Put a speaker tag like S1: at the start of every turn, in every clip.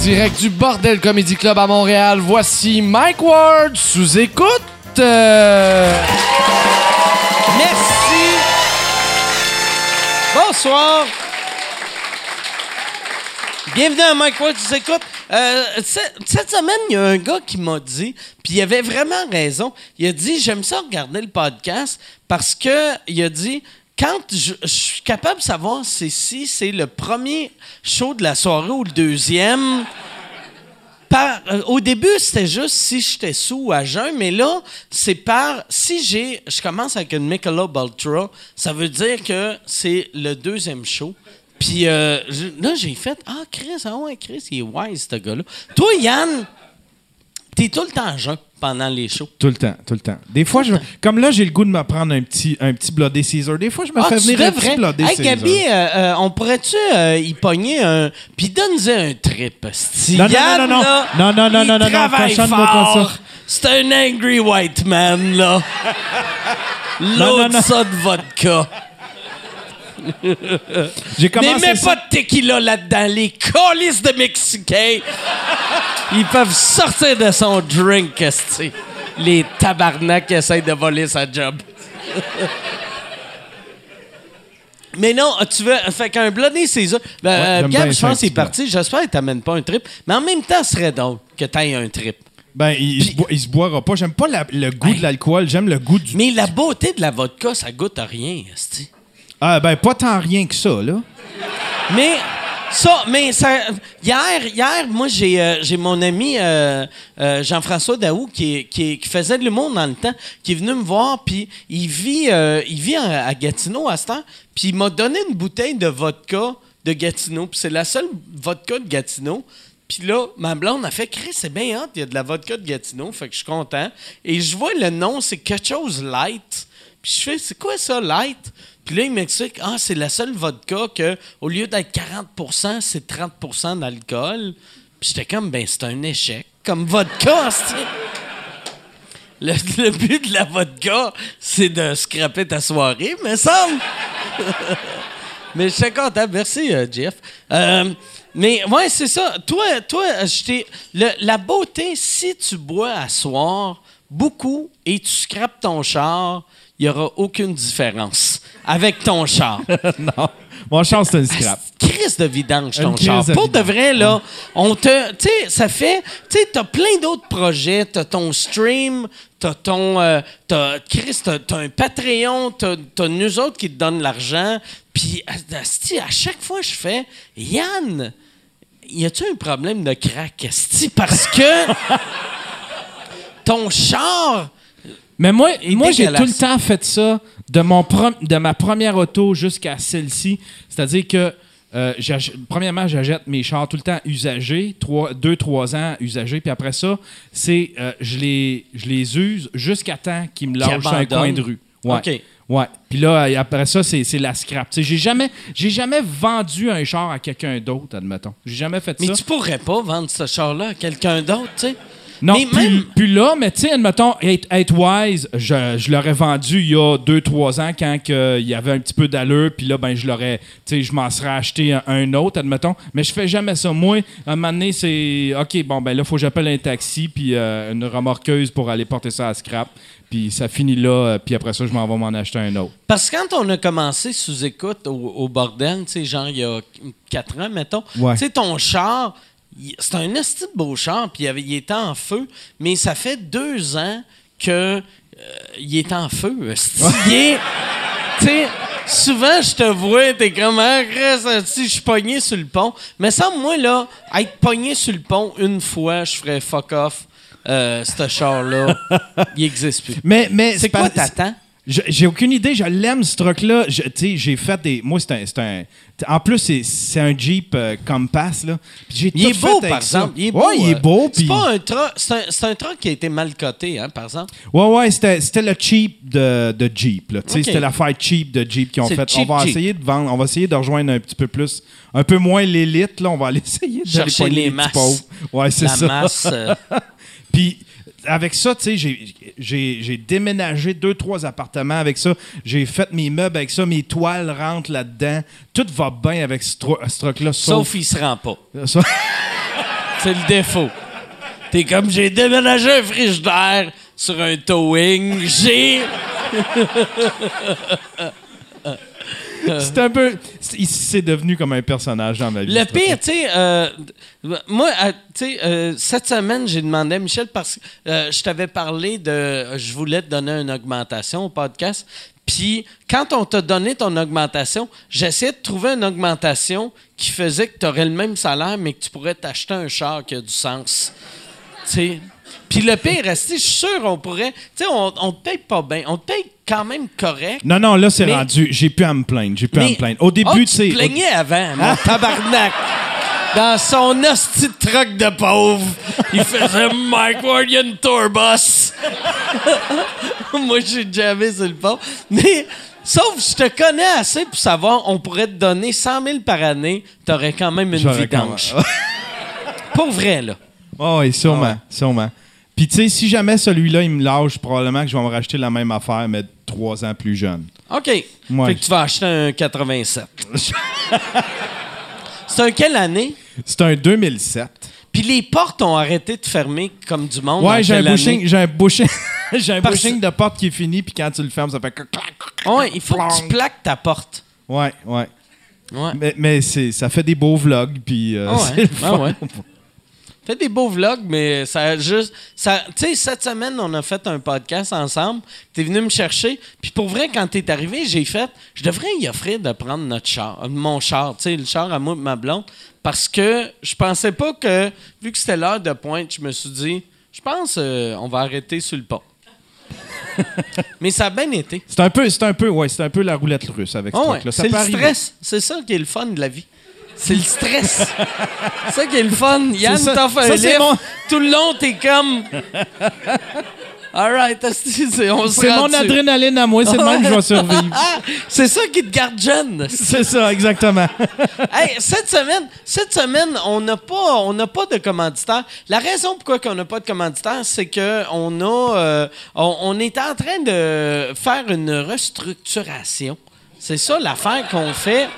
S1: direct du Bordel Comedy Club à Montréal. Voici Mike Ward sous écoute.
S2: Merci. Bonsoir. Bienvenue à Mike Ward, tu écoutes. Euh, cette, cette semaine, il y a un gars qui m'a dit, puis il avait vraiment raison. Il a dit J'aime ça regarder le podcast parce que il a dit quand je, suis capable de savoir si c'est le premier show de la soirée ou le deuxième. Euh, au début, c'était juste si j'étais sous ou à jeun, mais là, c'est par. Si j'ai. Je commence avec une Michelob Ultra, ça veut dire que c'est le deuxième show. Puis euh, là, j'ai fait Ah, Chris, ah ouais, Chris, il est wise, ce gars-là. Toi, Yann, t'es tout le temps à jeun pendant les shows.
S3: Tout le temps, tout le temps. Des fois, je, comme là, j'ai le goût de me prendre un petit, un petit Bloody Caesar. Des fois, je me
S2: Ah,
S3: fais venir un petit Bloody
S2: Hey,
S3: Caesar.
S2: Gabi, euh, euh, on pourrait-tu euh, y pogner un. Puis donne-y un trip.
S3: Non, non,
S2: Yann,
S3: non, non,
S2: là,
S3: non, non, non, non, non, non,
S2: travaille
S3: cochonne-moi pas
S2: fort. C'est un angry white man, là.
S3: non,
S2: L'autre,
S3: non.
S2: ça de vodka.
S3: J'ai
S2: Mais
S3: commencé
S2: mets
S3: ça-
S2: pas de tequila là-dedans. Les colis de Mexicains, ils peuvent sortir de son drink, esti. Les tabarnak qui essayent de voler sa job. Mais non, tu veux. Fait qu'un Bloody Caesar. Ben, euh,
S3: j'aime
S2: Gab, je
S3: ça,
S2: pense qu'il est parti. J'espère qu'il t'amène pas un trip. Mais en même temps, ce serait drôle que t'ailles un trip.
S3: Ben, il, se boi- il se boira pas. J'aime pas la- le goût de l'alcool. J'aime le goût du.
S2: Mais la beauté de la vodka, ça goûte à rien, esti.
S3: Ah, ben, pas tant rien que ça, là.
S2: Mais ça, mais ça, hier, hier, moi j'ai euh, j'ai mon ami euh, euh, Jean-François Daou qui, qui, faisait de l'humour dans le temps, qui est venu me voir, puis il vit il vit à, à Gatineau à ce temps, puis il m'a donné une bouteille de vodka de Gatineau, puis c'est la seule vodka de Gatineau. Puis là, ma blonde a fait Chris, c'est bien hot, il y a de la vodka de Gatineau, fait que je suis content. Et je vois le nom, c'est quelque chose light. Puis je fais, c'est quoi ça, light? Puis là, il m'explique, ah, c'est la seule vodka que, au lieu d'être 40% c'est 30% d'alcool. Puis j'étais comme, ben, c'est un échec. Comme vodka. Le, le but de la vodka, c'est de scraper ta soirée, me semble. mais je suis content. Merci, euh, Jeff. Euh, mais ouais, c'est ça. Toi, toi le- la beauté, si tu bois à soir beaucoup et tu scrapes ton char, il n'y aura aucune différence avec ton char.
S3: non. Mon chance, c'est une scrap.
S2: Crise de vidange, ton
S3: Une
S2: char.
S3: de
S2: Pour de vrai, là, on te. Tu sais, ça fait. Tu sais, t'as plein d'autres projets. T'as ton stream, t'as ton. euh, t'as, Chris, t'as, t'as un Patreon, t'as, t'as nous autres qui te donnent l'argent. Puis, asti, à chaque fois, je fais. Yann, y a-tu un problème de crack? Parce que. ton char.
S3: Mais moi,
S2: Et
S3: moi j'ai tout le temps fait ça de, mon de ma première auto jusqu'à celle-ci. C'est-à-dire que, euh, premièrement, j'achète mes chars tout le temps usagés, 2-3 ans usagés. Puis après ça, c'est euh, je, les, je les use jusqu'à temps qu'ils me lâchent sur un coin de rue. Ouais.
S2: OK.
S3: Ouais. Puis là, après ça, c'est la scrap. J'ai jamais, j'ai jamais vendu un char à quelqu'un d'autre, admettons. J'ai jamais fait
S2: Mais
S3: ça.
S2: tu pourrais pas vendre ce char-là à quelqu'un d'autre, tu sais.
S3: Non,
S2: Mais
S3: plus,
S2: même-
S3: plus là, mais tu sais, admettons, être, être wise, je, je l'aurais vendu il y a 2-3 ans quand que il y avait un petit peu d'allure, puis là, ben, je l'aurais, tu sais, je m'en serais acheté un, un autre, admettons. Mais je fais jamais ça. Moi, à un moment donné, c'est, OK, bon, ben là, faut que j'appelle un taxi, puis euh, une remorqueuse pour aller porter ça à scrap. Puis ça finit là, euh, puis après ça, je m'en vais m'en acheter un autre.
S2: Parce que quand on a commencé sous écoute au, au bordel, tu sais, genre il y a 4 ans, mettons,
S3: Ouais.
S2: tu sais, ton char, c'est un esti de beau char, puis il, était en feu, mais ça fait deux ans que euh, il est en feu. Il est- tu sais, souvent, je te vois, t'es comme, ah, je suis pogné sur le pont. Mais ça, moi, là, être pogné sur le pont une fois, je ferais fuck off. Euh, ce char-là, il n'existe plus.
S3: Mais, mais
S2: C'est quoi
S3: pas-
S2: t'attends?
S3: J'ai aucune idée, je l'aime ce truc-là. Tu sais, j'ai fait des. Moi, c'est un, un. En plus, c'est- un Jeep euh, Compass, là. J'ai
S2: Il est beau, par exemple. Il est beau.
S3: Ouais, il est
S2: euh,
S3: beau.
S2: C'est pas un truck. C'est un, un truck qui a été mal coté, hein, par exemple.
S3: Ouais, ouais, c'était le cheap de, de Jeep. là. Tu sais,
S2: Ok.
S3: C'était l'affaire cheap de Jeep qui ont fait.
S2: cheap
S3: on va essayer de vendre, on va essayer de rejoindre un petit peu plus, un peu moins l'élite. Là, on va aller essayer de
S2: Chercher les
S3: petits
S2: masses.
S3: Ouais, c'est
S2: La
S3: ça.
S2: masse. euh,
S3: Puis avec ça, tu sais, j'ai- déménagé deux, trois appartements avec ça. J'ai fait mes meubles avec ça. Mes toiles rentrent là-dedans. Tout va bien avec ce, truc-là.
S2: sauf il se rend pas. C'est le défaut. T'es comme j'ai déménagé un frigidaire sur un towing. J'ai.
S3: C'est un peu. c'est- devenu comme un personnage dans ma vie.
S2: Le pire, tu sais, euh, moi, tu sais, euh, cette semaine, j'ai demandé à Michel parce que euh, je t'avais parlé de. Je voulais te donner une augmentation au podcast. Puis, quand on t'a donné ton augmentation, j'essayais de trouver une augmentation qui faisait que tu aurais le même salaire, mais que tu pourrais t'acheter un char qui a du sens. Tu sais. Puis le pire, est, je suis sûr, on pourrait. Tu sais, on, on te paye pas bien. On te paye quand même correct.
S3: Non, non, là, c'est
S2: Mais-
S3: rendu. J'ai plus à me plaindre. J'ai plus à me plaindre. Au
S2: Oh,
S3: début, tu
S2: tu
S3: sais.
S2: plaignais avant, mon tabarnak. Dans son hostie de truck de pauvre, il faisait Mike Ward, il y a une tourbus. Moi, j'ai jamais sur le pont. Mais, sauf, je te connais assez pour savoir, on pourrait te donner 100 000 par année, t'aurais quand même une vidange. Pour vrai, là.
S3: Oh, oui, sûrement,
S2: Ah ouais.
S3: sûrement. Puis, tu sais, si jamais celui-là, il me lâche, probablement que je vais me racheter la même affaire, mais trois ans plus jeune.
S2: OK.
S3: Ouais.
S2: Fait que tu vas acheter un 87. C'est un quelle année?
S3: C'est un 2007.
S2: Puis les portes ont arrêté de fermer comme du monde.
S3: Ouais, j'ai un
S2: année?
S3: bushing, j'ai un bushing, j'ai un de porte qui est fini, puis quand tu le fermes, ça fait clac, clac.
S2: Ouais, il faut que tu plaques ta porte.
S3: Ouais, ouais.
S2: Ouais.
S3: Mais, mais c'est, ça fait des beaux vlogs, puis euh,
S2: Ah ouais,
S3: c'est le
S2: ah ouais. Fais des beaux vlogs, mais ça a juste. Ça, tu sais, cette semaine, on a fait un podcast ensemble. T'es venu me chercher. Puis pour vrai, quand t'es arrivé, j'ai fait. Je devrais y offrir de prendre notre char, euh, mon char, tu sais, le char à moi ma blonde. Parce que je pensais pas que, vu que c'était l'heure de pointe, je me suis dit, je pense euh, on va arrêter sur le pont. mais ça a bien été.
S3: C'est un peu, c'est un peu, ouais, c'est un peu la roulette russe avec ce
S2: ouais,
S3: truc-là. Ça
S2: c'est le
S3: arriver.
S2: stress. C'est ça qui est le fun de la vie. C'est le stress. c'est ça qui est le fun. Yann
S3: ça, mon-
S2: Tout le long, t'es comme... All right, c'est- on se
S3: C'est
S2: rend
S3: mon
S2: dessus.
S3: adrénaline à moi, c'est le même que je vais survivre.
S2: Ah, c'est ça qui te garde jeune.
S3: c'est ça, exactement.
S2: Hey, cette semaine, cette semaine, on n'a pas, on n'a pas de commanditaire. La raison pourquoi on n'a pas de commanditaire, c'est que on a, euh, on, on est en train de faire une restructuration. C'est ça l'affaire qu'on fait.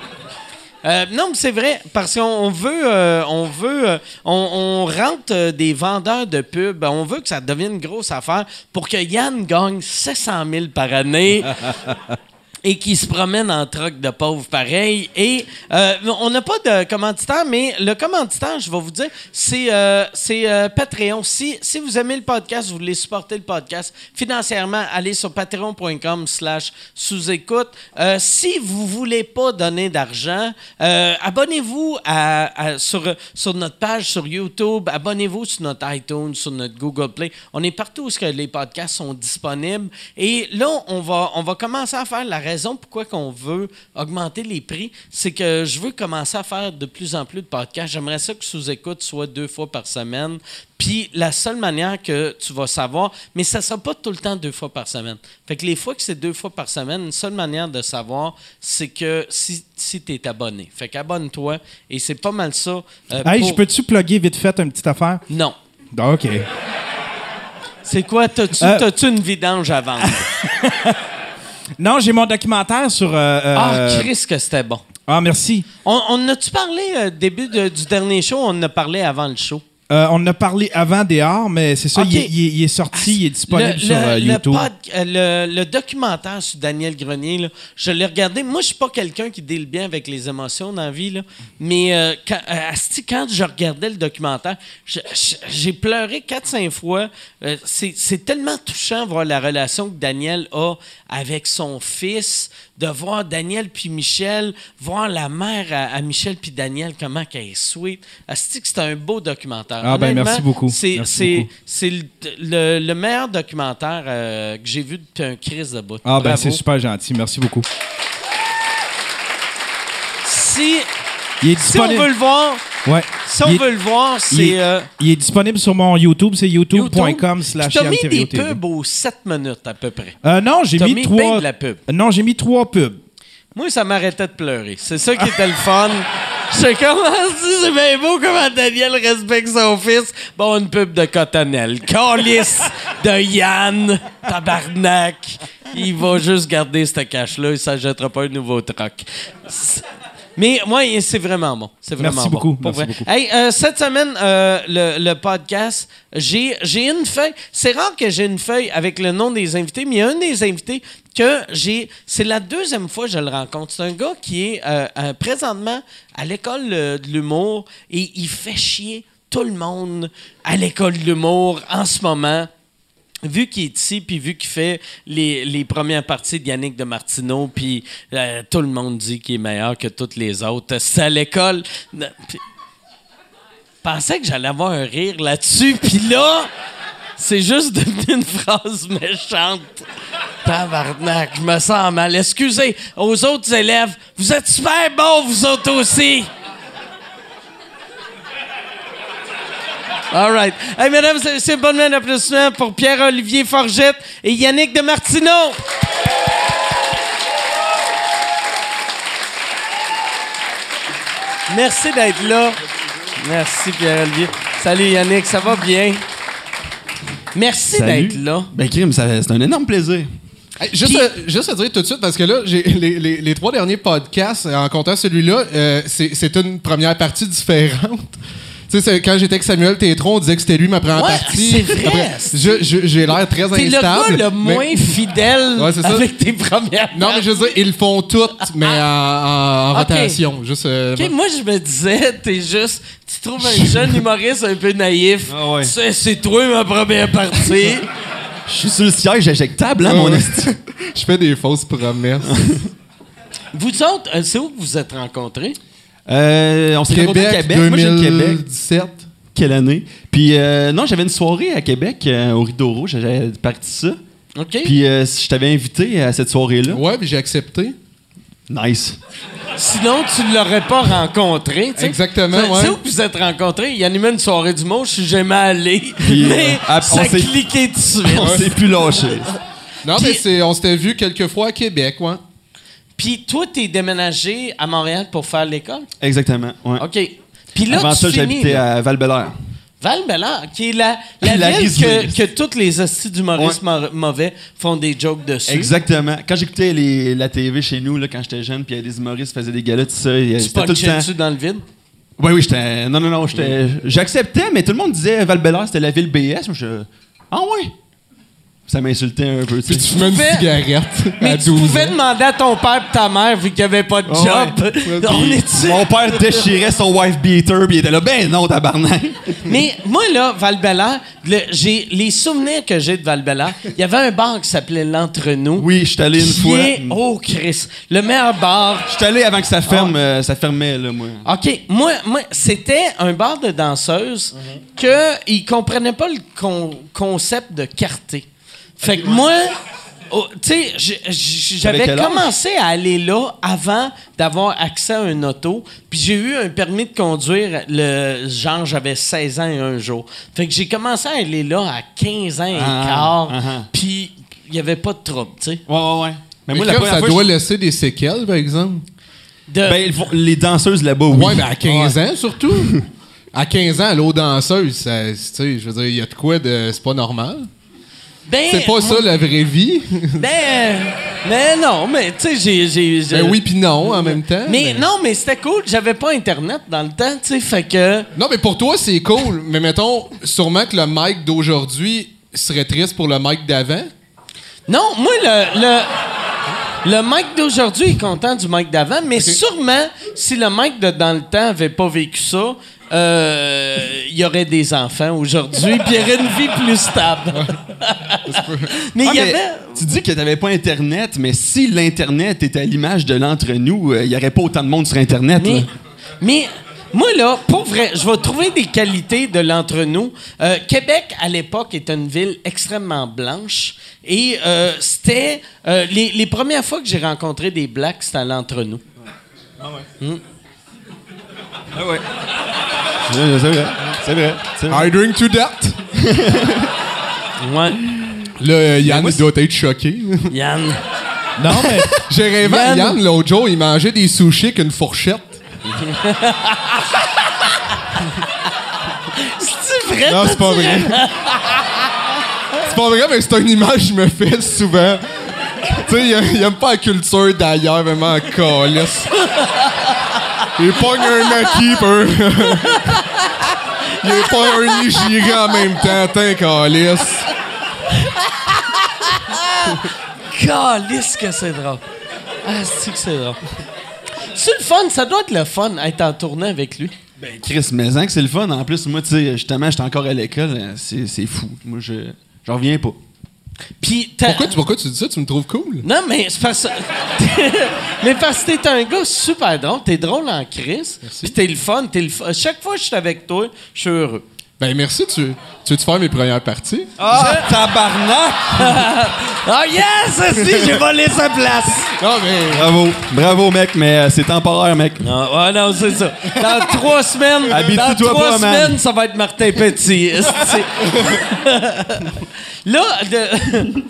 S2: Euh, non, mais c'est vrai, parce qu'on veut, euh, on veut, euh, on, on rentre euh, des vendeurs de pub, on veut que ça devienne une grosse affaire pour que Yann gagne 700 000 par année. et qui se promène en troc de pauvres pareil. Et euh, on n'a pas de commanditaire, mais le commanditaire, je vais vous dire, c'est euh, c'est, euh, Patreon. Si, si vous aimez le podcast, vous voulez supporter le podcast financièrement, allez sur patreon.com slash sous-écoute. Euh, si vous voulez pas donner d'argent, abonnez-vous à, sur, sur notre page sur YouTube, abonnez-vous sur notre iTunes, sur notre Google Play. On est partout où les podcasts sont disponibles. Et là, on va, on va commencer à faire la raison pourquoi qu'on veut augmenter les prix, c'est que je veux commencer à faire de plus en plus de podcasts. J'aimerais ça que sous-écoute soit deux fois par semaine. Puis la seule manière que tu vas savoir, mais ça ne sera pas tout le temps deux fois par semaine. Fait que les fois que c'est deux fois par semaine, une seule manière de savoir, c'est que si, si tu es abonné. Fait qu'abonne-toi. Et c'est pas mal ça. euh,
S3: hey,
S2: pour-
S3: je peux-tu plugger vite fait une petite affaire?
S2: Non.
S3: Ah, OK.
S2: C'est quoi? T'as-tu
S3: Euh,
S2: t'as-tu une vidange à vendre?
S3: Non, j'ai mon documentaire sur. euh, euh,
S2: Ah, Chris, que c'était bon.
S3: ah, merci.
S2: On, on a-tu parlé euh, début de- du dernier show? On en a parlé avant le show.
S3: Euh, on en a parlé avant des arts, mais c'est ça, il, est, il est- il est sorti, il est disponible
S2: Le-
S3: sur
S2: le-
S3: euh,
S2: le
S3: YouTube.
S2: pod- euh, le, documentaire sur Daniel Grenier, là, je l'ai regardé. Moi, je suis pas quelqu'un qui deal bien avec les émotions dans la vie, là, mais euh, quand, euh, asti, quand je regardais le documentaire, j'ai pleuré 4-5 fois. C'est tellement touchant voir la relation que Daniel a avec son fils, de voir Daniel puis Michel, voir la mère à, à Michel puis Daniel, comment qu'elle est sweet. C'est un beau documentaire.
S3: Ah, ben, merci beaucoup.
S2: C'est le, le- le meilleur documentaire euh, que j'ai vu depuis un crise de bout.
S3: Ah, ben c'est super gentil. Merci beaucoup.
S2: Si,
S3: Il est
S2: si on veut le voir,
S3: Ouais.
S2: si on
S3: il,
S2: veut le voir, c'est
S3: est-
S2: euh,
S3: il est disponible sur mon YouTube. C'est
S2: YouTube.
S3: youtube.com slash
S2: T'as mis des pubs aux 7 minutes à peu près.
S3: Euh, non, j'ai mis,
S2: mis
S3: trois.
S2: la pub.
S3: Non, j'ai mis trois pubs.
S2: Moi, ça m'arrêtait de pleurer. C'est ça qui était le fun. J'étais comme, Ah, si, c'est bien beau comment Daniel respecte son fils. Bon, une pub de Cottonelle. Calice de Yann, tabarnak. Il va juste garder ce cash-là. Il s'achètera pas un nouveau truck. Mais moi, c'est vraiment bon. C'est vraiment
S3: Merci
S2: bon.
S3: beaucoup,
S2: Pour
S3: merci
S2: vrai.
S3: beaucoup.
S2: Hey, euh, cette semaine, euh, le, le podcast, j'ai j'ai une feuille. C'est rare que j'ai une feuille avec le nom des invités, mais il y a un des invités que j'ai. C'est la deuxième fois que je le rencontre. C'est un gars qui est euh, présentement à l'école de l'humour et il fait chier tout le monde à l'école de l'humour en ce moment vu qu'il est ici, puis vu qu'il fait les, premières parties de Yannick de Martineau, puis euh, tout le monde dit qu'il est meilleur que toutes les autres. C'est à l'école. Pensais que j'allais avoir un rire là-dessus, puis là, c'est juste devenu une phrase méchante. Tabarnak, je me sens mal. Excusez aux autres élèves, vous êtes super bons, vous autres aussi. All right. Hey, mesdames et messieurs, bonne main d'applaudissements pour Pierre-Olivier Forgette et Yannick de Martineau. Merci d'être là. Merci, Pierre-Olivier. Salut, Yannick, ça va bien? Merci d'être là.
S4: Ben, ça- c'est un énorme plaisir.
S5: Hey, juste,
S2: Puis-
S5: à, juste à dire tout de suite, parce que là, j'ai les, les- les trois derniers podcasts, euh, en comptant celui-là, euh, c'est une première partie différente. Tu sais, quand j'étais avec Samuel Tétron, on disait que c'était lui ma première
S2: Ouais,
S5: partie.
S2: c'est vrai.
S5: Après, je- je- J'ai l'air très
S2: T'es le gars
S5: instable.
S2: le
S5: mais-
S2: moins fidèle
S5: Ouais, c'est ça.
S2: avec tes premières
S5: Non, mais je veux dire, ils le font toutes, mais en, en- rotation. Juste, euh,
S2: Ok, moi, je me disais, t'es juste. Tu trouves un jeune humoriste un peu naïf.
S4: Ah ouais.
S2: C'est- C'est toi ma première partie.
S4: Je suis sur le siège éjectable, hein,
S5: Ouais,
S4: mon esti.
S5: Je fais des fausses promesses.
S2: vous autres, euh, c'est où que vous vous êtes rencontrés?
S4: Euh, on s'est rencontrés à Québec. Moi, j'ai le Québec.
S5: 2017.
S4: Quelle année? Puis, euh, non, j'avais une soirée à Québec, euh, au Rideau Rouge. J'avais parti ça.
S2: OK?
S4: Puis, euh, je t'avais invité à cette soirée-là.
S5: Ouais, puis j'ai accepté.
S4: Nice.
S2: Sinon, tu ne l'aurais pas rencontré. tu sais.
S5: Exactement,
S2: C'est-
S5: ouais.
S2: C'est où que vous êtes rencontrés? Il animait une soirée du mot, je suis jamais allé.
S4: Puis,
S2: mais
S4: euh,
S2: ça
S4: on
S2: a
S4: s'est-
S2: cliqué tout de suite.
S4: On s'est plus lâché.
S5: Non,
S2: Puis-
S5: mais c'est- on s'était vu quelques fois à Québec, ouais.
S2: Puis toi, t'es déménagé à Montréal pour faire l'école?
S4: Exactement. Ouais.
S2: OK. Puis là,
S4: Avant
S2: tu
S4: ça,
S2: finis,
S4: j'habitais
S2: là.
S4: à val
S2: val qui est la, la,
S4: La
S2: ville que, que tous les hosties d'humoristes mau- mauvais font des jokes dessus.
S4: Exactement. Quand j'écoutais les- la TV chez nous, là, quand j'étais jeune, puis il y a des humoristes qui faisaient des galas, tout ça, il y
S2: Tu
S4: tout le temps.
S2: dans le vide?
S4: Oui, oui, j'étais. Non, non, non, j'étais. J'acceptais, mais tout le monde disait val c'était la ville BS. Je. Ah, oui! Ça m'insultait un peu, tu
S5: Puis tu fumais une
S2: pouvais-
S5: cigarette
S2: Mais
S5: à
S2: tu
S5: 12
S2: pouvais
S5: ans.
S2: demander à ton père et ta mère vu qu'il n'y avait pas de
S4: Ah
S2: job.
S5: ouais.
S2: On
S4: Puis
S2: est
S4: Mon père déchirait son wife beater, puis il était là, ben non, tabarnak.
S2: Mais moi, là, val j'ai les souvenirs que j'ai de val il y avait un bar qui s'appelait L'Entre-nous.
S4: Oui, je suis allé une
S2: qui
S4: fois.
S2: est- oh, Chris. Le meilleur bar.
S4: Je suis allé avant que ça ferme, euh, ça fermait, là, moi.
S2: OK. Moi, moi c'était un bar de danseuses que ils comprenaient pas le con- concept de carté. Fait que moi, oh, tu sais, j'avais commencé à aller là avant d'avoir accès à un auto. Puis j'ai eu un permis de conduire, le genre, j'avais 16 ans et un jour. Fait que j'ai commencé à aller là à 15 ans et
S4: Ah,
S2: quart.
S4: ah, ah.
S2: Puis il y avait pas de trouble, tu sais.
S4: Ouais, ouais, ouais. Mais
S5: Mais
S4: moi, la première
S5: ça
S4: fois,
S5: doit
S4: je-
S5: laisser des séquelles, par exemple.
S2: De-
S4: Ben, les danseuses là-bas, oui.
S5: Ouais, mais à 15 ans, surtout. À 15 ans, l'eau danseuse, ça, tu sais, je veux dire, il y a de quoi de. C'est pas normal.
S2: Ben,
S5: C'est pas ça la vraie vie?
S2: Ben, mais non, mais tu sais, j'ai- j'ai. j'ai-
S5: ben oui, puis non, en même temps.
S2: Mais non, mais c'était cool. J'avais pas Internet dans le temps, tu sais, fait que...
S5: Non, mais pour toi, c'est cool. Mais mettons, sûrement que le Mike d'aujourd'hui serait triste pour le Mike d'avant.
S2: Non, moi, le... le... Le Mike d'aujourd'hui est content du Mike d'avant, mais sûrement, si le Mike de dans le temps avait pas vécu ça, euh, il y aurait des enfants aujourd'hui, puis il y aurait une vie plus stable. mais
S4: Ah,
S2: il y
S4: mais
S2: avait...
S4: Tu dis que t'avais pas Internet, mais si l'Internet était à l'image de l'entre-nous, euh, il y aurait pas autant de monde sur Internet.
S2: Mais,
S4: là.
S2: mais moi, là, pour vrai, je vais trouver des qualités de l'entre-nous. Euh, Québec, à l'époque, était une ville extrêmement blanche. Et euh, c'était. euh, les, les premières fois que j'ai rencontré des Blacks, c'était à l'entre-nous.
S4: Ah ouais. Ouais, C'est vrai. C'est vrai. C'est vrai.
S5: I drink to that.
S2: Ouais.
S5: Là, euh, Yann
S4: moi,
S5: il doit être choqué.
S2: Yann.
S3: Non, mais
S5: J'ai rêvé à
S2: Yann.
S5: Yann l'autre jour, il mangeait des sushis avec une fourchette.
S2: C'est vrai?
S5: Non, c'est pas vrai. c'est pas vrai, mais c'est une image que je me fais souvent. tu sais, il, il aime pas la culture d'ailleurs, vraiment en calice. Il pogne un maquis, un... Il est pas un nigiri en même temps, t'es calice.
S2: Calisse que c'est drôle. Ah, c'est que c'est drôle. C'est le fun, ça doit être le fun être en tournée avec lui.
S4: Ben, Chris, mais hein, que c'est le fun. En plus, moi, tu sais, justement, j'étais encore à l'école. C'est c'est fou. Moi, je j'en reviens pas.
S2: Puis t'as-
S5: Pourquoi tu, pourquoi tu dis ça? Tu me trouves cool?
S2: Non, mais c'est parce Mais parce que t'es un gars super drôle. T'es drôle en crise. Puis t'es le fun. T'es le fun. Chaque fois que je suis avec toi, je suis heureux.
S5: Ben merci, tu, tu veux-tu faire mes premières parties?
S4: Ah, tabarnak!
S2: Ah yes! Si, j'ai volé sa place!
S5: Non, mais...
S4: Bravo, bravo, mec, mais euh, c'est temporaire, mec.
S2: Non, ouais, non, c'est ça. Dans trois semaines, dans trois
S4: pas, man.
S2: semaines, ça va être Martin Petit. Là, de-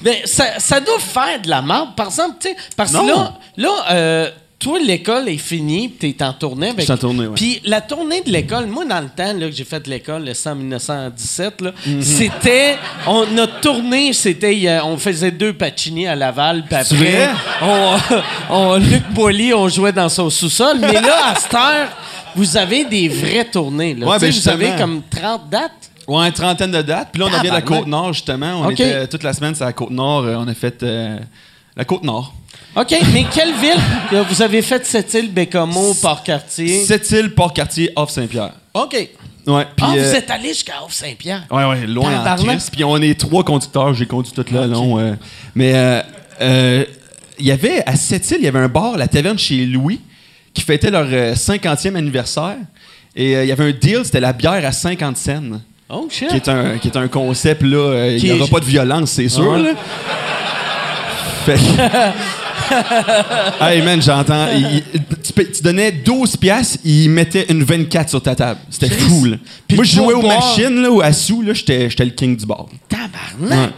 S2: ben, ça, ça doit faire de la merde. Par exemple, tu sais, parce que
S4: Non.
S2: là, là euh, toi, l'école est finie, puis t'es en tournée avec.
S4: Je suis en tournée, ouais.
S2: Puis la tournée de l'école, moi, dans le temps là, que j'ai fait l'école, le 100 1917, là,
S4: Mhm.
S2: c'était. On, notre tournée, c'était. a- on faisait deux Pacini à Laval, puis
S4: C'est
S2: après.
S4: vrai?
S2: On, on- Luc Boilly, on jouait dans son sous-sol. Mais là, à cette heure, vous avez des vraies tournées. Là.
S4: Ouais,
S2: Tu
S4: ben,
S2: vous avez comme 30 dates?
S4: Ouais, une trentaine de dates. Puis là, on vient de la
S2: Tabarnak.
S4: Côte-Nord, justement. On
S2: Ok.
S4: était toute la semaine sur la Côte-Nord. Euh, On a fait euh, la Côte-Nord.
S2: OK, mais quelle ville? Vous avez fait Sept-Îles, Bécomo, Port-Cartier?
S4: Sept-Îles, Port-Cartier, Off-Saint-Pierre.
S2: OK.
S4: Ouais,
S2: ah, vous
S4: euh,
S2: êtes allé jusqu'à Off-Saint-Pierre?
S4: Ouais, ouais, loin en crise. Puis on est trois conducteurs, j'ai conduit tout le long. euh, mais euh, euh, il y avait, à Sept-Îles, il y avait un bar, la taverne chez Louis, qui fêtait leur euh, 50e anniversaire. Et il y avait un deal, c'était la bière à 50 cents.
S2: Oh, shit.
S4: Qui est un, qui est un concept, là. il n'y
S2: est-
S4: aura pas de violence, c'est sûr,
S2: Ouais.
S4: là. Fait que- hey man, j'entends. il- Tu, donnais 12 piastres, il mettait une 24 sur ta table. C'était fou, là.
S2: Puis
S4: Moi, je jouais aux machines, là, ou à sous, là, j'étais j'étais le king du bar.
S2: Tabarnak.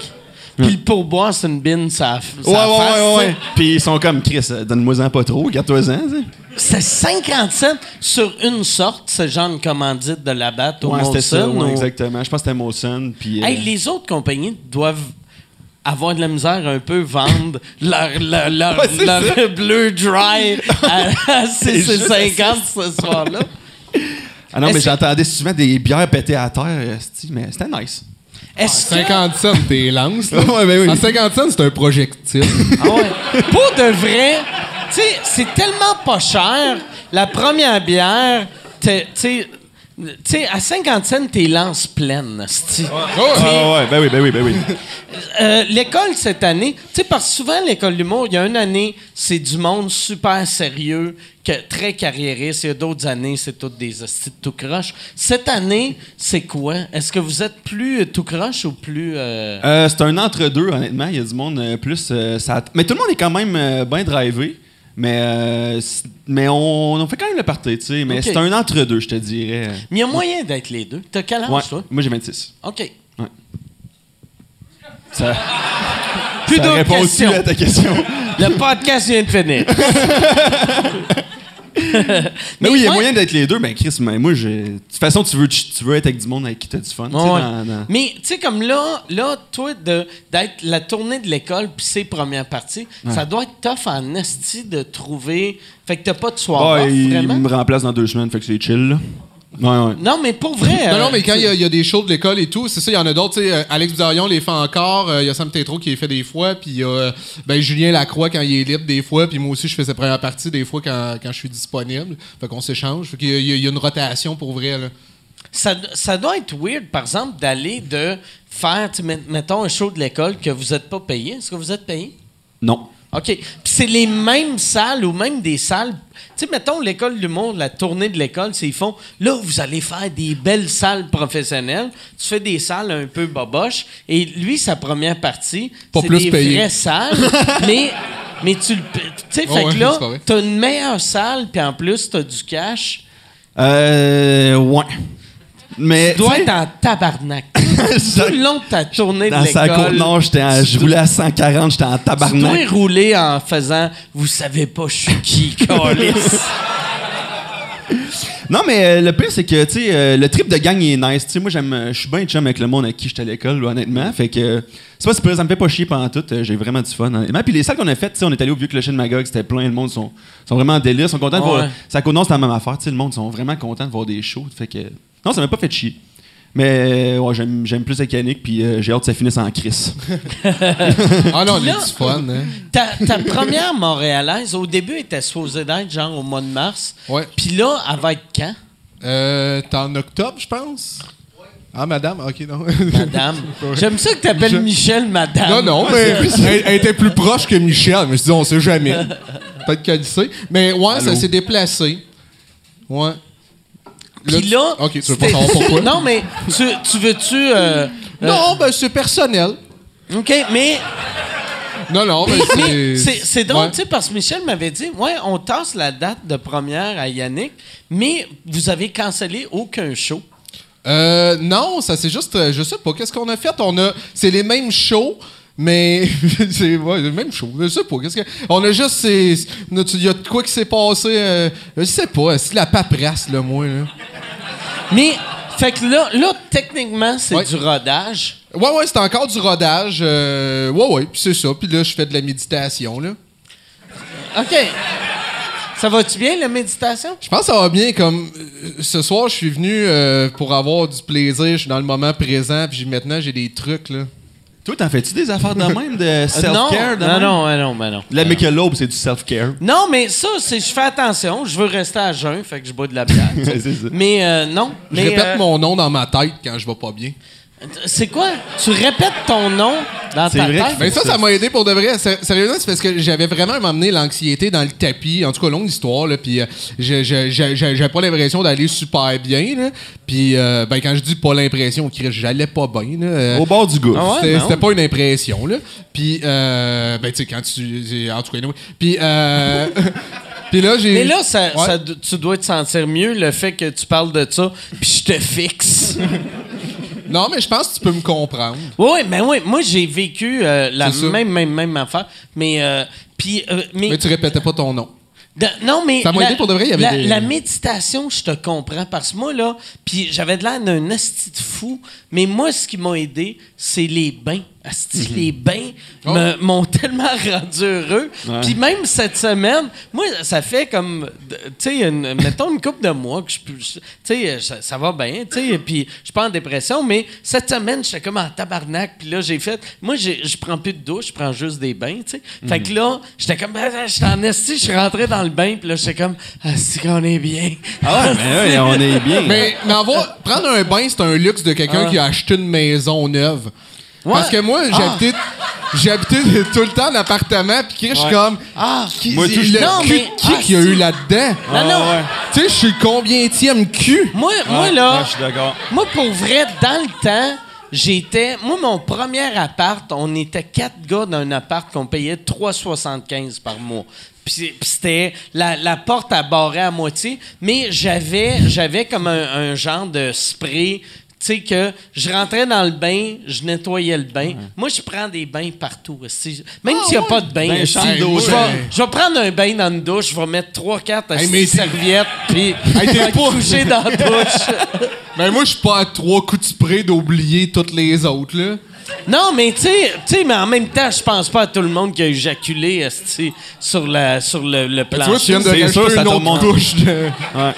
S2: Puis le pourboire, c'est une bine, ça, ça
S4: Ouais, ouais,
S2: face,
S4: ouais,
S2: tu
S4: ouais.
S2: sais.
S4: Puis ils sont comme Chris, euh, donne-moi-en pas trop, garde-toi-en. tu sais.
S2: C'est 50 cents sur une sorte, ce genre de commandite de la batte au
S4: Ouais, c'était ça,
S2: Molson,
S4: ouais,
S2: ou-
S4: exactement. Je pense que c'était Molson. Puis. euh,
S2: Hey, les autres compagnies doivent avoir de la misère un peu vendre leur, leur, leur,
S4: Ouais,
S2: leur bleu dry à, à
S4: C'est juste
S2: 6,50 ce soir-là.
S4: Ah non, mais
S2: que-
S4: j'entendais souvent des bières pétées à terre, mais c'était nice.
S2: Que...
S5: 50 cents, t'es lance, là.
S4: Ouais, ben oui.
S5: En 50 cents, c'est un projectile.
S2: Ah ouais. Pour de vrai, tu sais, c'est tellement pas cher. La première bière, t'es- tu sais, tu sais, à 50 cents, t'es lances pleines. esti.
S4: Ah ouais, ben oui, ben oui, ben oui.
S2: Euh, l'école cette année, tu sais, parce que souvent, l'école d'humour, il y a une année, c'est du monde super sérieux, que, très carriériste. Il y a d'autres années, c'est toutes des hosties tout croche. Cette année, c'est quoi? Est-ce que vous êtes plus euh, tout croche ou plus. euh,
S4: Euh, c'est un entre-deux, honnêtement. Il y a du monde plus. ça... Mais tout le monde est quand même bien drivé. Mais, euh, mais on, on fait quand même le party, tu sais. Mais c'est un entre-deux, je te dirais.
S2: Mais il y a moyen d'être les deux. T'as quel âge,
S4: Ouais.
S2: toi?
S4: Moi, j'ai 26.
S2: OK.
S4: Ça,
S2: Plus
S4: ça répond aussi à ta question?
S2: Le podcast vient de finir.
S4: Mais oui, il y a
S2: ouais.
S4: moyen d'être les deux. Ben, Chris, mais moi, j'ai- de toute façon, tu veux, tu veux être avec du monde avec qui t'as du fun. tu
S2: Ouais.
S4: dans- dans-
S2: Mais tu sais, comme là, là toi, d'être la tournée de l'école puis ses premières parties, ça doit être tough en esti de trouver. Fait que t'as pas de soir
S4: Ah,
S2: off,
S4: il
S2: vraiment?
S4: me remplace dans deux semaines, fait que c'est chill, là. Ouais, ouais.
S2: Non, mais pour vrai.
S5: Non, non,
S2: euh,
S5: mais quand il y, a- il y a des shows de l'école et tout, c'est ça, il y en a d'autres. tu sais, euh, Alex Bizarion les fait encore. euh, Il y a Sam Tétro qui les fait des fois. Puis il y a euh, ben, Julien Lacroix quand il est libre des fois. Puis moi aussi, je fais sa première partie des fois quand, quand je suis disponible. Fait qu'on s'échange. Fait qu'il y, a- y une rotation pour vrai. Là.
S2: ça, ça doit être weird, par exemple, d'aller de faire, mettons, un show de l'école que vous n'êtes pas payé. Est-ce que vous êtes payé?
S4: Non.
S2: OK. Puis c'est les mêmes salles ou même des salles. Tu sais, mettons, l'école du monde, la tournée de l'école, c'est ils font. Là, vous allez faire des belles salles professionnelles. Tu fais des salles un peu boboches. Et lui, sa première partie, c'est
S5: plus
S2: des
S5: payé.
S2: vraies salles. mais, mais tu le. Tu sais,
S5: Oh
S2: fait
S5: ouais,
S2: que là, t'as une meilleure salle, puis en plus, t'as du cash.
S4: Euh. Ouais. Mais.
S2: Tu dois être en tabarnak. Tout le long de ta tournée de
S4: Dans sa côte
S2: l'école.
S4: nord, j'étais en- je roulais à 140, j'étais en
S2: Tu dois
S4: tabarnak.
S2: rouler en faisant Vous savez pas, je suis qui.
S4: Non, mais euh, le pire, c'est que, tu sais, euh, le trip de gang il est nice. Tu sais, moi, j'aime, je suis bien chum avec le monde avec qui j'étais à l'école, honnêtement. Fait que, euh, c'est pas si pire, ça me fait pas chier pendant tout. euh, J'ai vraiment du fun, honnêtement. Puis les salles qu'on a faites, tu sais, on est allé au vieux clocher de Magog, c'était plein, le monde sont, sont vraiment en délire, sont contents de voir. Ça non, c'est la même affaire, tu sais, le monde sont vraiment contents de voir des shows. Fait que, non, ça m'a pas fait chier. Mais, ouais, j'aime, j'aime plus la canique, puis euh, j'ai hâte que ça finisse en crise.
S5: Ah non, on
S2: Puis là-
S5: du fun, hein.
S2: Ta, ta première montréalaise, au début, était supposée d'être genre au mois de mars.
S5: Ouais.
S2: Puis là, elle va être quand,
S5: Euh, T'es en octobre, je pense? Ah, madame? Ok, non.
S2: madame? J'aime ça que tu appelles Michel madame.
S5: Non, non, mais elle, elle était plus proche que Michel. Je me suis dit, on sait jamais. Peut-être qu'elle le sait. Mais ouais, ça s'est déplacé. Ouais.
S2: Puis là.
S5: Ok, tu veux pas savoir pourquoi?
S2: non, mais tu, tu veux-tu. euh,
S5: Non, ben c'est personnel.
S2: euh, OK, mais.
S5: Non, non, mais
S2: mais
S5: c'est.
S2: c'est drôle,
S5: Ouais.
S2: tu sais, parce que Michel m'avait dit Ouais, on tasse la date de première à Yannick, mais vous avez cancellé aucun show.
S5: Euh, non, ça c'est juste, euh, je sais pas, qu'est-ce qu'on a fait? On a, c'est les mêmes shows, mais c'est ouais, mêmes shows. Je sais pas, qu'est-ce que, on a juste, il y a de quoi qui s'est passé, euh, je sais pas, c'est la paperasse, là, moi, là.
S2: Mais, fait que là, là techniquement, c'est
S5: Ouais.
S2: du rodage.
S5: Ouais, ouais, c'est encore du rodage, euh, ouais, ouais, puis c'est ça, puis là, je fais de la méditation, là.
S2: OK. Ça va-tu bien, la méditation?
S5: Je pense que ça va bien, comme, euh, ce soir, je suis venu euh, pour avoir du plaisir, je suis dans le moment présent, puis maintenant, j'ai des trucs, là.
S4: Toi, t'en fais-tu des affaires de même, de self-care?
S2: non, non, non, non, ben non.
S4: La Michelob, c'est du self-care.
S2: Non, mais ça, c'est je fais attention. Je veux rester à jeun, fait que je bois de la bière. mais euh, non.
S5: Je
S2: mais,
S5: répète
S2: euh,
S5: mon nom dans ma tête quand je vais pas bien.
S2: C'est quoi? Tu répètes ton nom dans ta
S4: vrai
S2: tête?
S5: Ben ça, ça m'a aidé pour de vrai. Sé- Sérieusement, c'est parce que j'avais vraiment amené l'anxiété dans le tapis. En tout cas, longue histoire, là. Puis euh, j'avais pas l'impression d'aller super bien, là. Puis euh, ben, quand je dis pas l'impression, j'allais pas bien, là. Euh,
S4: Au bord du gouffre.
S2: Ah ouais?
S5: c'était pas une impression, là. Puis, euh, ben, tu sais, quand tu. En tout cas, anyway. Puis, euh, puis là, j'ai.
S2: Mais là, ça,
S5: Ouais.
S2: ça tu dois te sentir mieux le fait que tu parles de ça, puis je te fixe.
S5: Non, mais je pense que tu peux me comprendre.
S2: oui, mais oui, moi j'ai vécu euh, la
S5: C'est ça.
S2: même, même, même affaire. Mais, euh, puis, euh, mais,
S5: Mais tu répétais pas ton nom.
S2: De- non, mais.
S5: Ça m'a
S2: la-
S5: aidé pour de vrai, il y avait
S2: la,
S5: des-
S2: la méditation, je te comprends. Parce que moi, là, puis j'avais de l'air d'un asti de fou, mais moi, ce qui m'a aidé, c'est les bains. Asti,
S5: Mhm.
S2: les bains
S5: Oh.
S2: me- m'ont tellement rendu heureux. Puis même cette semaine, moi, ça fait comme, tu sais, mettons une couple de mois que je peux. Tu sais, ça, ça va bien, tu sais, puis je suis pas en dépression, mais cette semaine, j'étais comme en tabarnak. Puis là, j'ai fait. Moi, je prends plus de douche, je prends juste des bains, tu sais. Fait que là, j'étais comme, ben, j'étais en esti, je suis rentré dans le bain, puis là, j'étais comme, asti qu'on est bien.
S4: Ah ouais, mais ouais, on est bien.
S5: Mais, mais avoir- prendre un bain, c'est un luxe de quelqu'un
S2: Ah.
S5: qui a acheté une maison neuve.
S2: Ouais.
S5: Parce que moi,
S2: Ah.
S5: j'habitais j'habitais tout le temps en appartement, puis je suis comme.
S2: Ah,
S5: Qui,
S4: Moi, tout, je-
S5: le
S2: Non,
S5: cul-
S2: mais-
S5: qui
S2: ah,
S5: qui a eu là-dedans?
S2: Non, non.
S5: Tu sais, je suis combien tième cul?
S2: Moi, moi là,
S4: ouais, je suis d'accord.
S2: moi, pour vrai, dans le temps, j'étais. Moi, mon premier appart, on était quatre gars dans un appart qu'on payait 3,75 par mois. Puis puis c'était la, la porte à barrer à moitié, mais j'avais j'avais comme un, un genre de spray. Tu sais que je rentrais dans le bain, je nettoyais le bain. Moi, je prends des bains partout. aussi. Même s'il n'y a pas de bain,
S4: Ben
S2: je, vais,
S5: ouais.
S2: je vais prendre un bain dans une douche, je vais mettre 3-4
S5: Hey, mais t'es-
S2: serviettes, puis
S5: Hey,
S2: je vais
S5: pas-
S2: coucher dans la douche.
S5: Ben moi, je suis pas à trois coups de spray d'oublier toutes les autres, là.
S2: Non, mais tu sais, tu sais, mais en même temps, je pense pas à tout le monde qui a éjaculé sur, la, sur le, le
S5: Ben, tu vois, tu viens
S2: plancher.
S5: de une autre couche de...
S4: Ouais.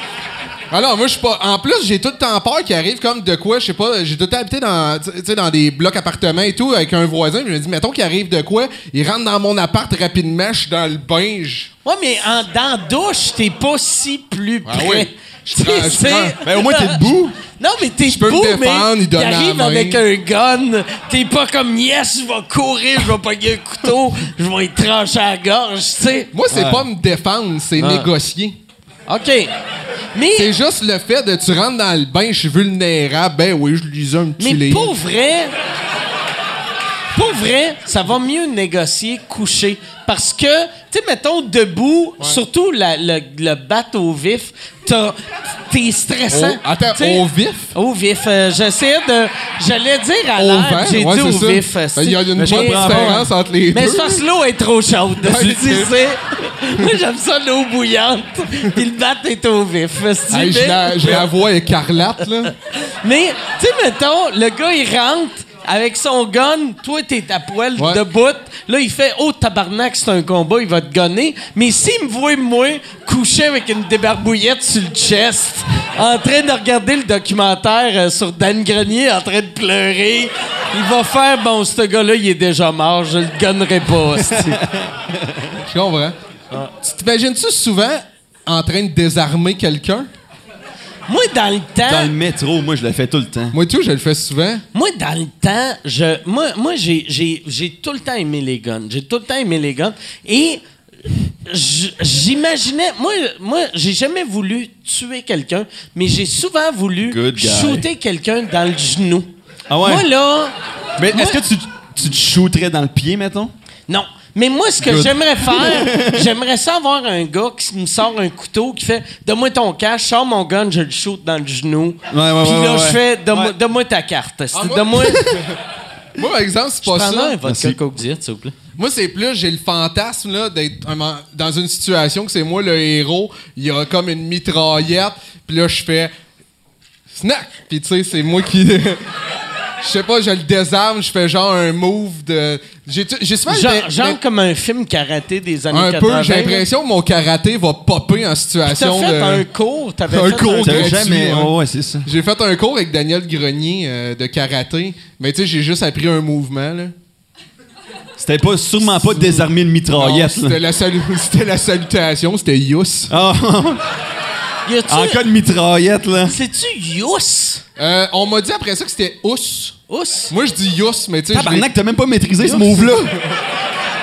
S5: Alors, moi, je suis pas. En plus, j'ai tout le temps peur qu'il arrive comme de quoi, je sais pas, j'ai tout le temps habité dans, tu sais, dans des blocs appartements et tout, avec un voisin. Je me dis, mettons qu'il arrive de quoi, il rentre dans mon appart rapidement, je suis dans le bain. je-
S2: Ouais, mais en, dans la douche, t'es pas si plus
S5: Ah
S2: près.
S5: oui. Je
S2: Tu sais,
S5: prends- je
S2: c'est-
S5: prends-
S4: Ben, au moins, t'es debout.
S2: Non, mais t'es
S5: Je peux me
S2: beau,
S5: défendre,
S2: mais
S5: il donne la
S2: arrive
S5: main.
S2: avec un gun. T'es pas comme, yes, je vais courir, je vais pogner un couteau, je vais y trancher à la gorge, tu sais.
S5: Moi, c'est pas me défendre, c'est
S2: Ah.
S5: négocier.
S2: OK. Mais,
S5: C'est juste le fait de tu rentres dans le bain, je suis vulnérable, ben oui, je lisais un petit
S2: mais
S5: livre.
S2: pour vrai, pour vrai, ça va mieux négocier couché. Parce que, tu sais, mettons, debout, surtout la- le, le battre au vif, t'es stressant.
S5: Au- attends,
S2: T'sais,
S5: au vif?
S2: Au vif. euh, J'essayais de. J'allais dire à l'air, j'ai
S5: Ouais,
S2: dit au
S5: ça.
S2: vif.
S5: Ben, Il y a une
S2: Mais-
S5: bonne
S2: mais-
S5: différence entre les
S2: Mais
S5: deux.
S2: c'est parce que l'eau est trop chaude. Dis,
S5: c'est-
S2: c'est- Moi, j'aime ça l'eau bouillante. Puis le bat est au vif.
S5: Hey, j'ai la, la voix écarlate, là.
S2: Mais, tu sais, mettons, le gars, il rentre avec son gun. Toi, t'es à poil
S5: Ouais.
S2: debout. Là, il fait Oh, tabarnak, c'est un combat, il va te gonner. Mais s'il me voit, moi, couché avec une débarbouillette sur le chest, en train de regarder le documentaire euh, sur Dan Grenier, en train de pleurer, il va faire Bon, ce gars-là, il est déjà mort, je le gonnerai pas.
S5: Je comprends. Tu t'imagines-tu souvent en train de désarmer quelqu'un?
S2: Moi, dans le temps.
S4: Dans le métro, moi, je le fais tout le temps.
S5: Moi, tout, je le fais souvent.
S2: Moi, dans le temps, je, moi, moi j'ai, j'ai, j'ai tout le temps aimé les guns. J'ai tout le temps aimé les guns. Et j'imaginais... Moi, moi j'ai jamais voulu tuer quelqu'un, mais j'ai souvent voulu shooter quelqu'un dans le genou.
S4: Ah ouais?
S2: Moi, là...
S4: Mais
S2: moi-
S4: est-ce que tu, tu te shooterais dans le pied, mettons?
S2: Non. Mais moi, ce que j'aimerais faire, j'aimerais ça avoir un gars qui me sort un couteau, qui fait Donne-moi ton cash, sors mon gun, je le shoot dans le genou.
S4: Ouais, ouais,
S2: Puis
S4: ouais,
S2: là,
S4: ouais,
S2: je fais Donne-moi ta carte.
S5: Ah, moi-
S2: Donne-moi.
S5: Moi, par exemple, c'est pas ça.
S2: un vodka
S4: Merci.
S2: Coke Diet, s'il vous plaît.
S5: Moi, c'est plus, j'ai le fantasme là, d'être un- dans une situation que c'est moi le héros. Il y a comme une mitraillette. Puis là, je fais snack. Puis tu sais, c'est moi qui. Je sais pas, je le désarme, je fais genre un move de. J'ai souvent.
S2: Genre, genre comme un film karaté des années
S5: un
S2: 80.
S5: peu, j'ai l'impression que mon karaté va popper en
S2: T'as
S5: situation
S2: fait
S5: de.
S2: un cours, t'avais
S5: Un
S2: fait
S5: cours
S2: un
S4: jamais.
S5: ouais,
S4: c'est ça.
S5: J'ai fait un cours avec Daniel Grenier euh, de karaté. Mais tu sais, j'ai juste appris un mouvement, là.
S4: C'était pas, sûrement pas désarmer une mitraillette. là.
S5: C'était la, salu- c'était la salutation, c'était Yus.
S4: Ah,
S2: Y a-tu-
S4: en cas de mitraillette, là.
S2: C'est-tu Yous?
S5: Euh, on m'a dit après ça que c'était Ous.
S2: Ous?
S5: Moi, je dis Yus, mais tu sais.
S4: Tabarnak, t'as même pas maîtrisé ce move-là.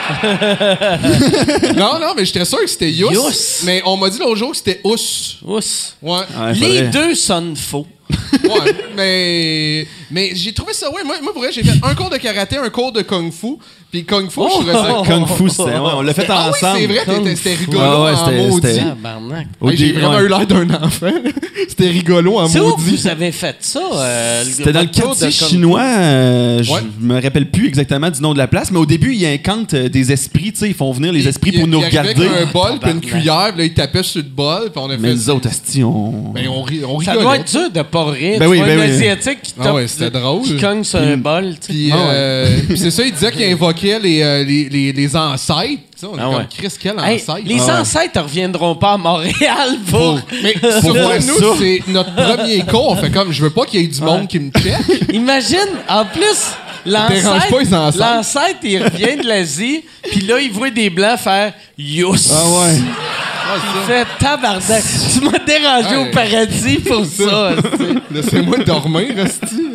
S5: Non, non, mais j'étais sûr que c'était Yus.
S2: Yus.
S5: Mais on m'a dit l'autre jour que c'était Ous.
S2: Ous.
S5: Ouais.
S4: Ouais,
S2: Les
S4: faudrait-
S2: deux sonnent faux.
S5: ouais. Mais, mais j'ai trouvé ça, ouais. Moi, moi pour vrai, j'ai fait un cours de karaté, un cours de kung fu. Puis kung fu, je trouvais ça.
S4: Kung Fu, c'était. Ouais, on l'a fait
S5: Ah oui,
S4: ensemble.
S5: c'est vrai, c'était rigolo
S4: Ah ouais,
S5: en
S4: c'était-
S5: maudit. Hey, j'ai vraiment
S4: ouais.
S5: eu l'air d'un enfant. C'était rigolo en
S2: C'est où que
S5: maudit.
S2: vous avez fait ça? euh,
S4: C'était dans le quartier chinois. euh, je
S5: Ouais.
S4: me rappelle plus exactement du nom de la place, mais au début, ils incantent euh, des esprits. tu sais, Ils font venir les esprits pour
S5: Il-
S4: nous
S5: il
S4: regarder.
S5: avec un bol puis une cuillère, puis là, il tapait sur le bol, puis on a
S4: Mais
S5: fait.
S4: nous autres, asti, on.
S5: Ben, on, ri- on
S2: Ça doit être dur de pas rire.
S4: Ben
S2: Tu
S4: oui,
S2: vois
S4: ben
S2: un
S4: oui.
S2: Asiatique qui
S5: Ah
S2: tape-
S5: c'était drôle.
S2: qui cogne sur un bol. tu sais.
S5: Puis,
S2: Ah ouais.
S5: euh, puis c'est ça, il disait qu'il invoquait les, euh, les, les, les ancêtres. On est
S2: Ah
S5: comme. Chris, quel
S2: Hey,
S5: ancêtre?
S2: les
S5: Ah
S2: ancêtres reviendront pas à Montréal pour.
S5: Mais surtout,
S4: voir
S5: nous, c'est notre premier cours. On fait comme, je veux pas qu'il y ait du monde qui me check.
S2: Imagine, en plus, l'ancêtre,
S5: pas les ancêtres.
S2: l'ancêtre, il revient de l'Asie, puis là, il voit des Blancs faire « Yous!
S4: Ah ouais.
S2: Il fait « Tabarnak! Tu m'as dérangé au paradis pour ça!
S5: Laissez-moi dormir, Resti.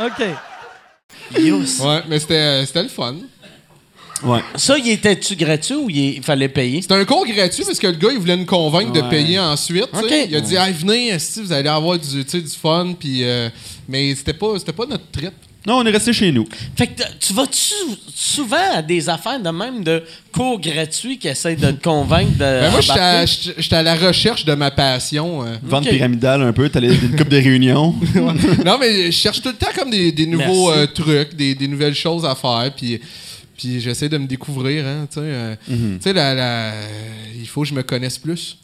S6: OK.
S5: Ouais, mais c'était euh, c'était le fun.
S4: Ouais.
S2: Ça, il était-tu gratuit ou il, il fallait payer?
S5: C'était un cours gratuit parce que le gars, il voulait nous convaincre de payer ensuite. tu sais.
S2: Ok.
S5: Il a dit, hey, venez, si vous allez avoir du, tu sais, du fun. Puis, euh, mais c'était pas, c'était pas notre trip.
S4: Non, on est resté chez nous.
S2: Fait que tu vas-tu souvent à des affaires de même de cours gratuits qui essayent de te convaincre de.
S5: Ben, moi, j'étais à, à la recherche de ma passion. euh.
S4: Vente pyramidale un peu, t'as les- une coupe de réunions.
S5: non, mais je cherche tout le temps comme des, des nouveaux euh, trucs, des, des nouvelles choses à faire. Puis, puis j'essaie de me découvrir. Hein, tu sais, euh,
S2: Mhm.
S5: tu sais, la- la- il faut que je me connaisse plus.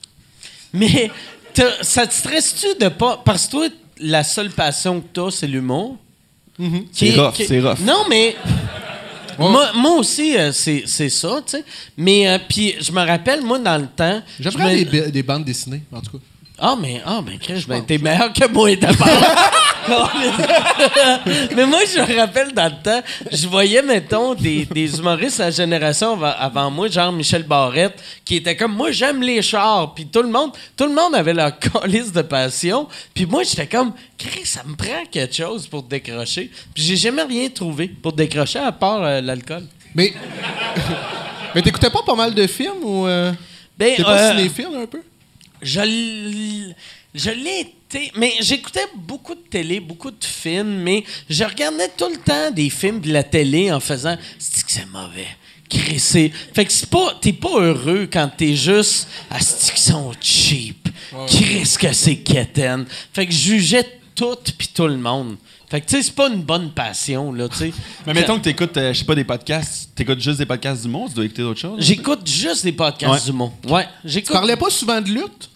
S2: Mais ça te stresse-tu de pas. Parce que toi, la seule passion que t'as, c'est l'humour? Qui
S4: C'est
S2: est-
S4: rough,
S2: qui-
S4: c'est rough.
S2: Non, mais.
S5: Ouais.
S2: Moi, moi aussi, euh, c'est c'est ça, tu sais. Mais, euh, puis, je me rappelle, moi, dans le temps.
S5: J'aimerais
S2: me-
S5: des, ba- des bandes dessinées, en tout cas.
S2: Ah, mais, ah, ben, Chris, ben, t'es meilleur que moi, d'abord. mais moi, je me rappelle dans le temps, je voyais, mettons, des, des humoristes à la génération avant, avant moi, genre Michel Barrette, qui était comme, moi, j'aime les chars. Puis tout le monde, tout le monde avait leur calice de passion. Puis moi, j'étais comme, Chris, ça me prend quelque chose pour décrocher. Puis j'ai jamais rien trouvé pour décrocher à part euh, l'alcool.
S5: Mais. Mais t'écoutais pas pas mal de films ou. Euh...
S2: Ben,
S5: T'es pas
S2: euh,
S5: cinéphile un peu?
S2: Je, l'ai été. Mais j'écoutais beaucoup de télé, beaucoup de films, mais je regardais tout le temps des films de la télé en faisant c'est que c'est mauvais? Crissé. Fait que c'est pas. T'es pas heureux quand t'es juste à qu'ils sont cheap? Chris que c'est quétaine. Fait que je jugeais tout pis tout le monde. Fait que tu sais, c'est pas une bonne passion, là, tu sais.
S4: Mais mettons que t'écoutes, euh, je sais pas, des podcasts. T'écoutes juste des podcasts du monde, tu dois écouter d'autres choses.
S2: J'écoute juste des podcasts
S4: Ouais.
S2: du monde. Ouais,
S5: Tu
S2: j'écoute.
S5: parlais pas souvent de lutte?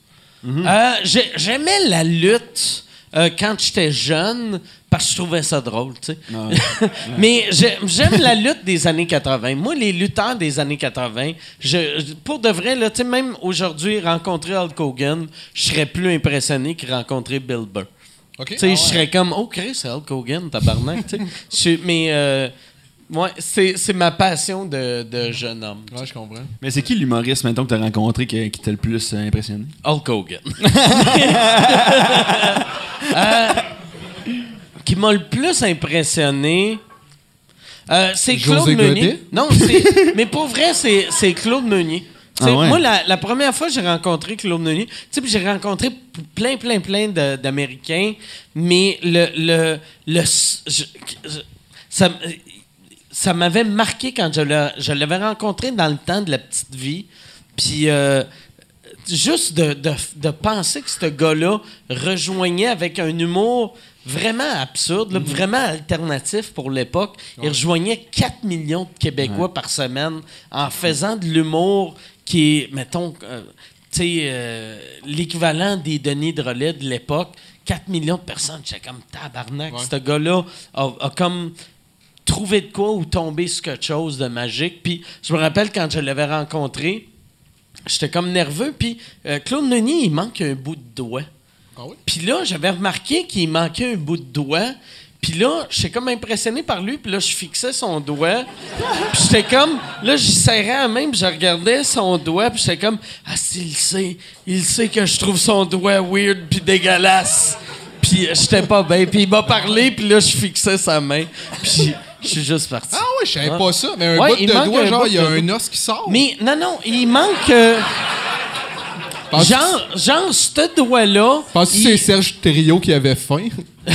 S2: Euh, j'ai- J'aimais la lutte euh, quand j'étais jeune parce que je trouvais ça drôle, tu sais. Mais j'ai- j'aime la lutte des années 80. Moi, les lutteurs des années 80, je, je- pour de vrai, là, tu sais, même aujourd'hui, rencontrer Hulk Hogan, je serais plus impressionné que rencontrer Bill Burr.
S5: OK.
S2: Tu sais, je serais comme, oh, Chris, c'est Hulk Hogan, tabarnak, tu Mais, euh, ouais, c'est c'est ma passion de, de jeune homme.
S5: Ouais, je comprends.
S4: Mais c'est qui l'humoriste, mettons, que t'as rencontré qui, qui t'a le plus euh, impressionné?
S2: Hulk Hogan. Euh, qui m'a le plus impressionné, euh, c'est Claude Meunier.
S5: Godet?
S2: Non, c'est- mais pour vrai, c'est c'est Claude Meunier.
S4: Ah ouais?
S2: Moi, la, la première fois que j'ai rencontré Claude Meunier, j'ai rencontré plein, plein, plein d'Américains, mais le. le, le s- je- je- ça, ça m'avait marqué quand je l'a- je l'avais rencontré dans le temps de la petite vie. Puis euh, juste de, de- de penser que ce gars-là rejoignait avec un humour vraiment absurde, là, vraiment alternatif pour l'époque. Il rejoignait 4 millions de Québécois par semaine en faisant de l'humour qui est, mettons, euh, tu sais, euh, l'équivalent des Denis Drolet de l'époque. 4 millions de personnes, j'étais comme tabarnak. Ce gars-là a, a comme trouvé de quoi ou tombé sur quelque chose de magique. Puis je me rappelle quand je l'avais rencontré, j'étais comme nerveux. Puis euh, Claude Meunier, il manque un bout de doigt.
S5: Ah oui?
S2: Puis là, j'avais remarqué qu'il manquait un bout de doigt. Puis là, j'étais comme impressionné par lui. Puis là, je fixais son doigt. Puis j'étais comme... Là, j'y serrais la main, puis je regardais son doigt. Puis j'étais comme... Ah, s'il sait. Il sait que je trouve son doigt weird puis dégueulasse. Puis euh, j'étais pas bien. Puis il m'a parlé, puis là, je fixais sa main. Puis je suis juste parti.
S5: Ah ouais, je savais pas ça. Mais un
S2: Ouais,
S5: bout de doigt, genre, il y a un os qui sort.
S2: Mais non, non, il manque... euh, genre, genre, ce doigt-là...
S5: Penses-tu que c'est Serge Thériault qui avait faim?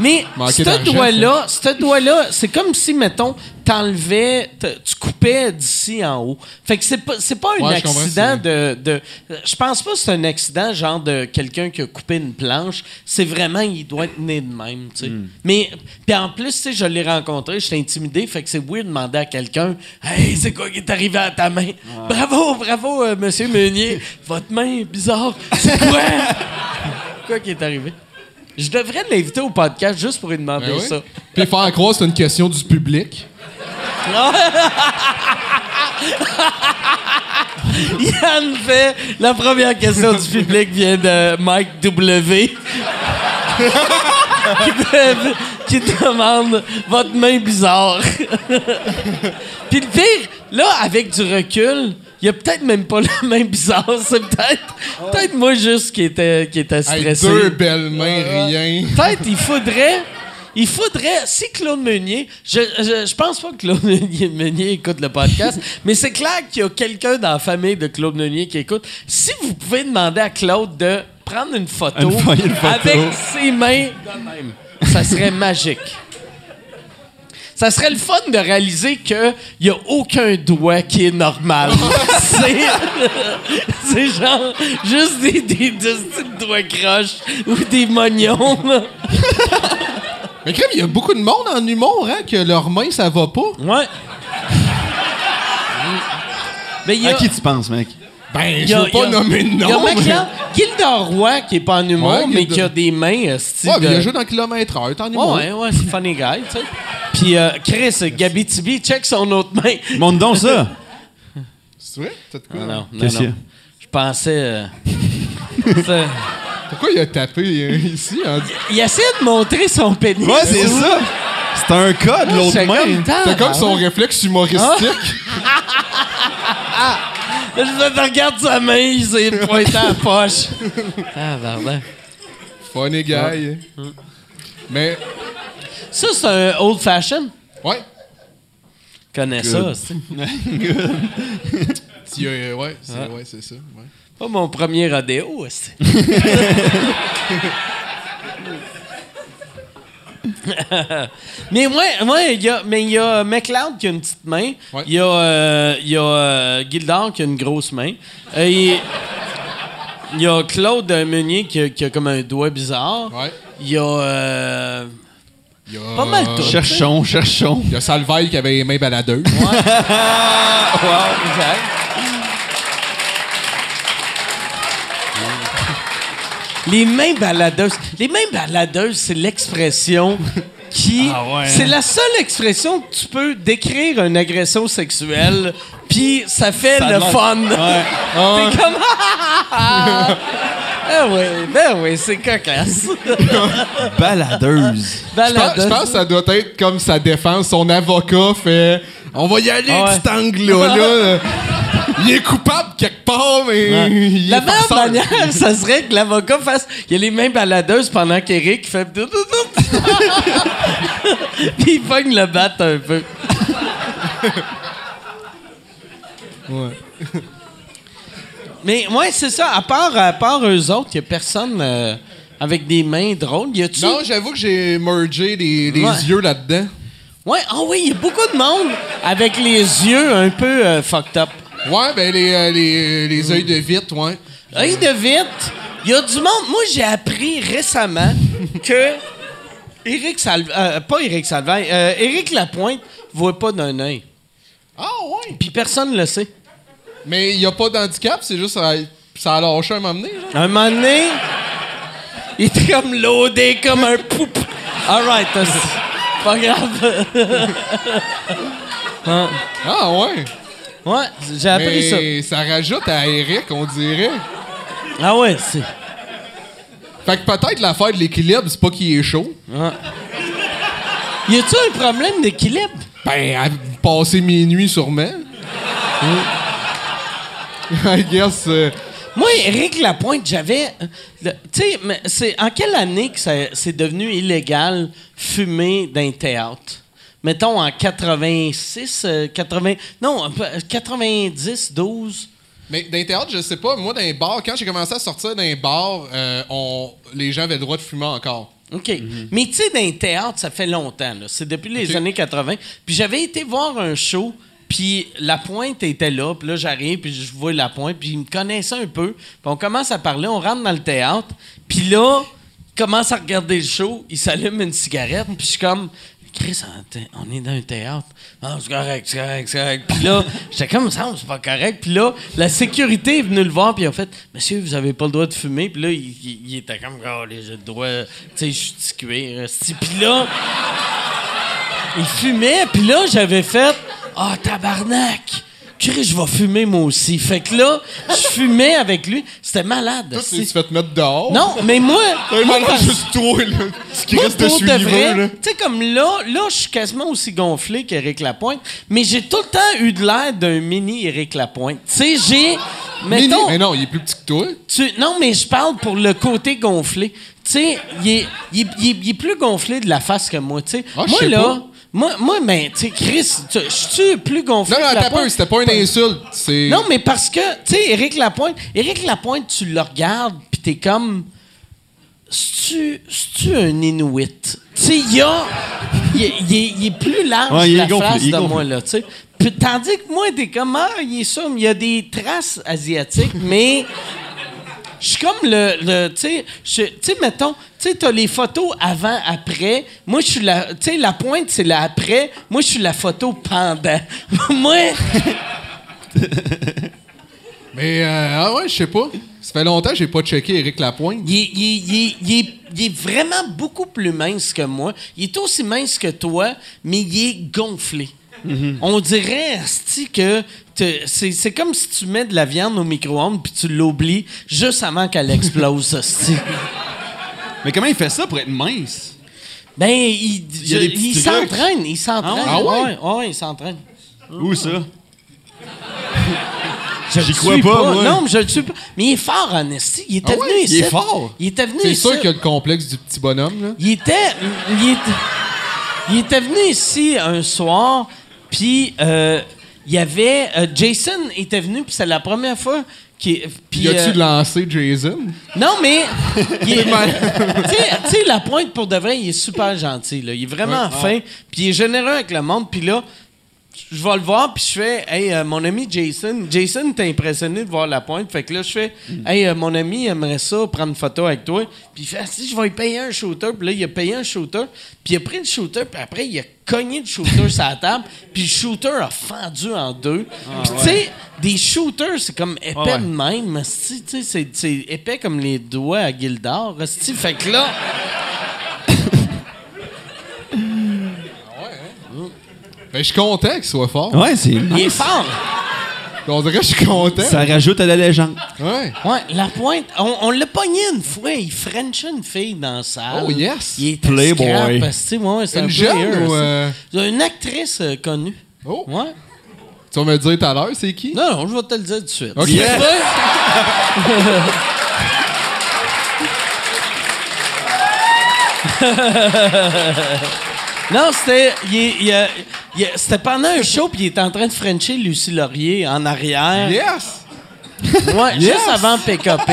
S2: Mais ce doigt-là, ce doigt-là, c'est comme si, mettons, t'enlevais, te- tu coupais d'ici en haut. Fait que c'est pas, c'est pas un
S5: Ouais, je comprends,
S2: accident de, de. Je pense pas que c'est un accident genre de quelqu'un qui a coupé une planche. C'est vraiment, il doit être né de même, tu sais.
S5: Hmm.
S2: Mais, puis en plus, tu sais, je l'ai rencontré, j'étais intimidé, fait que c'est weird de demander à quelqu'un, hey, c'est quoi qui est arrivé à ta main? Bravo, bravo, euh, monsieur Meunier. Votre main est bizarre. C'est quoi? quoi qui est arrivé? Je devrais l'inviter au podcast juste pour lui demander
S5: Ben oui.
S2: ça.
S5: Puis faire croire que c'est une question du public.
S2: Yann fait la première question du public vient de Mike W. qui, de- qui demande votre main bizarre. Puis le pire, là, avec du recul, il y a peut-être même pas la main bizarre. C'est peut-être peut-être moi juste qui était, qui était
S5: Hey,
S2: stressé.
S5: deux belles mains, rien.
S2: Peut-être il faudrait. Il faudrait, si Claude Meunier, je, je, je pense pas que Claude Meunier, Meunier écoute le podcast, mais c'est clair qu'il y a quelqu'un dans la famille de Claude Meunier qui écoute. Si vous pouvez demander à Claude de prendre une photo,
S4: Une feuille, une photo.
S2: avec ses mains de même, ça serait magique. Ça serait le fun de réaliser qu'il n'y a aucun doigt qui est normal. c'est, c'est genre juste des, des, doigts croches ou des mognons.
S5: Mais crème, il y a beaucoup de monde en humour, hein, que leurs mains, ça va pas.
S2: Ouais. Mais il y a,
S4: À qui tu penses, mec?
S5: Ben,
S2: il y
S5: je
S2: a-
S5: veux pas
S2: a-
S5: nommer de
S2: Il y a
S5: nom.
S2: Maclan- Gilda Roy qui est pas en humour,
S5: Ouais,
S2: mais qui a des mains euh, style
S5: Ouais, mais il a joué dans Kilomètre Heure, t'es en humour.
S2: Ouais, ouais, c'est funny guy, tu sais. Puis euh, Chris, Gabi Tibi, check son autre main.
S4: Montre donc ça!
S5: C'est vrai? T'as de quoi?
S2: Non, non, non.
S4: Qu'est-ce qu'il y a?
S2: non. Je pensais. euh,
S5: Pourquoi il a tapé euh, ici? en-
S2: il essaie de montrer son pénis.
S4: Ouais, c'est ça! C'est un code, l'autre
S2: C'est
S4: main!
S2: comme,
S5: C'est comme son réflexe humoristique.
S2: Je te regarde sa main, il s'est pointé à la poche. Ah, bordel.
S5: Funny guy. Mais,
S2: Ça, c'est un old fashion.
S5: ouais.
S2: connais ça. c'est
S5: Si, euh, ouais, c'est ouais, c'est ça. ouais.
S2: pas mon premier rodéo. c'est- mais moi, il y a, mais il y a McLeod qui a une petite main. Il
S5: Ouais.
S2: y a, euh, y a euh, Gildor qui a une grosse main. Euh, il y a Claude Meunier qui a, qui a comme un doigt bizarre.
S5: Ouais.
S2: Il y a.
S5: Il y a,
S2: Pas mal tout.
S4: Cherchons, cherchons.
S5: Il y a Salvaille qui avait les mains baladeuses.
S2: wow, exact. Les mains baladeuses. Les mains baladeuses, c'est l'expression qui.
S3: Ah ouais,
S2: C'est
S3: hein?
S2: la seule expression que tu peux décrire une agression sexuelle, puis ça fait le fun. T'es comme. ah oui, ben oui, c'est cocasse.
S4: Baladeuse.
S5: Je pense, je
S2: Baladeuse.
S5: pense que ça doit être comme sa défense. Son avocat fait On va y aller
S2: Ah ouais.
S5: avec cet angle-là. là. Il est coupable quelque part, mais. il
S2: La meilleure manière, ça serait que l'avocat fasse. Il a les mains baladeuses pendant qu'Éric fait. Puis il pogne le bat un peu. Mais ouais, c'est ça. À part, à part eux autres, il n'y a personne euh, avec des mains drôles. Y a-tu.
S5: Non, j'avoue que j'ai mergé les, les
S2: Ouais.
S5: yeux là-dedans.
S2: Ouais, ah oui, il y a beaucoup de monde avec les yeux un peu euh, fucked up.
S5: Ouais, ben les, euh, les, les œils de vite, ouais.
S2: Œil de vite, il y a du monde. Moi, j'ai appris récemment que Éric Salvaille, euh, pas Éric Salvaille, euh, Éric Lapointe voit pas d'un œil.
S5: Ah, ouais.
S2: Puis personne le sait.
S5: Mais il n'y a pas d'handicap, c'est juste ça, ça a lâché un moment donné. genre.
S2: Un moment donné, il était comme loadé comme un poup. All right, c'est pas grave.
S5: Ah, ouais.
S2: Ouais, j'ai appris ça.
S5: Mais ça rajoute à Eric, on dirait.
S2: Ah ouais, c'est.
S5: Fait que peut-être l'affaire de l'équilibre, c'est pas qu'il est chaud.
S2: Y a-tu un problème d'équilibre?
S5: Ben, à passer minuit sûrement. I guess. euh,
S2: Moi, Éric Lapointe, j'avais. euh, Tu sais, mais c'est en quelle année que ça- c'est devenu illégal fumer dans un théâtre? Mettons en 86, euh, 80. Non, un peu- euh, 90, 12.
S5: Mais dans les théâtres, je sais pas. Moi, dans les bars, quand j'ai commencé à sortir bars, euh, on, les gens avaient le droit de fumer encore.
S2: OK. Mais tu sais, dans un théâtre, ça fait longtemps. là. C'est depuis les années 80. Puis j'avais été voir un show, puis la pointe était là. Puis là, j'arrive, puis je vois la pointe, puis il me connaissait un peu. Puis on commence à parler, on rentre dans le théâtre. Puis là, commence à regarder le show, il s'allume une cigarette, puis je suis comme... Chris, on- est dans un théâtre. Non, c'est correct, c'est correct, c'est correct. Puis là, j'étais comme ça, c'est pas correct. Puis là, la sécurité est venue le voir, puis ont fait Monsieur, vous avez pas le droit de fumer. Puis là, il, était comme Oh, les j'ai le droit. Tu sais, je suis cuir. Puis là, il fumait, puis là, j'avais fait Ah, tabarnak! Chris, je vais fumer moi aussi. Fait que là, je fumais avec lui. C'était malade.
S5: Toi, tu t'es fait mettre dehors?
S2: Non, mais moi.
S5: Man,
S2: parce-
S5: juste toi, là. Tu
S2: moi,
S5: restes de
S2: pour de tu sais, comme là, là, je suis quasiment aussi gonflé qu'Éric Lapointe, mais j'ai tout le temps eu de l'air d'un mini Éric Lapointe. Tu sais, j'ai.
S5: Mini? Mais non, il est plus petit que toi.
S2: tu- non, mais je parle pour le côté gonflé. Tu sais, il est, il, est- il plus gonflé de la face que moi, tu sais.
S5: Ah,
S2: moi, là.
S5: pas.
S2: Moi, moi, ben, tu sais, Chris, tu- je suis plus gonflé
S5: Non, non,
S2: que
S5: attends un peu,
S2: Lapointe.
S5: c'était pas une insulte. C'est.
S2: Non, mais parce que, tu sais, Éric Lapointe, Éric Lapointe, tu le regardes, puis t'es comme. C'est-tu un Inuit? Tu sais, il y a. Il est, plus large
S4: Ouais,
S2: que
S4: est
S2: la
S4: gonflé,
S2: face de
S4: gonflé.
S2: moi, là, tu sais. Puis Tandis que moi, t'es comme, ah, il est ça, mais il y a des traces asiatiques, mais. Je suis comme le. le tu sais, je- tu sais, mettons, sais, t'as les photos avant, après. Moi, je suis la. Tu sais, la pointe, c'est la après. Moi, je suis la photo pendant. moi.
S5: Mais, euh, ah ouais, je sais pas. Ça fait longtemps que j'ai pas checké Eric Lapointe.
S2: Il est, il est- il est- il est- il est vraiment beaucoup plus mince que moi. Il est aussi mince que toi, mais il est gonflé. On dirait, asti, que c'est comme si tu mets de la viande au micro-ondes puis tu l'oublies juste avant qu'elle explose, asti.
S4: Mais comment il fait ça pour être mince?
S2: Ben, il, il s'entraîne, il s'entraîne.
S5: Ah ouais?
S2: ouais, ouais, il s'entraîne.
S4: Où ça?
S2: Je
S4: J'y crois
S2: suis
S4: pas, moi.
S2: Non, mais je le suis pas. Mais il est fort en esti. Il était
S5: Ah ouais?
S2: venu ici.
S4: Il est fort.
S2: Il était venu
S5: C'est sûr qu'il y a le complexe du petit bonhomme, là.
S2: Il était, il était, il était venu ici un soir, Puis, euh, il y avait... euh, Jason était venu, puis c'est la première fois qu'il... Puis,
S5: Y a-tu
S2: euh,
S5: lancé Jason?
S2: non, mais. Tu sais- la pointe, pour de vrai, il est super gentil. Là. Il est vraiment fin. Puis il est généreux avec le monde. Puis là, je vais le voir. Puis je fais, hey, euh, mon ami Jason. Jason t'es impressionné de voir la pointe. Fait que là, je fais, hey, euh, mon ami aimerait ça, prendre une photo avec toi. Puis il fait, ah, si, je vais lui payer un shooter. Puis là, il a payé un shooter. Puis il a pris le shooter. Puis après, il a cogné le shooter sur la table. Puis le shooter a fendu en deux. Puis tu sais, des shooters, c'est comme épais
S3: ouais.
S2: de même. esti, tu sais, C'est épais comme les doigts à Gildor. Fait que là.
S5: Ben, je suis content qu'il soit fort.
S4: Ouais, c'est.
S2: Il est fort.
S5: On dirait que je suis content.
S4: Ça rajoute à la légende.
S5: Ouais.
S2: Ouais, la pointe. On, on l'a pogné une fois. Il frenchait une fille dans la salle.
S5: Oh, yes.
S2: Il était
S4: Playboy.
S2: scrap, esti, ouais, c'est un
S5: Une
S2: peu
S5: jeune ou. euh,
S2: Une actrice euh, connue.
S5: Oh,
S2: Ouais.
S5: tu vas me le dire tout à l'heure, c'est qui?
S2: Non, non, je vais te le dire tout de suite.
S5: Ok.
S2: Yeah. non, c'était. C'était pendant un show, puis il était en train de frencher Lucie Laurier en arrière.
S5: Yes!
S2: Ouais, juste avant PKP.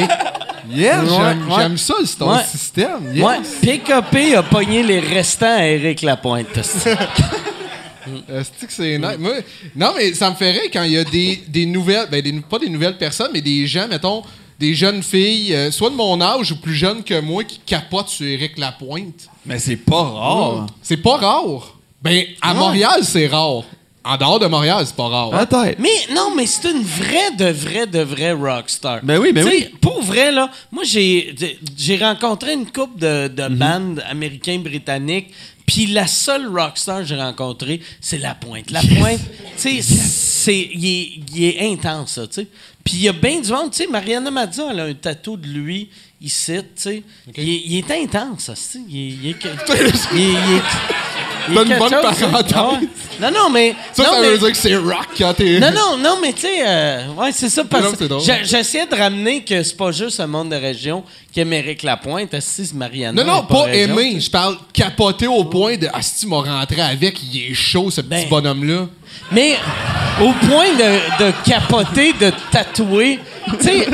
S5: Yes!
S2: Ouais,
S5: J'aime
S2: ouais.
S5: ça, c'est ton
S2: Ouais.
S5: système. Yes!
S2: Ouais, PKP a pogné les restants à Éric Lapointe.
S5: Est-ce que c'est nice? Moi, non, mais ça me ferait quand il y a des, des nouvelles, ben des- pas des nouvelles personnes, mais des gens, mettons, des jeunes filles, euh, soit de mon âge ou plus jeunes que moi, qui capotent sur Éric Lapointe.
S4: Mais c'est pas rare.
S5: C'est pas rare. Ben, à Montréal, c'est rare. En dehors de Montréal, c'est pas rare.
S4: Peut-être.
S2: Mais non, mais c'est une vraie, de vraie, de vraie rockstar.
S4: Ben oui, ben
S2: Tu sais,
S4: oui.
S2: Pour vrai, là, moi, j'ai j'ai rencontré une couple de, de
S4: Mhm.
S2: bandes américains-britanniques, puis la seule rockstar que j'ai rencontrée, c'est La Pointe. La Pointe, tu sais, c'est- il est, intense, ça, tu sais. Puis il y a bien du monde, tu sais, Mariana Mazza, elle a un tatou de lui ici, tu sais. Il, est- il est intense, ça, tu sais. Il, est-
S5: T'as une bonne
S2: ça.
S5: parenthèse.
S2: Ouais. Non, non, mais...
S5: Ça,
S2: non,
S5: ça
S2: mais-
S5: veut dire que c'est rock quand t'es.
S2: non, non, non, mais tu sais, euh, ouais, c'est ça, parce que j'essayais de ramener que c'est pas juste un monde de région qui aime Éric Lapointe, assis c'est Mariana.
S5: Non, non, pas
S2: région.
S5: aimer. Je parle capoter au point de Ah, si tu m'as rentré avec, il est chaud, ce petit
S2: Ben.
S5: bonhomme-là.
S2: Mais au point de, de capoter, de tatouer, tu sais,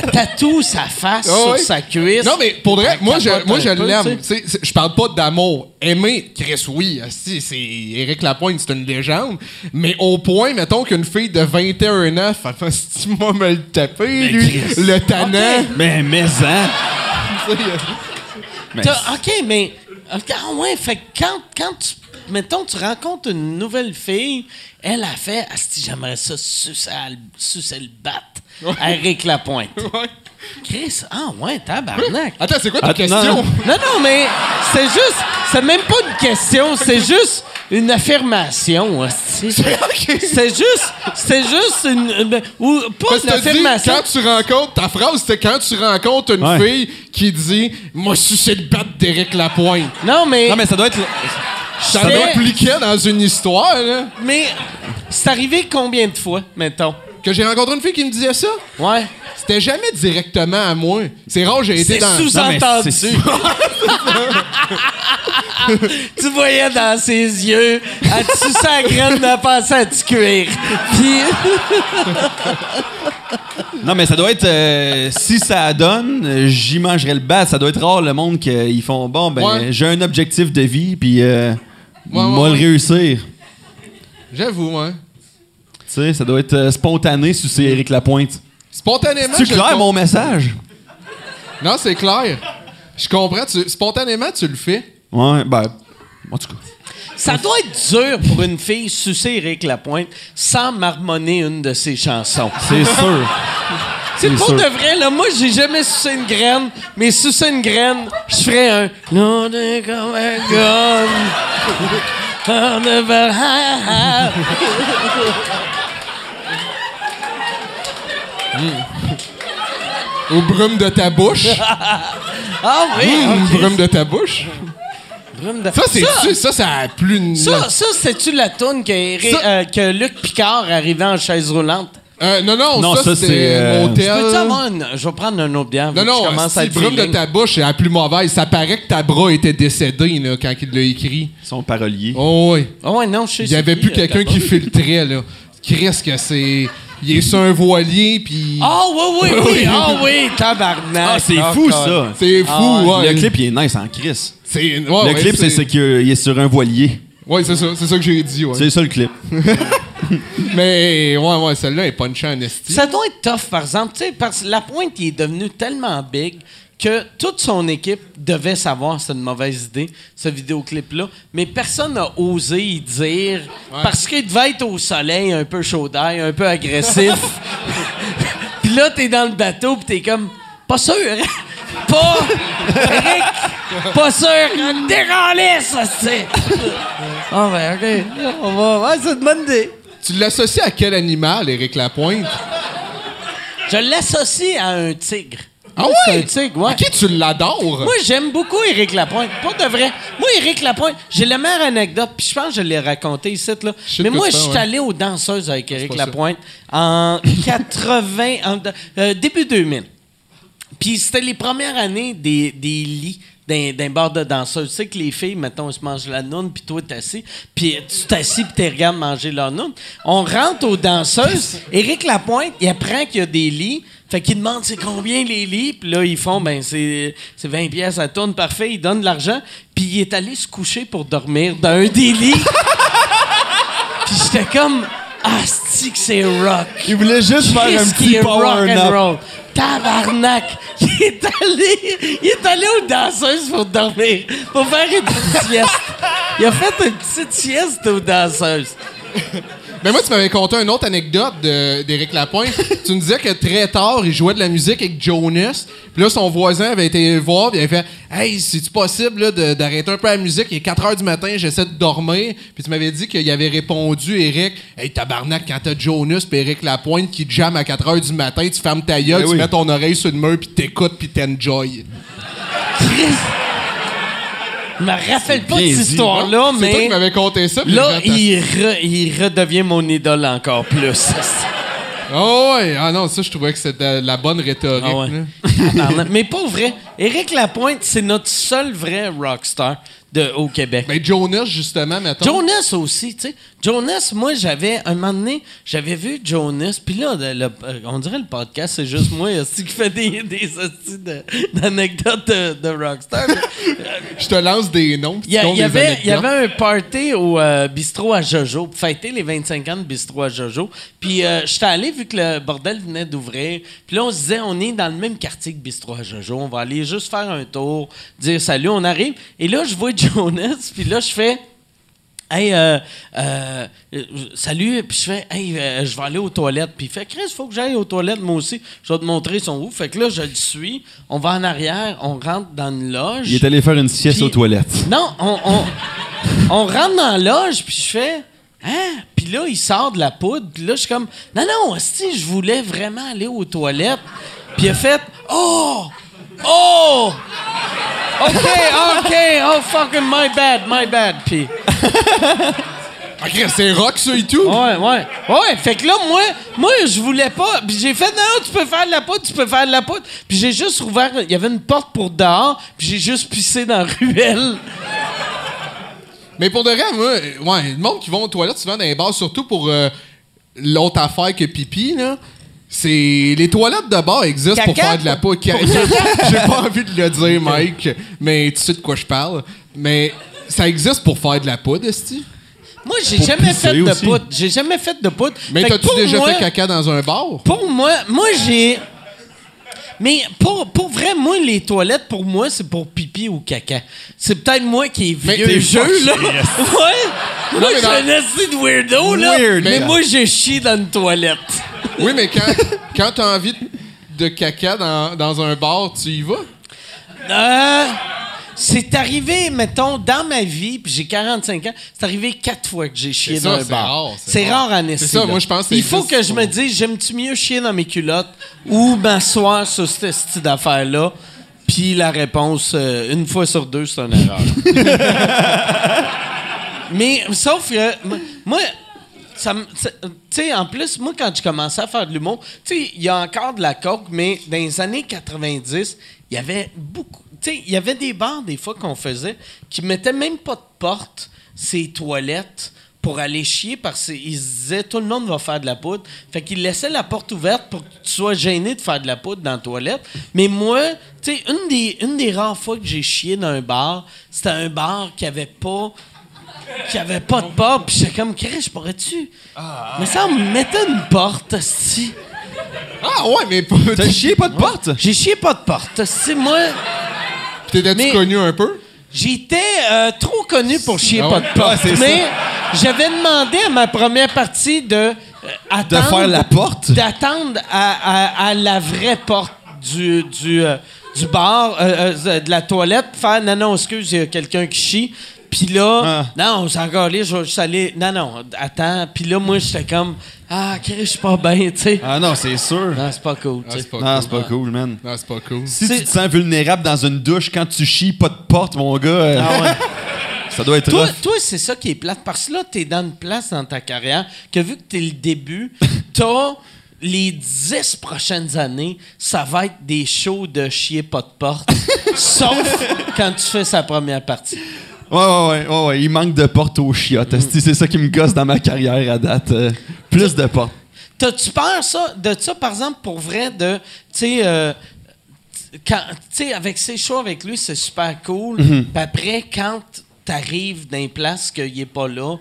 S2: tatoue sa face
S5: Ah
S2: sur sa cuisse.
S5: Non, mais pour vrai, moi, je, moi, je l'aime. Je parle pas d'amour. Aimer, Chris, oui. C'est Éric Lapointe, c'est une légende. Mais au point, mettons qu'une fille de 21 ans fait si tu m'as me le taper, lui, le tannant.
S4: Mais, mais, hein. Mais-
S2: T'as- OK, mais. ok, Ah ouais, fait que quand, quand tu. Mettons, tu rencontres une nouvelle fille, elle a fait Asti, j'aimerais ça sucer, le- sucer le bat à Éric Lapointe.
S5: Ouais.
S2: Chris, ah ouais, tabarnak.
S5: Attends, c'est quoi ta
S4: Attends,
S5: question?
S4: non.
S2: Non, non, mais c'est juste. C'est même pas une question, c'est juste une affirmation. hostie. C'est juste. C'est juste une. une- ou pas
S5: Parce
S2: une
S5: dit,
S2: affirmation.
S5: quand tu rencontres, ta phrase, c'était quand tu rencontres une
S4: Ouais.
S5: fille qui dit Moi, je suis le bat d'Éric Lapointe.
S2: Non, mais.
S4: Non, mais ça doit être.
S5: Ça
S2: C'est-
S5: m'impliquait dans une histoire, là.
S2: mais c'est arrivé combien de fois, mettons?
S5: Que j'ai rencontré une fille qui me disait ça.
S2: Ouais.
S5: C'était jamais directement à moi. C'est rare, j'ai été
S2: C'est
S5: dans.
S2: sous-entendu.
S4: c'est-
S2: tu voyais dans ses yeux, elle suçait la graine de penser à du cuir. Puis,
S4: Non, mais ça doit être. euh, si ça donne, j'y mangerais le bat. Ça doit être rare le monde qu'ils font. Bon, ben,
S5: Ouais.
S4: j'ai un objectif de vie, puis. Euh,
S5: Ouais, ouais,
S4: moi le
S5: ouais.
S4: réussir.
S5: J'avoue, moi.
S4: Tu sais, ça doit être euh, spontané si c'est Éric Lapointe.
S5: Spontanément.
S4: C'est
S5: le
S4: clair, mon message?
S5: Non, c'est clair. Je comprends. tu- Spontanément, tu le fais.
S4: Ouais, ben. En tout cas.
S2: ça doit être dur pour une fille sucer Éric Lapointe sans marmonner une de ses chansons.
S4: C'est sûr.
S2: C'est pour
S4: sûr.
S2: de vrai, là. Moi, j'ai jamais sucé une graine, mais sucer une graine, je ferais un. Non, t'es comme un gun. On have.
S5: Au brume de ta bouche.
S2: Ah oui!
S5: Hum,
S2: ok.
S5: brume de ta bouche.
S2: Brume de-
S5: Ça, c'est ça, ça, ça a plus.
S2: Ça, ça c'est-tu la toune que, Eri-
S5: Ça-
S2: euh, que Luc Picard arrivait en chaise roulante?
S5: Euh, non, non,
S4: Non,
S5: ça,
S4: ça,
S5: c'est
S4: c'est, euh,
S2: avoir une... Je vais prendre un autre bière. vu
S5: Non, non,
S2: je commence
S5: si brume de ta bouche est la plus mauvaise. Ça paraît que ta bras était décédé là, quand il l'a écrit.
S4: Son parolier.
S5: Oh oui.
S2: Ah ouais, non, je sais
S5: Il y avait plus
S2: euh,
S5: quelqu'un qui filtrait, là. Qu'est-ce que c'est... Il est sur un voilier, puis...
S2: Ah oui, oui, oui. Ah oui, tabarnak.
S4: Ah, c'est
S2: Ah,
S4: fou,
S2: God.
S4: ça.
S5: C'est fou,
S2: Ah
S5: ouais.
S4: Le clip, il est nice en crise.
S5: C'est... ouais,
S4: le
S5: ouais,
S4: clip, c'est c'est qu'il est sur un voilier.
S5: Ouais, c'est ça. C'est ça que j'ai dit, ouais.
S4: C'est ça le clip.
S5: Mais, ouais, ouais, celle-là est punchée en esti.
S2: Ça doit être tough, par exemple, tu sais, parce que la pointe, il est devenu tellement big que toute son équipe devait savoir c'est une mauvaise idée, ce vidéoclip-là, mais personne n'a osé y dire parce qu'il devait être au soleil, un peu chaud d'ail, un peu agressif. puis là, t'es dans le bateau, puis t'es comme, pas sûr, hein? pas, Eric, pas sûr, déranlais, ça, c'est. Ah, ben, ok, on va, ouais, c'est une bonne idée.
S5: Tu l'associes à quel animal, Éric Lapointe?
S2: Je l'associe à un tigre.
S5: Ah ouais?
S2: C'est un tigre, ouais.
S5: Ok, tu l'adores?
S2: Moi, j'aime beaucoup Éric Lapointe. Pas de vrai. Moi, Éric Lapointe, j'ai la meilleure anecdote, puis je pense que je l'ai raconté ici. Là. Mais moi, je suis
S5: ouais.
S2: allé aux danseuses avec Éric
S5: ça.
S2: Lapointe en 80, en- euh, début 2000. Puis c'était les premières années des, des lits d'un, bar de danseuses. Tu sais que les filles, mettons, elles se mangent la noune, puis toi, t'es assis. Puis tu t'assis, puis tu regardes manger leur noune. On rentre aux danseuses. Éric Lapointe, il apprend qu'il y a des lits. Fait qu'il demande c'est combien les lits. Puis là, ils font, ben c'est, c'est 20 pièces à tourne, parfait. Il donne de l'argent. Puis il est allé se coucher pour dormir dans un des lits. puis j'étais comme, ah, c'est que c'est rock.
S4: Il voulait juste faire un petit power nap.
S2: roll? Tabarnak! Il est allé, il est allé aux danseuses pour dormir, pour faire une petite sieste. Il a fait une petite sieste aux danseuses.
S5: Mais moi, tu m'avais conté une autre anecdote d'Éric Lapointe. tu me disais que très tard, il jouait de la musique avec Jonas. Puis là, son voisin avait été voir, puis il avait fait Hey, c'est-tu possible d'arrêter un peu la musique? Il est 4 h du matin, j'essaie de dormir. Puis tu m'avais dit qu'il avait répondu, Eric Hey, tabarnak, quand t'as Jonas puis Éric Lapointe qui jamme à 4 h du matin, tu fermes ta gueule,
S4: Ben
S5: tu
S4: oui.
S5: mets ton oreille sur le mur, puis t'écoutes, puis t'enjoy.
S2: Je me rappelle pas de cette histoire-là,
S5: C'est toi qui
S2: mais
S5: m'avais conté ça.
S2: là,
S5: fait,
S2: il, re- il redevient mon idole encore plus.
S5: Oh ouais, ah non, ça, je trouvais que c'était de la bonne rhétorique.
S2: Ah ouais. mais pas vrai. Éric Lapointe, c'est notre seul vrai rockstar de, au Québec.
S5: Ben, Jonas, justement, mettons.
S2: Jonas aussi, tu sais. Jonas, moi, j'avais, un moment donné, j'avais vu Jonas, puis là, le- le- euh, on dirait le podcast, c'est juste moi aussi qui fait des, des d'anecdotes de, de Rockstar.
S5: Je te lance des noms. puis
S2: Il y, avait un party au euh, bistrot à Jojo, pour fêter les 25 ans de bistrot à Jojo. Puis euh, j'étais allé, vu que le bordel venait d'ouvrir, puis là, on se disait, on est dans le même quartier que bistrot à Jojo, on va aller juste faire un tour, dire salut, on arrive. Et là, je vois Jonas, puis là, je fais... Hey, euh, euh, salut, puis je fais, hey, euh, je vais aller aux toilettes. Puis il fait, Chris, faut que j'aille aux toilettes, moi aussi. Je vais te montrer son où. Fait que là, je le suis. On va en arrière, on rentre dans une loge.
S4: Il est allé faire une sieste aux toilettes.
S2: Non, on, on, on rentre dans la loge, puis je fais, hein? Puis là, il sort de la poudre, puis là, je suis comme, non, non, si je voulais vraiment aller aux toilettes. Puis il a fait, oh! Oh! OK, OK, oh fucking my bad, my bad. Puis.
S5: Ah, Chris, c'est rock, ça et tout.
S2: Ouais, ouais. Ouais, fait que là, moi, moi je voulais pas. Puis j'ai fait, non, tu peux faire de la poudre, tu peux faire de la poudre. Puis j'ai juste ouvert, il y avait une porte pour dehors, puis j'ai juste pissé dans la ruelle.
S5: Mais pour de vrai, moi, ouais, le monde qui va aux toilettes souvent dans les bars, surtout pour euh, l'autre affaire que pipi, là. C'est. Les toilettes de bar existent pour faire de la peau. J'ai pas envie de le dire, Mike, mais tu sais de quoi je parle. Mais ça existe pour faire de la poudre, esti.
S2: Moi, j'ai jamais fait de
S4: aussi.
S2: poudre. J'ai jamais fait de poudre.
S5: Mais t'as-tu déjà
S2: moi-
S5: fait caca dans un bar?
S2: Pour moi, moi, j'ai. Mais pour, pour vrai, moi, les toilettes, pour moi, c'est pour pipi ou caca. C'est peut-être moi qui est vieux
S5: t'es
S2: jeu, là. ouais. Moi,
S5: mais
S2: je suis un esti de weirdo, là.
S4: Weird,
S2: mais
S4: là.
S2: moi, je chie dans une toilette.
S5: Oui, mais quand, quand t'as envie de caca dans, dans un bar, tu y vas?
S2: Euh, c'est arrivé, mettons, dans ma vie, puis j'ai 45 ans, c'est arrivé quatre fois que j'ai chié
S5: C'est ça,
S2: dans un
S5: c'est
S2: bar.
S5: rare, c'est rare.
S2: en
S5: C'est ça, moi, je pense
S2: Il faut que je me dise, j'aime-tu mieux chier dans mes culottes ou m'asseoir sur cette esti d'affaire-là? Puis la réponse, euh, une fois sur deux, c'est une erreur. Mais sauf que, moi, ça- tu sais, en plus, moi, quand je commençais à faire de l'humour, tu sais, il y a encore de la coke, mais dans les années 90, il y avait beaucoup. Tu sais, il y avait des bars, des fois, qu'on faisait, qui mettaient même pas de porte, ces toilettes, pour aller chier, parce qu'ils se disaient, tout le monde va faire de la poudre. Fait qu'ils laissaient la porte ouverte pour que tu sois gêné de faire de la poudre dans la toilette. Mais moi, tu sais, une des, une des rares fois que j'ai chié dans un bar, c'était un bar qui avait pas qui avait pas de porte, puis j'étais comme, Chris, pourrais-tu? Mais ça me mettait une porte, si.
S5: Ah ouais, mais
S4: T'as chié, pas de porte?
S2: J'ai chié pas de porte, si. Moi,
S5: t'étais-tu connu un peu?
S2: j'étais euh, trop connu pour chier
S5: Ah
S2: pas
S5: ouais?
S2: de porte.
S4: Ouais, c'est
S2: mais j'avais demandé à ma première partie de euh,
S4: De
S2: attendre.
S4: faire la porte?
S2: D'attendre à, à- à la vraie porte du, du, euh, du bar, euh, de la toilette, faire non, non, excuse, il y a quelqu'un qui chie. Puis là,
S4: Ah.
S2: non, c'est encore allé, je vais juste aller. Non, non, attends. Puis là, moi, j'étais comme, ah, Chris, je suis pas bien, tu sais.
S4: Ah non, c'est sûr.
S2: Non, c'est pas cool,
S5: Ah,
S2: tu sais.
S5: c'est pas
S4: Non,
S5: cool.
S4: c'est pas cool, man.
S5: Non, c'est pas cool.
S4: Si tu te sens vulnérable dans une douche quand tu chies, pas de porte, mon gars, euh,
S2: Ah ouais.
S4: ça doit être
S2: Toi,
S4: rough.
S2: toi c'est ça qui est plate. Parce que là, t'es dans une place dans ta carrière que vu que t'es le début, t'as les dix prochaines années, ça va être des shows de chier pas de porte. sauf quand tu fais sa première partie.
S4: Ouais, ouais, ouais, ouais, il manque de porte aux chiottes. esti, C'est ça qui me gosse dans ma carrière à date. euh, plus de portes.
S2: T'as-tu peur ça, de ça, par exemple, pour vrai, de, tu sais, euh, quand- avec ses shows avec lui, c'est super cool.
S4: Mhm.
S2: Puis après, quand t'arrives dans une place qu'il est pas là,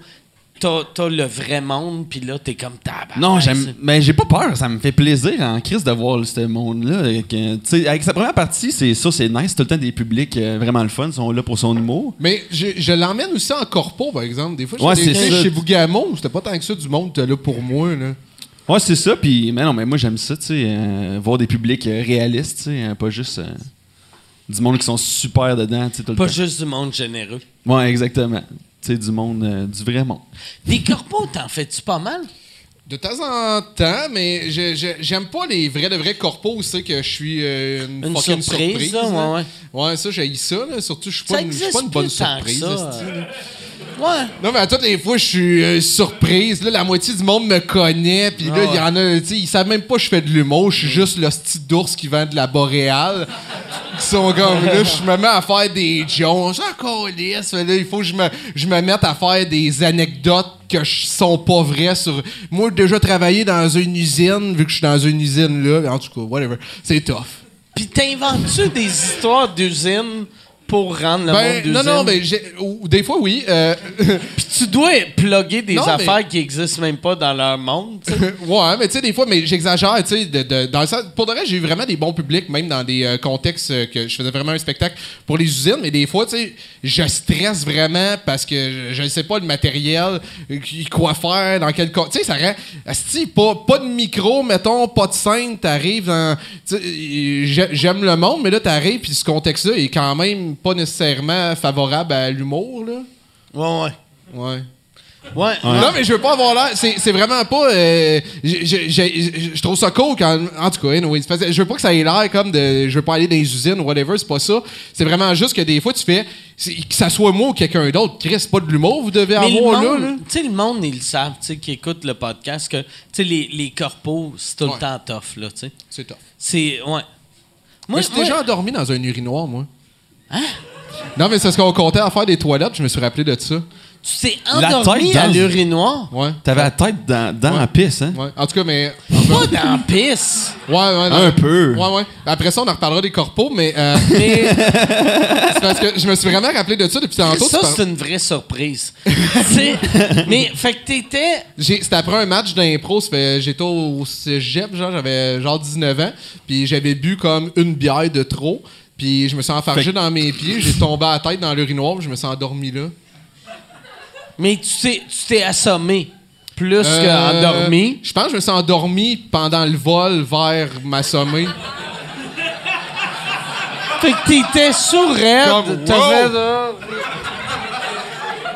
S2: t'as, t'as le vrai monde, puis là, t'es comme tabac.
S4: Non, j'aime. Mais j'ai pas peur, ça me fait plaisir en crise de voir ce monde-là. que, tu sais, Avec sa première partie, c'est ça, c'est nice. Tout le temps des publics euh, vraiment le fun, ils sont là pour son humour.
S5: Mais je, je l'emmène aussi en corpo, par exemple. Des fois,
S4: Ouais,
S5: j'étais
S4: c'est
S5: des-
S4: ça.
S5: chez Bougamo, c'était pas tant que ça du monde là pour moi. Là.
S4: Ouais, c'est ça. Puis, mais non, mais moi j'aime ça, tu sais, euh, voir des publics euh, réalistes, tu sais, euh, pas juste euh, du monde qui sont super dedans, tu sais, tout le
S2: Pas
S4: temps.
S2: juste du monde généreux.
S4: Ouais, exactement. Tu sais, du monde, euh, du vrai monde.
S2: Des corpos, t'en fais-tu pas mal?
S5: De temps en temps, mais je- je- j'aime pas les vrais de vrais corpos, c'est que je suis euh, une,
S2: Une
S5: fucking
S2: surprise,
S5: surprise.
S2: ça,
S5: là.
S2: ouais, ouais.
S5: Ouais, ça, j'ai ça. Là. Surtout, je suis
S2: Ça
S5: pas, une- je suis
S2: existe
S5: pas une bonne
S2: plus tant que
S5: surprise.
S2: ça,
S5: esti.
S2: Ouais.
S5: Non, mais à toutes les fois, je suis euh, surprise. Là, la moitié du monde me connaît. Puis là,
S2: Ah
S5: il y en a, tu sais, ils savent même pas que je fais de l'humour. Je suis juste le petit d'ours qui vend de la boréale. Qui sont comme là, je me mets à faire des Jones. Encore lisse. Là, il faut que je me, je me mette à faire des anecdotes que je- sont pas vraies sur. Moi, j'ai déjà travaillé dans une usine, vu que je suis dans une usine là. En tout cas, whatever. C'est tough.
S2: Puis t'inventes-tu des histoires d'usine pour rendre le monde
S5: Ben,
S2: d'usine?
S5: non, non, mais des fois, oui. euh,
S2: Puis tu dois plugger des
S5: Non, mais-
S2: affaires qui existent même pas dans leur monde.
S5: ouais, mais tu sais, des fois, mais j'exagère, tu sais, de, de- dans le sens- pour de vrai, j'ai eu vraiment des bons publics, même dans des euh, contextes euh, que je faisais vraiment un spectacle pour les usines, mais des fois, tu sais, je stresse vraiment parce que je ne sais pas le matériel, euh, quoi faire, dans quel cas. Tu sais, ça rend. asti, pas, pas de micro, mettons, pas de scène, t'arrives dans. J'aime le monde, mais là, t'arrives, puis ce contexte-là est quand même pas nécessairement favorable à l'humour, là.
S2: Ouais, ouais.
S5: Ouais.
S2: Ouais.
S5: Non, mais je veux pas avoir l'air. C'est c'est vraiment pas. euh, je- je je- je trouve ça cool quand. En tout cas, anyway, c'est parce que je veux pas que ça ait l'air comme de. Je veux pas aller dans les usines ou whatever, c'est pas ça. C'est vraiment juste que des fois, tu fais. Que ça soit moi ou quelqu'un d'autre. Chris, c'est pas de l'humour, vous devez
S2: Mais le
S5: avoir là,
S2: tu sais, le monde, ils le savent, tu sais, qui écoute le podcast, que, tu sais, les, les corpos, c'est tout
S5: Ouais.
S2: le temps tough, là, tu sais.
S5: C'est tough.
S2: C'est, ouais. Moi,
S5: Moi, j'ai
S2: moi-
S5: déjà endormi dans un urinoir, moi. Hein? Non, mais c'est parce qu'on comptait à faire des toilettes, je me suis rappelé de ça.
S2: tu t'es
S4: La
S2: endormi
S4: tête
S2: à
S4: dans-
S2: l'urinoir?
S5: Ouais.
S4: T'avais la tête dans, dans
S5: Ouais.
S4: la pisse, hein?
S5: Ouais. En tout cas, mais.
S2: Pas dans la pisse.
S5: Ouais, ouais. non.
S4: Un peu.
S5: Ouais, ouais. Après ça, on en reparlera des corpos, mais. euh,
S2: Mais
S5: c'est parce que je me suis vraiment rappelé de ça depuis tantôt.
S2: ça,
S5: par-
S2: c'est une vraie surprise. Tu sais, mais, fait que t'étais...
S5: C'était après un match d'impro, ça fait- j'étais au cégep, genre, j'avais genre 19 ans, puis j'avais bu comme une bière de trop, puis je me suis enfargé
S4: Fait
S5: dans mes pieds, j'ai tombé à la tête dans l'urinoir, puis je me suis endormi là.
S2: Mais tu t'es, tu t'es assommé plus
S5: Euh,
S2: qu'endormi.
S5: Je pense que je me suis endormi pendant le vol vers ma sommeil.
S2: Fait que t'étais.
S5: Comme,
S2: t'avais là-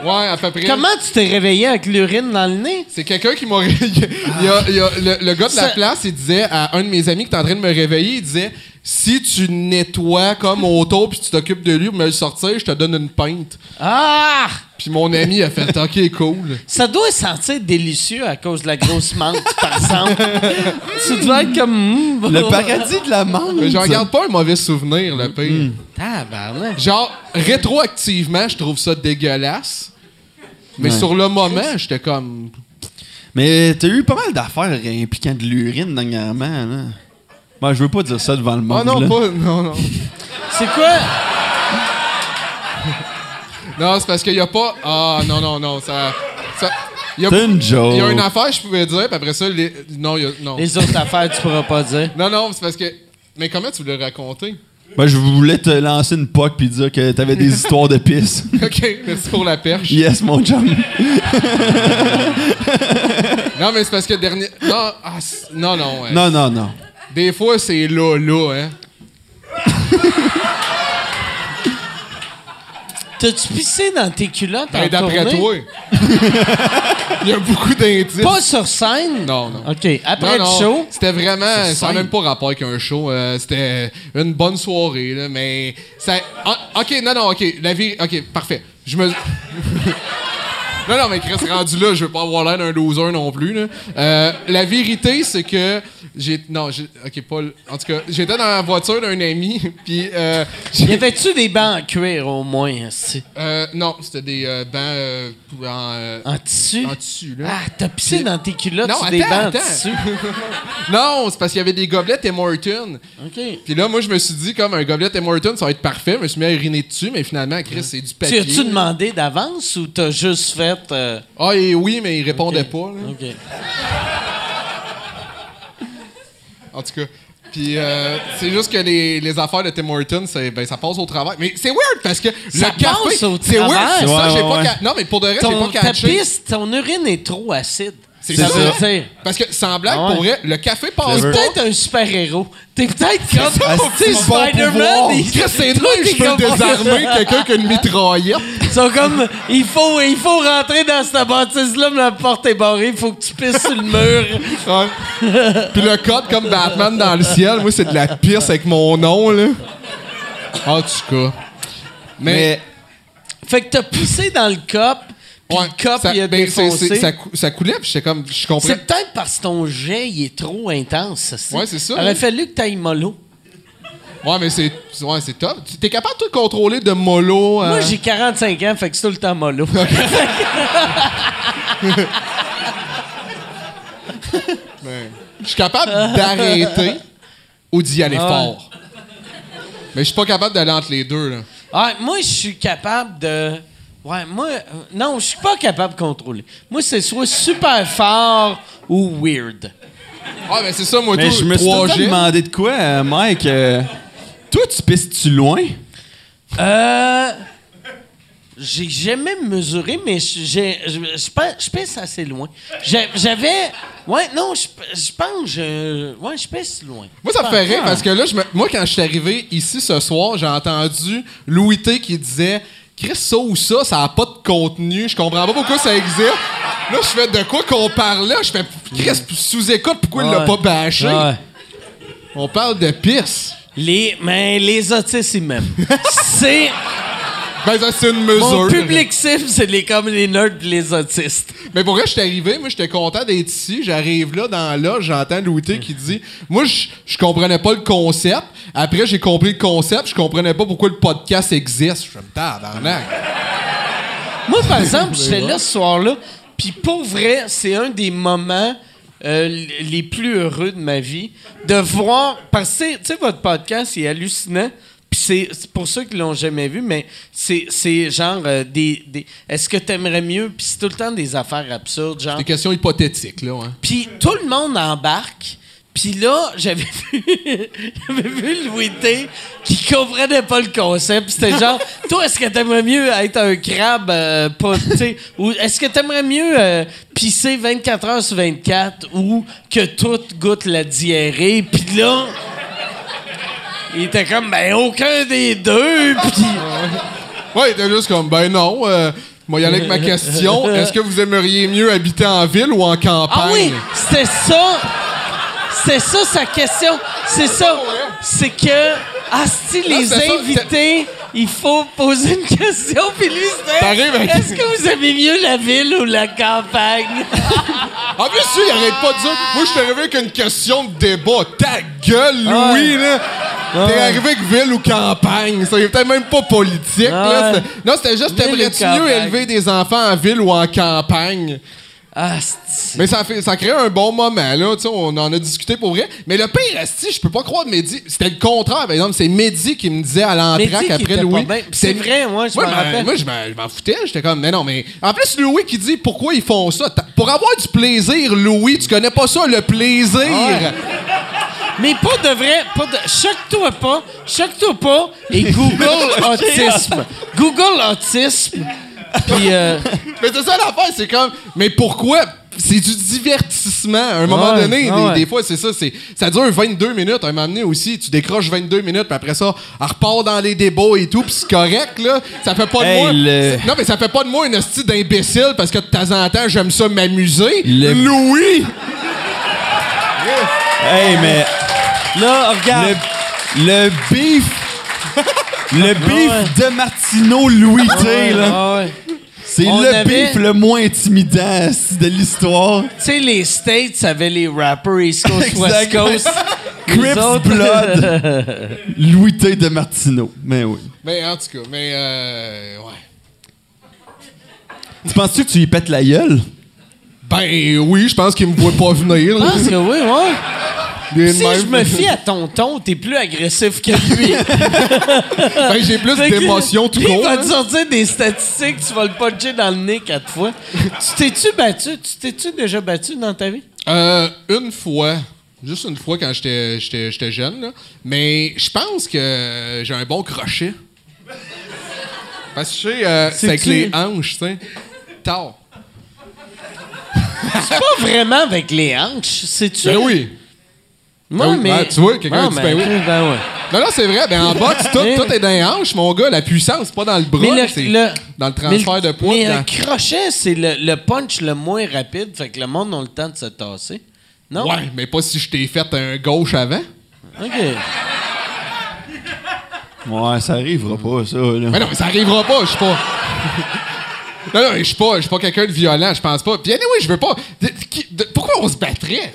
S5: Ouais, à peu près.
S2: Comment tu t'es réveillé avec l'urine dans le nez?
S5: C'est quelqu'un qui m'a. il y a, il y a- le, le gars de la
S2: Ça-
S5: place, il disait à un de mes amis qui était en train de me réveiller, il disait si tu nettoies comme autour puis tu t'occupes de lui pour me le sortir, je te donne une pinte.
S2: Ah!
S5: Puis mon ami a fait OK, cool.
S2: Ça doit sentir délicieux à cause de la grosse menthe, par exemple. tu dois être comme. hmm,
S4: Le paradis de la menthe.
S5: Mais j'en garde pas un mauvais souvenir, le pire.
S2: Tabarnak.
S5: Genre, rétroactivement, je trouve ça dégueulasse. Mais
S4: Ouais.
S5: sur le moment, j'étais comme.
S4: Mais t'as eu pas mal d'affaires impliquant de l'urine dernièrement, là. Moi, je veux pas dire ça devant le monde.
S5: Oh non,
S4: là.
S5: pas. Non, non.
S2: C'est quoi?
S5: Non, c'est parce qu'il y a pas. Ah, non, non, non. Ça. ça il y a,
S4: C'est une joke.
S5: il y a une affaire je pouvais dire, puis après ça, les, non, il y a, non.
S2: Les autres affaires, tu pourras pas dire.
S5: Non, non, c'est parce que. Mais comment tu voulais raconter?
S4: Moi, je voulais te lancer une poque puis dire que t'avais des histoires de pisse.
S5: ok, merci pour la perche.
S4: yes, mon chum.
S5: Non, mais c'est parce que dernier. Non, ah, c'est- non, non. ouais.
S4: Non, non, non.
S5: Des fois, c'est là, là, hein.
S2: T'as-tu pissé dans tes culottes en
S5: Ben, d'après
S2: tournée?
S5: toi. Il y a beaucoup d'indices.
S2: Pas sur scène?
S5: Non, non.
S2: OK. Après
S5: Non, non,
S2: le show?
S5: C'était vraiment. Ça n'a même pas rapport avec un show. euh, c'était une bonne soirée, là, mais. Ça, ah, ok, non, non, ok. La vie. Ok, parfait. Je me. Non, non, mais Chris, rendu là, je veux pas avoir l'air d'un loser non plus. Là. Euh, la vérité, c'est que. j'ai Non, j'ai- ok, pas. le- En tout cas, j'étais dans la voiture d'un ami, puis. Euh,
S2: Y avait-tu des bancs en cuir au moins? esti?
S5: euh, non, c'était des euh, bancs en,
S2: En tissu?
S5: en tissu, là.
S2: Ah, t'as pissé dans tes culottes
S5: Non,
S2: sur des
S5: attends,
S2: bancs en tissu?
S5: Non, c'est parce qu'il y avait des gobelets Tim Hortons.
S2: OK.
S5: Puis là, moi, je me suis dit, comme un gobelet Tim Hortons, ça va être parfait. Je me suis mis à uriner dessus, mais finalement, Chris, c'est du
S2: Tu
S5: papier.
S2: as-tu demandé d'avance ou t'as juste fait... euh,
S5: Ah, et oui, mais il répondait pas. là.
S2: OK.
S5: En tout cas. Puis euh, c'est juste que les, les affaires de Tim Hortons, ben, ça passe au travail. Mais c'est weird parce que
S2: Ça
S5: le café.
S2: passe au
S5: C'est weird. ça,
S4: Ouais,
S5: pas
S4: ouais.
S5: Non, mais pour de vrai, j'ai pas
S2: ta
S5: catché.
S2: pisse, ton urine est trop acide.
S5: C'est
S2: ça
S5: ça.
S2: veut dire.
S5: Parce que sans blague,
S2: Ah ouais.
S5: pour vrai, le café passe
S2: T'es peut-être un super-héros. T'es peut-être comme... Spider-Man,
S5: c'est
S2: Toi,
S5: je peux désarmer quelqu'un qui a une mitraillette.
S2: Ils sont comme... Il faut, il faut rentrer dans cette bâtisse-là, mais la porte est barrée. Il faut que tu pisses sur le mur.
S5: Ouais. Puis le code comme Batman dans le ciel, moi, c'est de la pisse avec mon nom, là. En tout cas. Mais.
S4: Mais
S2: Fait que t'as pissé dans le cop, puis
S5: ouais,
S2: le cop,
S5: ça,
S2: il a
S5: ben, c'est-
S2: défoncé.
S5: ça, cou- ça coulait, puis j'étais comme. Je comprends.
S2: C'est peut-être parce que ton jet, il est trop intense. ça,
S5: Ouais, c'est ça,
S2: Il aurait fallu que t'ailles mollo.
S5: Ouais, mais c'est. Ouais, c'est top. Tu- T'es capable de te contrôler de mollo. euh,
S2: Moi, j'ai 45 ans, fait que c'est tout le temps mollo.
S5: ben, Je suis capable d'arrêter ou d'y aller
S2: Ah
S5: fort. Mais je suis pas capable d'aller entre les deux, là.
S2: Ah, moi, je suis capable de. Ouais, moi. euh, non, je suis pas capable de contrôler. Moi, c'est soit super fort ou weird.
S5: Ah, ben c'est ça, moi,
S4: Mais
S5: tout.
S4: je me suis tout
S5: trois
S4: le temps
S5: jets.
S4: demandé de quoi, euh, Mike. euh, toi, tu pisses-tu loin?
S2: Euh. J'ai jamais mesuré, mais je- j'ai- je je pense- je pèse assez loin. J'ai- J'avais. Ouais, non, je je pense. je- Ouais, je pèse loin.
S5: Moi, ça me fait
S2: Ah.
S5: rire parce que là, je me- moi, quand je suis arrivé ici ce soir, j'ai entendu Louis T qui disait Chris, ça ou ça, ça a pas de contenu. Je comprends pas pourquoi ça existe. Là, je fais de quoi qu'on parle là? Je fais Chris, sous-écoute, pourquoi il l'a pas bâché?
S2: Ouais.
S5: On parle de pisse.
S2: Les, mais les autistes, ils m'aiment. c'est.
S5: Ben, ça, c'est une mesure.
S2: Mon public cible, c'est les, comme les nerds pis les autistes.
S5: Mais pour vrai, je suis arrivé, moi, j'étais content d'être ici. J'arrive là, dans là, j'entends Louis T qui dit Moi, je je comprenais pas le concept. Après, j'ai compris le concept. Je comprenais pas pourquoi le podcast existe. Je me tabarnak.
S2: Moi, par exemple, j'étais là ce soir-là, puis pour vrai, c'est un des moments euh, les plus heureux de ma vie de voir. Parce que, tu sais, votre podcast est hallucinant. Puis c'est pour ceux qui l'ont jamais vu, mais c'est c'est genre euh, des, des- Est-ce que t'aimerais mieux? Puis c'est tout le temps des affaires absurdes, genre.
S5: Des questions hypothétiques, là. Hein.
S2: Puis tout le monde embarque. Puis là, j'avais vu, j'avais vu Louis T qui comprenait pas le concept. C'était genre, toi, est-ce que t'aimerais mieux être un crabe, euh, pas, tu sais, ou est-ce que t'aimerais mieux euh, pisser 24 heures sur 24 ou que tout goûte la diarrhée? Puis là, il était comme, ben aucun des deux. Puis
S5: Ouais, il était juste comme Ben non. Euh, moi, y aller avec ma question. Est-ce que vous aimeriez mieux habiter en ville ou en campagne?
S2: ah oui, c'était ça. c'est ça sa question. C'est ça. C'est que, ah, si les
S5: c'est ça,
S2: invités, il faut poser une question. Puis lui,
S5: avec-
S2: est-ce que vous aimez mieux la ville ou la campagne?
S5: En plus, lui, il arrête pas de dire. Moi, je suis arrivé avec une question de débat. Ta gueule, Louis, là. T'es arrivé avec ville ou campagne. Ça, il peut-être même pas politique, là.
S2: Ouais.
S5: Non, c'était juste, t'aimerais-tu mieux élever des enfants en ville ou en campagne?
S2: Ah, c'est...
S5: Mais ça fait, ça crée un bon moment, là. Tu sais, on en a discuté pour vrai. Mais le pire, esti, je peux pas croire Mehdi. C'était le contraire, par exemple. C'est Mehdi qui me disait à l'entraque après Louis.
S2: C'est vrai, moi, je
S5: Moi,
S2: m'en rappelle.
S5: Moi, je m'en- foutais. J'étais comme, mais non, mais. En plus, Louis qui dit pourquoi ils font ça? Pour avoir du plaisir, Louis, tu connais pas ça, le plaisir.
S2: Mais pas de vrai, pas de. Choque-toi pas, choque-toi pas et Google autisme. Google autisme. Puis euh,
S5: Mais c'est ça l'affaire, c'est comme, mais pourquoi? C'est du divertissement. À un moment
S2: Ouais,
S5: donné,
S2: ouais,
S5: des, fois, c'est ça. c'est Ça dure 22 minutes. À un moment donné aussi, tu décroches 22 minutes, puis après ça, elle repart dans les débats et tout, puis c'est correct, là. Ça fait pas de
S4: Hey,
S5: moi.
S4: le-
S5: Non, mais ça fait pas de moi une hostie d'imbécile parce que de temps en temps, j'aime ça m'amuser.
S4: Le-
S5: Louis!
S4: Hey, mais
S2: là, regarde.
S4: le, le beef. Le beef de Martineau Louis, tu sais, là.
S2: Ah ouais.
S4: C'est le
S2: avait-
S4: beef le moins intimidant de l'histoire.
S2: Tu sais, les States avaient les rappers East Coast, West. Coast.
S4: Crips
S2: autres-
S4: Blood. Louis T de Martineau. Mais oui.
S5: Mais en tout cas, mais euh, ouais.
S4: Tu penses-tu que tu lui pètes la gueule?
S5: Ben oui, je pense qu'il me voit pas venir.
S2: Je pense que oui, ouais. Si je me fie à ton ton, t'es plus agressif que lui.
S5: Ben, j'ai plus d'émotions tout court.
S2: Il va te sortir des statistiques, tu vas le puncher dans le nez quatre fois. tu t'es-tu battu? Tu t'es-tu déjà battu dans ta vie?
S5: Euh, une fois. Juste une fois quand j'étais, jeune. là. Mais je pense que j'ai un bon crochet. Parce que je sais, euh, c'est avec les hanches, tu sais. Tard.
S2: C'est pas vraiment avec les hanches, c'est-tu?
S5: Ben oui. Ben oui.
S2: mais...
S5: Ah, tu vois, quelqu'un
S2: Ah,
S5: dit ben oui.
S2: ben ouais.
S5: Non, non, c'est vrai. Ben en boxe, tout, tout est dans les hanches, mon gars. La puissance, c'est pas dans le bras.
S2: Mais le,
S5: c'est
S2: le-
S5: dans le transfert
S2: mais
S5: de poids.
S2: Mais
S5: dans-
S2: un crochet, c'est le, le punch le moins rapide, fait que le monde a le temps de se tasser. Non?
S5: Ouais, mais pas si je t'ai fait un gauche avant.
S2: OK.
S4: Ouais, ça arrivera pas, ça. Là.
S5: Mais non, mais ça arrivera pas, je suis pas. non, non, je suis pas, je suis pas quelqu'un de violent, je pense pas. Puis anyway, je veux pas. de- qui- de- pourquoi on se battrait?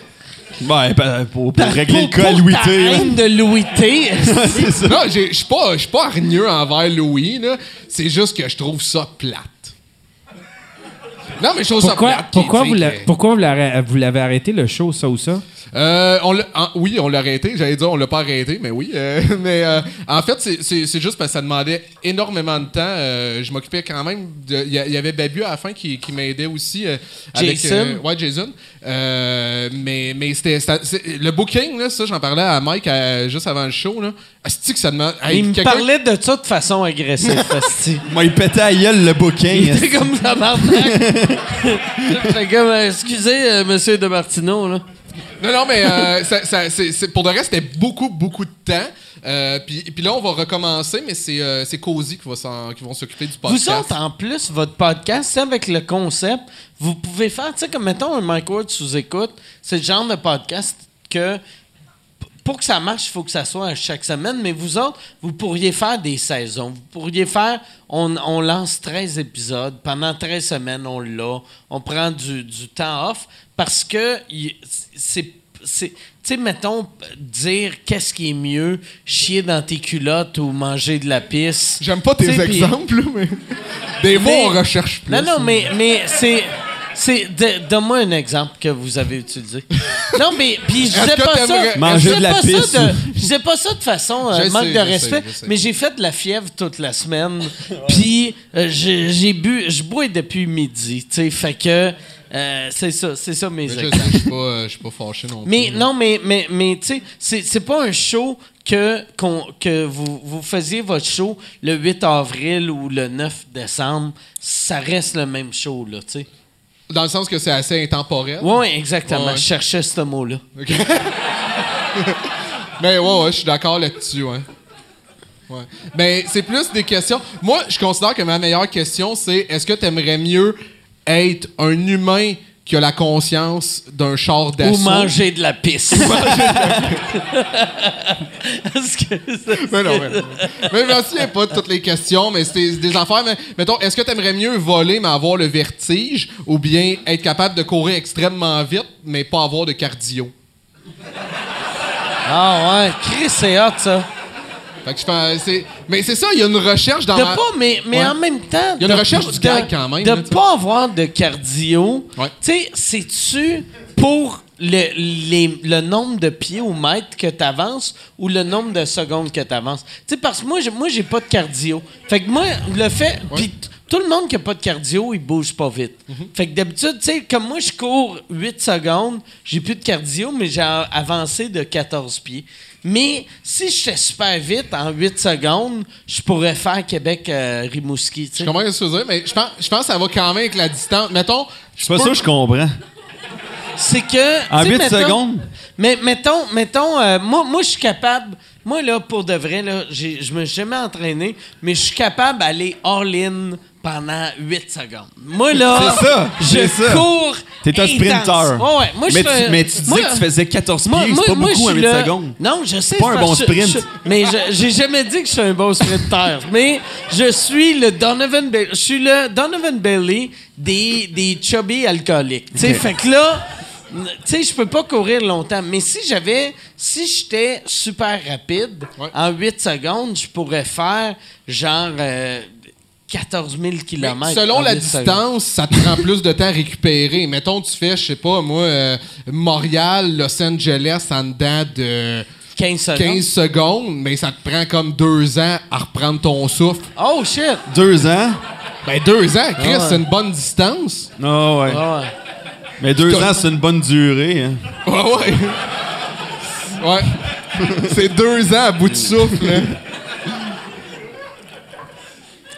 S4: Ouais, ben, pour, pour régler le
S2: Pour-
S4: cas à
S2: pour
S4: Louis
S2: ta
S4: T.
S2: haine de Louis T.
S4: C'est ça.
S5: Non, j'ai- je suis pas, je suis pas hargneux envers Louis, là. C'est juste que je trouve ça plate. Non, mais je trouve
S3: Pourquoi,
S5: ça plate.
S3: pourquoi, la- vous l'avez arrêté, le show, ça ou ça?
S5: Euh, on en- oui, on l'a arrêté. J'allais dire on l'a pas arrêté, mais oui. Euh, mais euh, en fait, c'est- juste parce que ça demandait énormément de temps. Euh, je m'occupais quand même. de- Il y, avait Babu à la fin qui, qui m'aidait aussi. euh, avec,
S2: Jason?
S5: euh, ouais, Jason. Euh, mais mais c'était le booking là, ça j'en parlais à Mike euh, juste avant le show là. Asti que ça demande. Hey,
S2: Il me parlait de ça de façon agressive, Fasti.
S4: Moi, il pétait à gueule le booking.
S2: Il était comme ça, excusez, euh, monsieur de Martineau, là.
S5: Non, non, mais euh, ça- pour de reste, c'était beaucoup, beaucoup de temps. Euh, puis, puis là, on va recommencer, mais c'est euh, Cozy qui, va qui vont s'occuper du podcast.
S2: Vous autres, en plus, votre podcast, c'est avec le concept, vous pouvez faire, tu sais, comme mettons un Mike Ward sous écoute, c'est le genre de podcast que pour que ça marche, il faut que ça soit à chaque semaine, mais vous autres, vous pourriez faire des saisons. Vous pourriez faire, on, on lance 13 épisodes, pendant 13 semaines, on l'a, on prend du, du temps off, parce que c'est c'est- tu sais, mettons, dire qu'est-ce qui est mieux, chier dans tes culottes ou manger de la pisse.
S5: J'aime pas tes exemples, mais. Des
S2: mais-
S5: on recherche plus.
S2: Non, non, mais, mais c'est. C'est de- Donne-moi un exemple que vous avez utilisé. Non, mais puis je disais pas ça. je disais
S4: de la
S2: pas ça
S4: pisse
S2: de-
S4: ou-
S2: Je disais pas ça de façon euh,
S5: Je
S2: manque
S5: sais,
S2: de
S5: je
S2: respect,
S5: sais, je sais.
S2: mais j'ai fait de la fièvre toute la semaine. Puis euh, j'ai bu, je bois depuis midi, tu sais, fait que euh, c'est ça, c'est ça mes
S5: Mais je suis pas, euh, fâché non plus.
S2: Mais
S5: là.
S2: non, mais, mais, mais tu sais, c'est, c'est pas un show que vous, vous faisiez votre show le 8 avril ou le 9 décembre. Ça reste le même show, là, tu sais.
S5: Dans le sens que c'est assez intemporel.
S2: Oui, exactement.
S5: Ouais.
S2: Je cherchais ce mot-là.
S5: OK. Mais ouais, ouais, je suis d'accord là-dessus, ouais. Ouais. Mais c'est plus des questions. Moi, je considère que ma meilleure question, c'est est-ce que tu aimerais mieux être un humain qui a la conscience d'un char
S2: Ou
S5: d'assaut.
S2: manger de la pisse.
S5: Mais non, mais non. Mais je m'en souviens pas de toutes les questions, mais c'est c'est des affaires. Mais, mettons, est-ce que tu aimerais mieux voler mais avoir le vertige ou bien être capable de courir extrêmement vite mais pas avoir de cardio?
S2: Ah ouais, Chris, c'est hot, ça.
S5: Fait que je pense, mais c'est ça, il y a une recherche dans
S2: De pas, mais, mais
S5: Ouais.
S2: en même temps.
S5: Il y a une
S2: de-
S5: recherche du gag quand même,
S2: De
S5: sais.
S2: pas avoir de cardio.
S5: Ouais.
S2: Tu sais, c'est-tu pour le, les- le nombre de pieds au mètre que tu avances ou le nombre de secondes que tu avances? Tu sais, parce que moi, moi, j'ai pas de cardio. Fait que moi, le fait. Tout le monde qui a pas de cardio, il bouge pas vite.
S5: Mhm.
S2: Fait que d'habitude, tu sais, comme moi, je cours 8 secondes, j'ai plus de cardio, mais j'ai avancé de 14 pieds. Mais si j'étais super vite en 8 secondes, je pourrais faire Québec-Rimouski.
S5: Je comprends ce que tu veux dire, mais je pense, je pense que ça va quand même avec la distance. Mettons,
S4: Je suis pas sûr que je comprends.
S2: C'est que.
S4: En
S2: tu sais,
S4: huit
S2: mettons-
S4: secondes?
S2: Mais mettons, mettons euh, moi, moi je suis capable. Moi, là, pour de vrai, là, j'ai- je me suis jamais entraîné, mais je suis capable d'aller all-in pendant 8 secondes. Moi, là.
S4: C'est ça,
S2: Je
S4: c'est ça.
S2: cours.
S4: T'es un
S2: intense.
S4: sprinter.
S2: Ouais, ouais. Moi, je
S4: mais, tu, mais tu disais
S2: moi-
S4: que tu faisais 14 pieds, c'est pas
S2: moi,
S4: beaucoup
S2: je
S4: en
S2: suis
S4: 8
S2: le-
S4: secondes.
S2: Non, je sais.
S4: pas un
S2: c'est
S4: bon sprint.
S2: je- mais je- j'ai jamais dit que je suis un bon sprinter. mais je suis le Donovan Bailey. Je suis le Donovan Bailey des, des chubby alcooliques. Tu sais, fait que là, tu sais, je peux pas courir longtemps. Mais si j'avais, si j'étais super rapide,
S5: Ouais.
S2: en 8 secondes, je pourrais faire genre euh, 14 000
S5: mais
S2: km.
S5: selon la distance, ça te prend plus de temps à récupérer. Mettons, tu fais, je sais pas, moi, euh, Montréal, Los Angeles en dedans de
S2: 15 secondes.
S5: 15 secondes, mais ça te prend comme deux ans à reprendre ton souffle.
S2: Oh shit!
S4: Deux ans?
S5: Ben, deux ans, Chris,
S2: Ah ouais.
S5: c'est une bonne distance.
S4: Non, ouais.
S2: Ah ouais.
S4: Mais deux ans, c'est une bonne durée. hein.
S5: Ouais, ouais. Ouais. c'est deux ans à bout de souffle, là.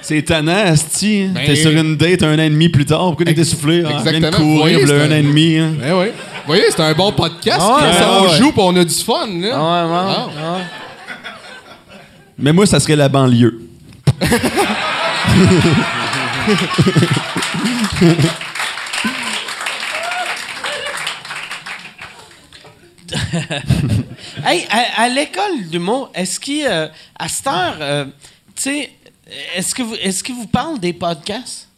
S4: C'est étonnant, Asti. hein.
S5: Ben-
S4: T'es sur une date un an et demi plus tard. Pourquoi t'es essoufflé? Ah,
S5: Exactement.
S4: Rien de courir,
S5: voyez,
S4: v'là
S5: c'est
S4: un an
S5: un-
S4: et demi. hein.
S5: Ben ouais. Vous voyez, c'est un bon podcast.
S2: Ah ouais,
S5: Chris.
S4: ouais,
S5: on joue pis on a du fun, là.
S2: Ah ouais, ouais,
S5: Ah.
S2: ouais.
S4: Mais moi, ça serait la banlieue.
S2: Hey, à, à l'école d'humour, est-ce qu'il, euh, à cette heure, euh, tu sais, est-ce que vous, est-ce qu'il vous parle des podcasts?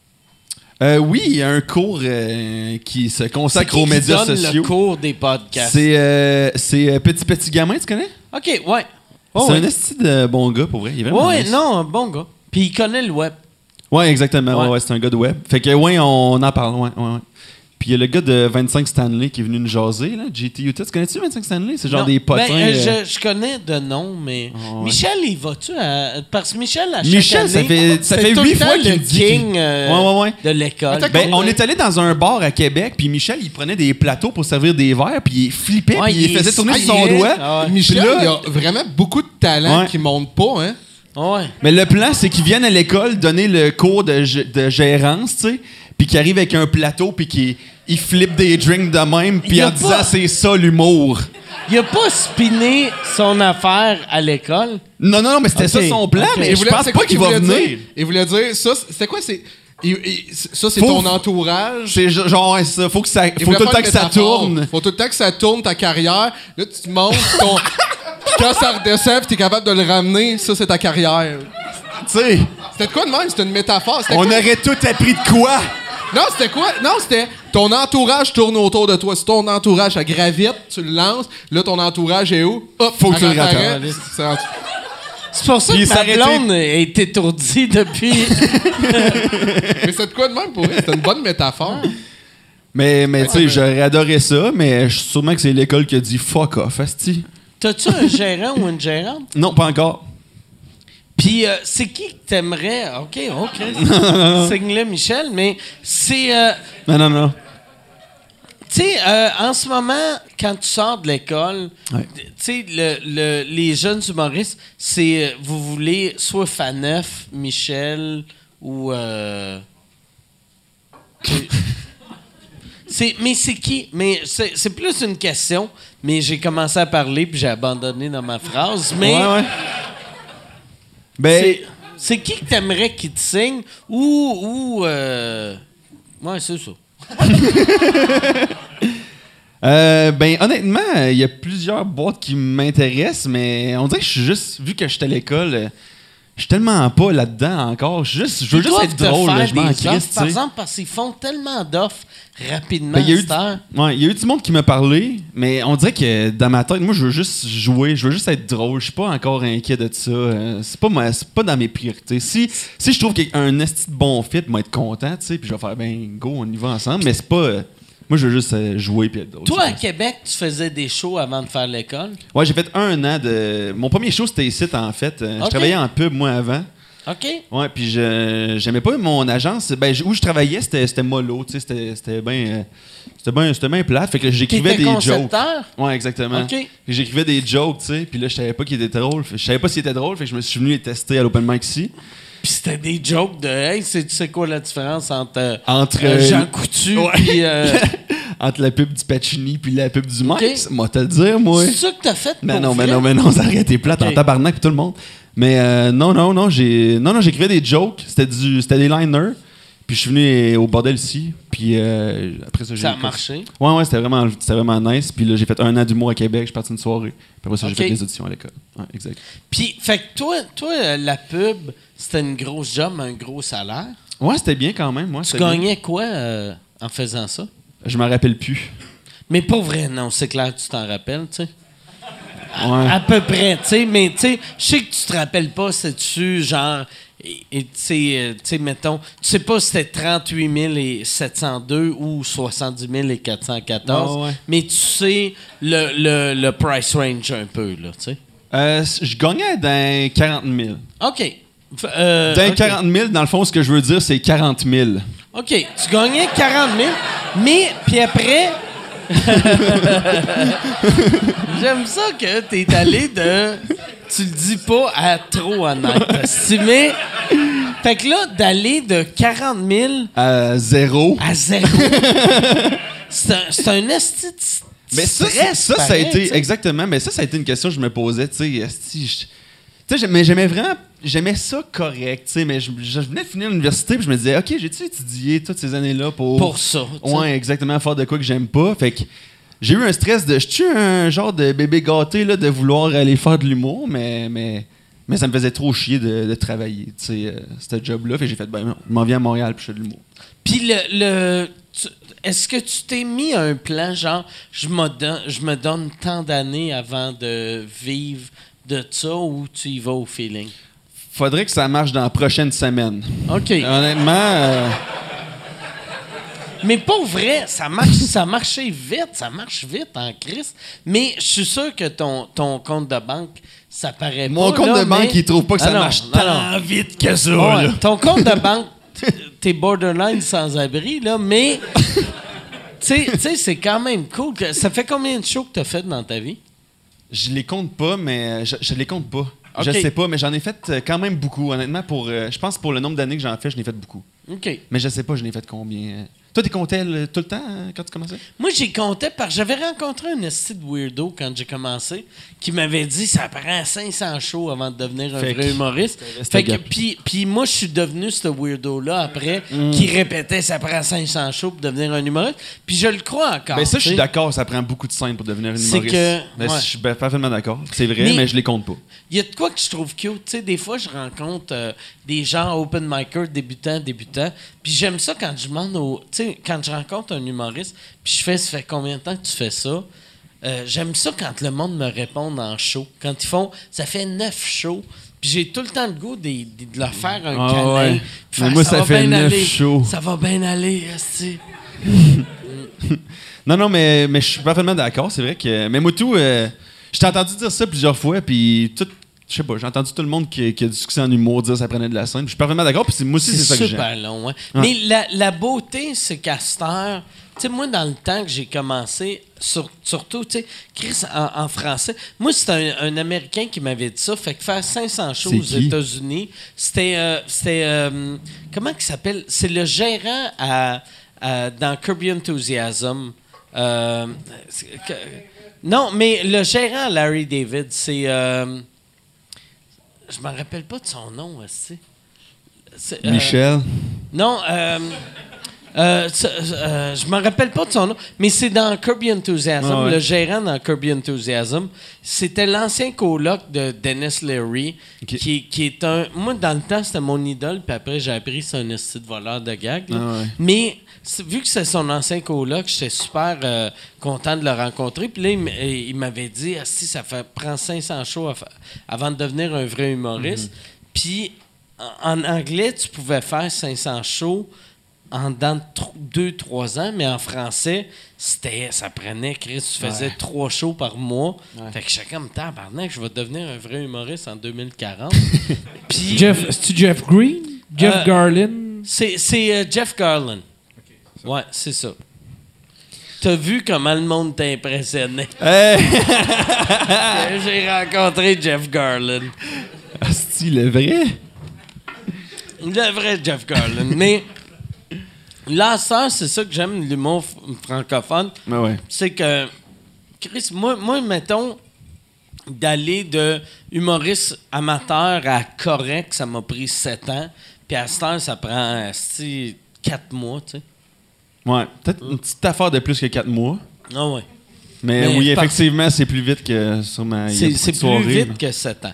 S4: Euh, oui, il y a un cours euh, qui se consacre aux médias
S2: donne
S4: sociaux.
S2: le cours des podcasts?
S4: C'est euh, c'est, euh, Petit Petit Gamin, tu connais?
S2: OK, ouais. Oh,
S4: c'est
S2: ouais.
S4: un esti de bon gars, pour vrai. Il est vraiment
S2: Ouais,
S4: nice.
S2: non, un bon gars. Puis il connaît le web.
S4: Ouais, exactement.
S2: Ouais.
S4: Ouais, ouais, c'est un gars de web. Fait que, ouais, on en parle. Ouais, ouais, ouais. Puis il y a le gars de 25 Stanley qui est venu nous jaser, là. GT Utah. Tu connais-tu 25 Stanley? C'est genre
S2: Non,
S4: des potins.
S2: ben, euh,
S4: euh,
S2: je, je connais de nom, mais.
S4: Ah, ouais.
S2: Michel, il va-tu à. Parce que Michel, à chaque
S4: Michel, ça
S2: année,
S4: fait- ça
S2: c'est
S4: fait
S2: tout
S4: huit fois qu'il
S2: le king euh,
S4: Ouais, ouais, ouais.
S2: de l'école.
S4: Ben, on est allé dans un bar à Québec, puis Michel, il prenait des plateaux pour servir des verres, puis il flippait,
S2: Ouais,
S4: puis il
S2: il
S4: faisait tourner sur son doigt.
S2: Ah ouais.
S5: Michel,
S4: Puis là-
S5: il a vraiment beaucoup de talent
S4: Ouais.
S5: qui monte pas, hein.
S2: Ouais.
S4: Mais le plan, c'est qu'ils viennent à l'école donner le cours de, de gérance, tu sais, puis qu'ils arrivent avec un plateau, puis qu'ils ils flippent des drinks de même,
S2: Il
S4: puis en disant c'est ça l'humour.
S2: Il a pas spiné son affaire à l'école?
S4: Non, non, non, mais c'était ça son plan, mais
S5: Il
S4: je pense
S5: c'est
S4: pas
S5: quoi
S4: qu'il va
S5: voulait
S4: venir.
S5: dire? Il voulait dire, ça, c'est quoi, c'est. il- il- ça, c'est ton entourage?
S4: C'est ge- genre, ouais, ça, faut que ça,
S5: Il
S4: faut tout le temps que ça tourne.
S5: Faut tout le temps que ça tourne ta carrière. Là, tu te montes ton. Quand ça redescend, puis t'es capable de le ramener, ça, c'est ta carrière.
S4: Tu sais,
S5: C'était quoi de même? C'était une métaphore. C'était
S4: on
S5: quoi?
S4: aurait tout appris de quoi?
S5: Non, c'était quoi? Non, c'était ton entourage tourne autour de toi. Si ton entourage, ça gravite, tu le lances. Là, ton entourage est où? Hop,
S4: Faut que tu le rattrapes.
S5: c'est
S2: C'est pour ça
S4: Puis
S2: que ma blonde est étourdie depuis.
S5: Mais c'est de quoi de même pour elle? C'était une bonne métaphore.
S4: Mais, mais tu sais,
S5: mais-
S4: j'aurais adoré ça, mais je- sûrement que c'est l'école qui a dit fuck off, asti.
S2: T'as-tu un gérant ou une gérante?
S4: Non, pas encore.
S2: Puis euh, c'est qui que t'aimerais? OK, OK. Signe-le, Michel, mais c'est. euh,
S4: Non, non, non.
S2: Tu sais, euh, en ce moment, quand tu sors de l'école,
S4: Ouais.
S2: tu sais, le, le- les jeunes humoristes, c'est. euh, vous voulez soit Faneuf, Michel ou. euh, c'est- mais c'est qui? Mais c'est, c'est plus une question, mais j'ai commencé à parler puis j'ai abandonné dans ma phrase. Mais
S4: Ouais, ouais. Ben,
S2: c'est, qui que t'aimerais qui te signe? Ou. ou euh, ouais, c'est ça.
S4: Euh, ben, honnêtement, il y a plusieurs boîtes qui m'intéressent, mais on dirait que je suis juste, vu que je suis à l'école, je suis tellement pas là-dedans encore. Je, suis juste, je veux juste être drôle, là, je m'en crisse,
S2: Par exemple, parce qu'ils font tellement d'offres rapidement.
S4: Ben, il y a eu. Ouais, y a du monde qui m'a parlé, mais on dirait que dans ma tête, moi, je veux juste jouer, je veux juste être drôle. Je suis pas encore inquiet de ça. Euh, c'est pas ma- pas dans mes priorités. Si, si je trouve qu'un esti de bon fit, je vais être content, tu sais, puis je vais faire ben go, on y va ensemble. Mais c'est pas. euh, moi, je veux juste euh, jouer puis être.
S2: Toi, à. Québec, tu faisais des shows avant de faire l'école?
S4: Ouais, j'ai fait un an de. Mon premier show c'était ici en fait. Euh. Je travaillais en pub moi avant.
S2: OK?
S4: Ouais, puis je j'aimais pas mon agence. Ben, où je travaillais, c'était c'était mollo, tu sais, c'était c'était bien euh, c'était bien c'était bien plate. Fait que j'écrivais des jokes. Ouais, exactement. J'écrivais des jokes, tu sais, puis là je savais pas qu'il était drôle. Je savais pas s'il était drôle, fait que je me suis venu les tester à l'open mic ici.
S2: Puis c'était des jokes de Hey, c'est- tu sais quoi la différence entre, euh,
S4: Entre
S2: euh, Jean Coutu
S4: Ouais.
S2: euh,
S4: entre la pub du Pacini puis la pub du
S2: OK.
S4: Max, moi te le dire moi.
S2: C'est ça que t'as fait?
S4: Mais non, mais non, mais non, ça aurait été plate
S2: Ok.
S4: en tabarnak puis tout le monde. Mais euh, non, non, non, j'ai non, non, j'écrivais des jokes, c'était du c'était des liners. Puis je suis venu au bordel ici, puis euh, après ça j'ai
S2: Ça a marché.
S4: Ouais, ouais, c'était vraiment, c'était vraiment nice. Puis là, j'ai fait un an d'humour à Québec, je suis parti une soirée. Puis après ça, j'ai fait des auditions à l'école. Ouais, exact.
S2: Puis, fait que toi, toi la pub, c'était une grosse job, un gros salaire.
S4: Ouais, c'était bien quand même. Ouais,
S2: Tu
S4: bien.
S2: gagnais quoi euh, en faisant ça?
S4: Je m'en rappelle plus.
S2: Mais pas vrai, non, c'est clair que tu t'en rappelles, tu sais.
S4: Ouais.
S2: À peu près, tu sais, mais tu sais, je sais que tu te rappelles pas, c'est-tu genre, tu sais, euh, tu sais, mettons, tu sais pas si c'était 38 702 ou 70 414,
S4: Ouais, ouais.
S2: mais tu sais le, le, le price range un peu, là, tu sais.
S4: Euh, je gagnais dans 40 000.
S2: OK. Euh,
S4: Dans
S2: OK.
S4: 40 000, dans le fond, ce que je veux dire, c'est 40 000.
S2: OK, tu gagnais 40 000, mais puis après. J'aime ça que t'es allé de. Tu le dis pas à trop honnête. Si, mais. Fait que là, d'aller de 40 000
S4: À zéro.
S2: à zéro. c'est un, un s-
S4: Mais ça,
S2: stress,
S4: c'est- ça, ça a été. Exactement. Mais ça, ça a été une question que je me posais. Tu sais, mais j'aimais vraiment. J'aimais ça correct, tu sais, mais je, je venais de finir l'université puis je me disais, OK, j'ai-tu étudié toutes ces années-là pour.
S2: Pour ça.
S4: Ouais, exactement, faire de quoi que j'aime pas. Fait que j'ai eu un stress de. Je suis un genre de bébé gâté là, de vouloir aller faire de l'humour, mais, mais, mais ça me faisait trop chier de, de travailler, tu sais, euh, ce job-là. Fait que j'ai fait, ben, je m'en viens à Montréal puis je fais de l'humour.
S2: Puis le, le est-ce que tu t'es mis un plan genre je me donne je me donne tant d'années avant de vivre de ça ou tu y vas au feeling?
S4: Faudrait que ça marche dans la prochaine semaine.
S2: OK.
S4: Honnêtement, euh,
S2: Mais pour vrai, ça marche ça marchait vite, ça marche vite en crise, mais je suis sûr que ton, ton compte de banque ça paraît
S4: mon
S2: pas,
S4: compte
S2: là,
S4: de banque,
S2: mais-
S4: il trouve pas que ça
S2: Ah non,
S4: marche
S2: non,
S4: tant
S2: non.
S4: vite que ça.
S2: Ouais,
S4: là.
S2: ton compte de banque, t'es borderline sans abri, là, mais. Tu sais- c'est quand même cool. ça fait combien de shows que t'as fait dans ta vie?
S4: Je les compte pas, mais euh, je, je les compte pas.
S2: Ok.
S4: Je sais pas, mais j'en ai fait euh, quand même beaucoup, honnêtement. Pour, euh, je pense pour le nombre d'années que j'en fais, je n'ai fait beaucoup.
S2: OK.
S4: Mais je sais pas, je n'ai fait combien. Toi, t'es compté le- tout le temps euh, quand tu commençais?
S2: Moi, j'ai compté parce que j'avais rencontré un esti de weirdo quand j'ai commencé qui m'avait dit ça prend 500 shows avant de devenir un
S4: Fait
S2: vrai humoriste. Fait que, puis, puis moi, je suis devenu ce weirdo-là après
S4: Mm.
S2: qui répétait ça prend 500 shows pour devenir un humoriste. Puis je le crois encore.
S4: Ben ça, je
S2: tu
S4: suis d'accord, ça prend beaucoup de scènes pour devenir
S2: C'est
S4: humoriste.
S2: que-
S4: Ben,
S2: ouais.
S4: Je suis ben, parfaitement d'accord. C'est vrai,
S2: Mais-
S4: mais, je les compte pas.
S2: Il y a de quoi que je trouve cute. Tu sais, des fois, je rencontre euh, des gens open micers, débutants, débutants. Puis j'aime ça quand je demande au. Tu sais, quand je rencontre un humoriste, puis je fais, ça fait combien de temps que tu fais ça? Euh, j'aime ça quand le monde me répond en show. Quand ils font, ça fait neuf shows. Puis j'ai tout le temps le goût de, de- de leur faire un
S4: Ah
S2: câlin.
S4: ouais.
S2: puis faire,
S4: Mais moi, ça fait neuf shows.
S2: Ça va bien aller.
S4: Non, non, mais, mais je suis parfaitement d'accord. C'est vrai que. Mais Moutou, euh, je t'ai entendu dire ça plusieurs fois, puis tout. Je sais pas, j'ai entendu tout le monde qui, qui a du succès en humour dire ça prenait de la scène. Je suis parfaitement d'accord, puis c'est- moi aussi, c'est ça que j'aime.
S2: super long. Mais la, la beauté, c'est qu'à cette heure, tu sais, moi, dans le temps que j'ai commencé, sur- surtout, tu sais, Chris, en, en français, moi, c'est un, un Américain qui m'avait dit ça, fait que faire 500 shows
S4: C'est
S2: aux? États-Unis, c'était, euh, c'était, euh, comment il s'appelle? C'est le gérant à, à- dans Kirby Enthusiasm. Euh, c'est que- non, mais le gérant Larry David, c'est... je me rappelle pas de son nom, aussi. Euh,
S4: Michel?
S2: non, euh, Euh, euh, je me rappelle pas de son nom, mais c'est dans Kirby Enthusiasm,
S4: Ah ouais.
S2: le gérant dans Kirby Enthusiasm. C'était l'ancien coloc de Dennis Leary, qui, qui est un. Moi, dans le temps, c'était mon idole, puis après, j'ai appris que c'est un esti de voleur de gag.
S4: Ah ouais.
S2: Mais vu que c'est son ancien coloc, j'étais super euh, content de le rencontrer. Puis là, il m'avait dit si ça fait prend 500 shows avant de devenir un vrai humoriste. Puis en, en anglais, tu pouvais faire 500 shows en dans 2-3 ans, mais en français, c'était ça prenait, Chris, tu faisais trois shows par mois. Fait que j'étais comme, tabarnak, je vais devenir un vrai humoriste en 2040. Puis
S3: Jeff, c'est-tu Jeff Green? Jeff
S2: Euh,
S3: Garlin?
S2: c'est c'est, euh, Jeff Ouais, c'est ça. T'as vu comment le monde t'impressionnait?
S4: Hey!
S2: J'ai rencontré Jeff Garland.
S4: Asti, le vrai?
S2: Le vrai Jeff Garland. Mais là, ça, c'est ça que j'aime l'humour francophone.
S4: Ouais.
S2: C'est que, Chris, moi, moi, mettons, d'aller de humoriste amateur à correct, ça m'a pris sept ans. Puis à cette heure, ça prend asti, quatre mois, tu sais.
S4: Ouais, peut-être une petite affaire de plus que 4 mois.
S2: Ah ouais.
S4: Mais,
S2: Mais
S4: oui, effectivement, c'est plus vite que sûrement. il y a
S2: C'est plus vite
S4: là.
S2: que sept ans.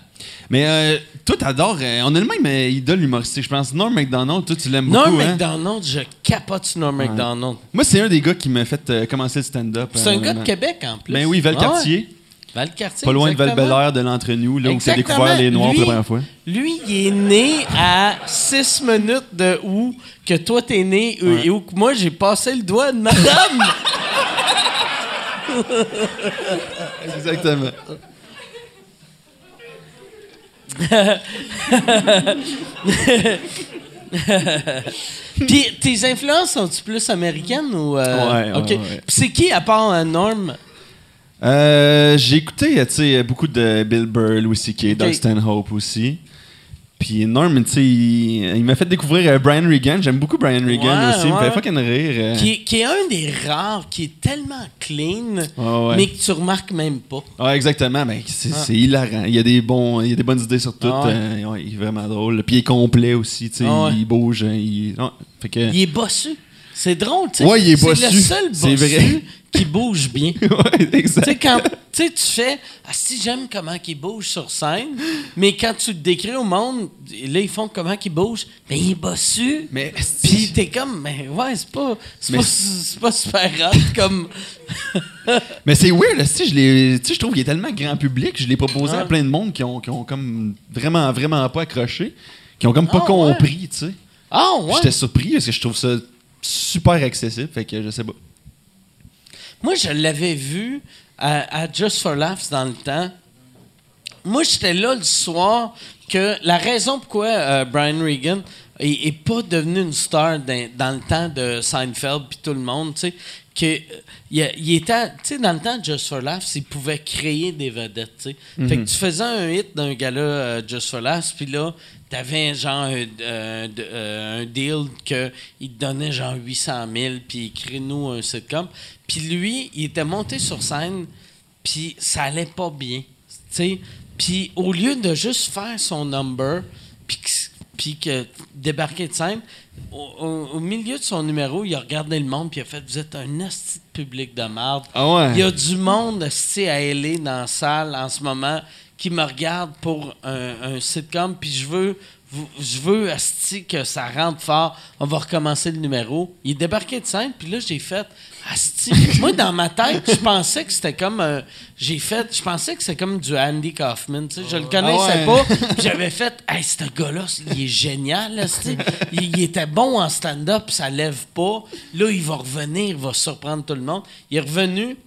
S4: Mais euh, toi, t'adores. euh, on a le même euh, idole humoristique, je pense. Norm MacDonald, toi, tu l'aimes beaucoup.
S2: Norm
S4: hein?
S2: MacDonald, je capote sur Norm MacDonald.
S4: Moi, c'est un des gars qui m'a fait euh, commencer le stand-up.
S2: C'est
S4: euh,
S2: un gars de. Québec en plus.
S4: Ben oui, Valcartier.
S2: Ah ouais? Valcartier.
S4: Pas loin de
S2: exactement.
S4: val de l'entre-nous, là, où
S2: Exactement.
S4: découvert les Noirs pour la première fois.
S2: Lui, il est né à 6 minutes de où que toi t'es né euh, et où que moi j'ai passé le doigt de madame.
S4: Exactement.
S2: Puis tes influences sont-tu plus américaines ou. euh,
S4: Ouais, ouais,
S2: OK. c'est qui à part euh, Norm?
S4: Euh, j'ai écouté, beaucoup de Bill Burr, Louis C.K., Doug
S2: Ok.
S4: Stanhope aussi. Puis Norm, tu sais, il, il m'a fait découvrir euh, Brian Regan. J'aime beaucoup Brian Regan
S2: Ouais,
S4: aussi. Il me
S2: ouais.
S4: fait fucking rire. euh.
S2: Qui, est- qui est un des rares qui est tellement clean,
S4: Ouais, ouais.
S2: mais que tu remarques même pas.
S4: Ah, exactement. Mais c'est c'est hilarant. Il y a des bons, il y a des bonnes idées sur tout.
S2: Ah ouais.
S4: euh, ouais, il est vraiment drôle. Puis il est complet aussi. Tu sais,
S2: Ah ouais.
S4: il bouge. hein, Il, ouais, fait que.
S2: Il est bossu. C'est drôle, tu sais.
S4: Ouais, il est
S2: C'est le seul bossu qui bouge bien.
S4: ouais,
S2: Tu sais,
S4: exact.
S2: quand tu fais Ah, si j'aime comment il bouge sur scène, mais quand tu le décris au monde, là, ils font comment il bouge, mais il est bossu.
S4: Mais
S2: Puis t'es comme, mais ouais, c'est pas, c'est
S4: Mais
S2: pas, pas super hot comme.
S4: Mais c'est weird, sais, je l'ai- tu sais, je trouve qu'il est tellement grand public, je l'ai proposé à plein de monde qui ont, qui ont comme vraiment, vraiment pas accroché, qui ont comme pas
S2: Ah,
S4: compris, tu sais.
S2: Ah, ouais.
S4: J'étais surpris parce que je trouve ça super accessible, fait que je sais pas.
S2: Moi, je l'avais vu à, à Just for Laughs dans le temps. Moi, j'étais là le soir que la raison pourquoi euh, Brian Regan est, est pas devenu une star dans, dans le temps de Seinfeld puis tout le monde, tu sais, que euh, il, a- il était, tu sais, dans le temps de Just for Laughs, il pouvait créer des vedettes, tu sais. Fait que tu faisais un hit d'un gars-là, euh, Just for Laughs, puis là, t'avais genre un, euh, euh, un deal que il te donnait genre 800 000, puis crée-nous un sitcom. Puis lui, il était monté sur scène, puis ça allait pas bien. Puis au lieu de juste faire son number, puis que, débarquer de scène, au, au- au milieu de son numéro, il a regardé le monde, puis il a fait Vous êtes un asti de public de merde.
S4: Ah ouais?
S2: Il y a du monde asti à LA dans la salle en ce moment qui me regarde pour un, un sitcom, puis je veux. Je veux asti que ça rentre fort. On va recommencer le numéro. Il est débarqué de scène, puis là j'ai fait asti. Moi dans ma tête, je pensais que c'était comme un- j'ai fait, je pensais que c'était comme du Andy Kaufman. tu sais. Je le connaissais
S4: Ah ouais.
S2: pas. J'avais fait, hey, ce gars-là, il est génial. asti. Il, il était bon en stand-up, ça lève pas. Là, il va revenir, il va surprendre tout le monde. Il est revenu.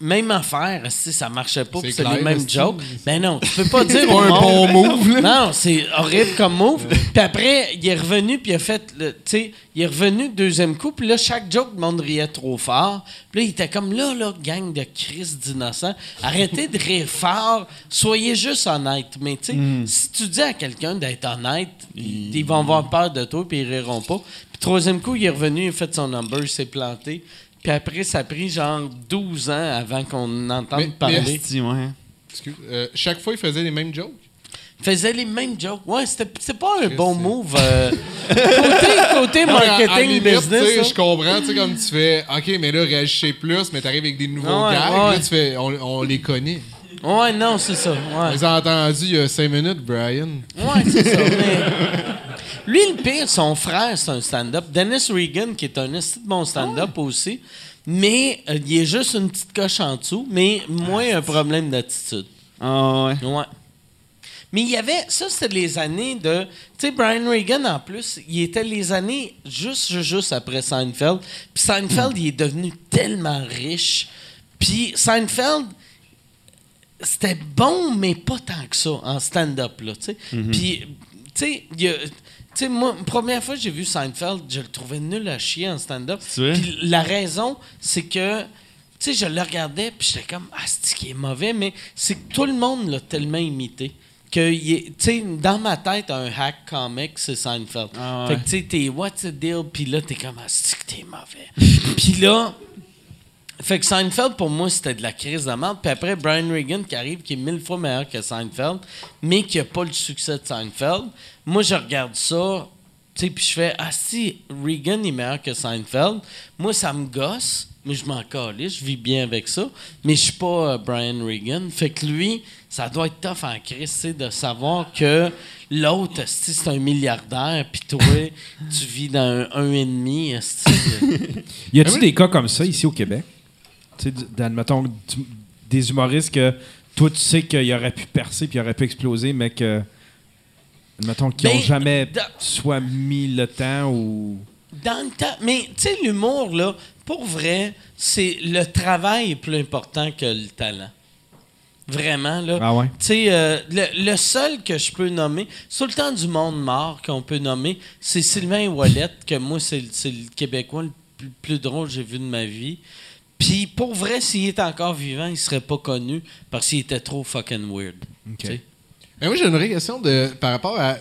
S2: Même affaire, si ça marchait pas,
S5: C'est
S2: les mêmes jokes. Ben non, tu peux pas dire au
S5: un
S2: monde-
S5: bon move, là.
S2: Non, c'est horrible comme move. Puis après, il est revenu, puis il a fait, le- tu sais, il est revenu deuxième coup, puis là, chaque joke, le monde riait trop fort. Puis là, il était comme, là, là, gang de Christ d'innocents, arrêtez de rire fort, soyez juste honnête. Mais tu sais, si tu dis à quelqu'un d'être honnête, ils, ils vont avoir peur de toi, puis ils riront pas. Puis troisième coup, il est revenu, il a fait son number, il s'est planté. Puis après, ça a pris genre 12 ans avant qu'on entende
S5: Mais-
S2: parler.
S5: mais-
S4: ouais.
S5: Excuse. Euh, chaque fois, il faisait les mêmes jokes?
S2: Il faisait les mêmes jokes. Ouais, c'était c'est pas un bon move. euh, côté, côté
S5: Non, mais à- à
S2: marketing
S5: limite,
S2: business.
S5: sais,
S2: hein.
S5: Je comprends, tu sais, comme tu fais, OK, mais là, réagissez plus, mais t'arrives avec des nouveaux
S2: Ouais,
S5: gags,
S2: ouais.
S5: là, tu fais, on, on les connaît.
S2: Ouais, non, c'est ça. Ouais.
S5: Les a entendus il y a cinq minutes, Brian.
S2: Ouais, c'est ça. mais- Lui, le pire, son frère, c'est un stand-up. Dennis Regan, qui est un esti de bon stand-up aussi. Mais euh, il est juste une petite coche en dessous, mais moins un problème d'attitude.
S4: Ah ouais.
S2: Ouais. Mais il y avait. Ça, c'était les années de. Tu sais, Brian Regan, en plus, il était les années juste, juste, juste après Seinfeld. Puis Seinfeld, il est devenu tellement riche. Puis Seinfeld, c'était bon, mais pas tant que ça, en stand-up, là, tu sais. Puis, tu sais, il y a- Tu sais, moi, première fois que j'ai vu Seinfeld, je le trouvais nul à chier en stand-up. Puis la raison, c'est que, tu sais, je le regardais, puis j'étais comme, ah, c'est qui est mauvais, mais c'est que tout le monde l'a tellement imité. Que, tu sais, dans ma tête, un hack comic, c'est Seinfeld.
S4: Ah
S2: Fait que, tu sais, t'es what's the deal, puis là, t'es comme, ah, c'est que t'es mauvais? puis là, fait que Seinfeld, pour moi, c'était de la crise de merde. Puis après, Brian Regan qui arrive, qui est mille fois meilleur que Seinfeld, mais qui n'a pas le succès de Seinfeld. Moi, je regarde ça, tu sais, puis je fais Ah, si Regan est meilleur que Seinfeld, moi, ça me gosse, mais je m'en calisse, je vis bien avec ça. Mais je suis pas euh, Brian Regan. Fait que lui, ça doit être tough en crise, tu sais, de savoir que l'autre, esti, c'est un milliardaire, puis toi, tu vis dans un, un et demi, esti.
S3: Y a-tu des cas comme ça ici au Québec? Tu sais, du- dans, mettons, du- des humoristes que toi, tu sais qu'il aurait pu percer puis il aurait pu exploser, mais que, mettons, qui
S2: Ben,
S3: n'ont jamais
S2: da-
S3: soit mis le temps ou.
S2: Dans le temps. Mais, tu sais, l'humour, là, pour vrai, c'est le travail est plus important que le talent. Vraiment, là.
S3: Ah ouais?
S2: Tu sais, euh, le, le seul que je peux nommer, tout le temps du monde mort qu'on peut nommer, c'est Sylvain Wallet, que moi, c'est le- Québécois le plus, plus drôle que j'ai vu de ma vie. Puis, pour vrai, s'il était encore vivant, il serait pas connu parce qu'il était trop fucking weird.
S5: Mais moi, j'ai une vraie question de, par rapport à.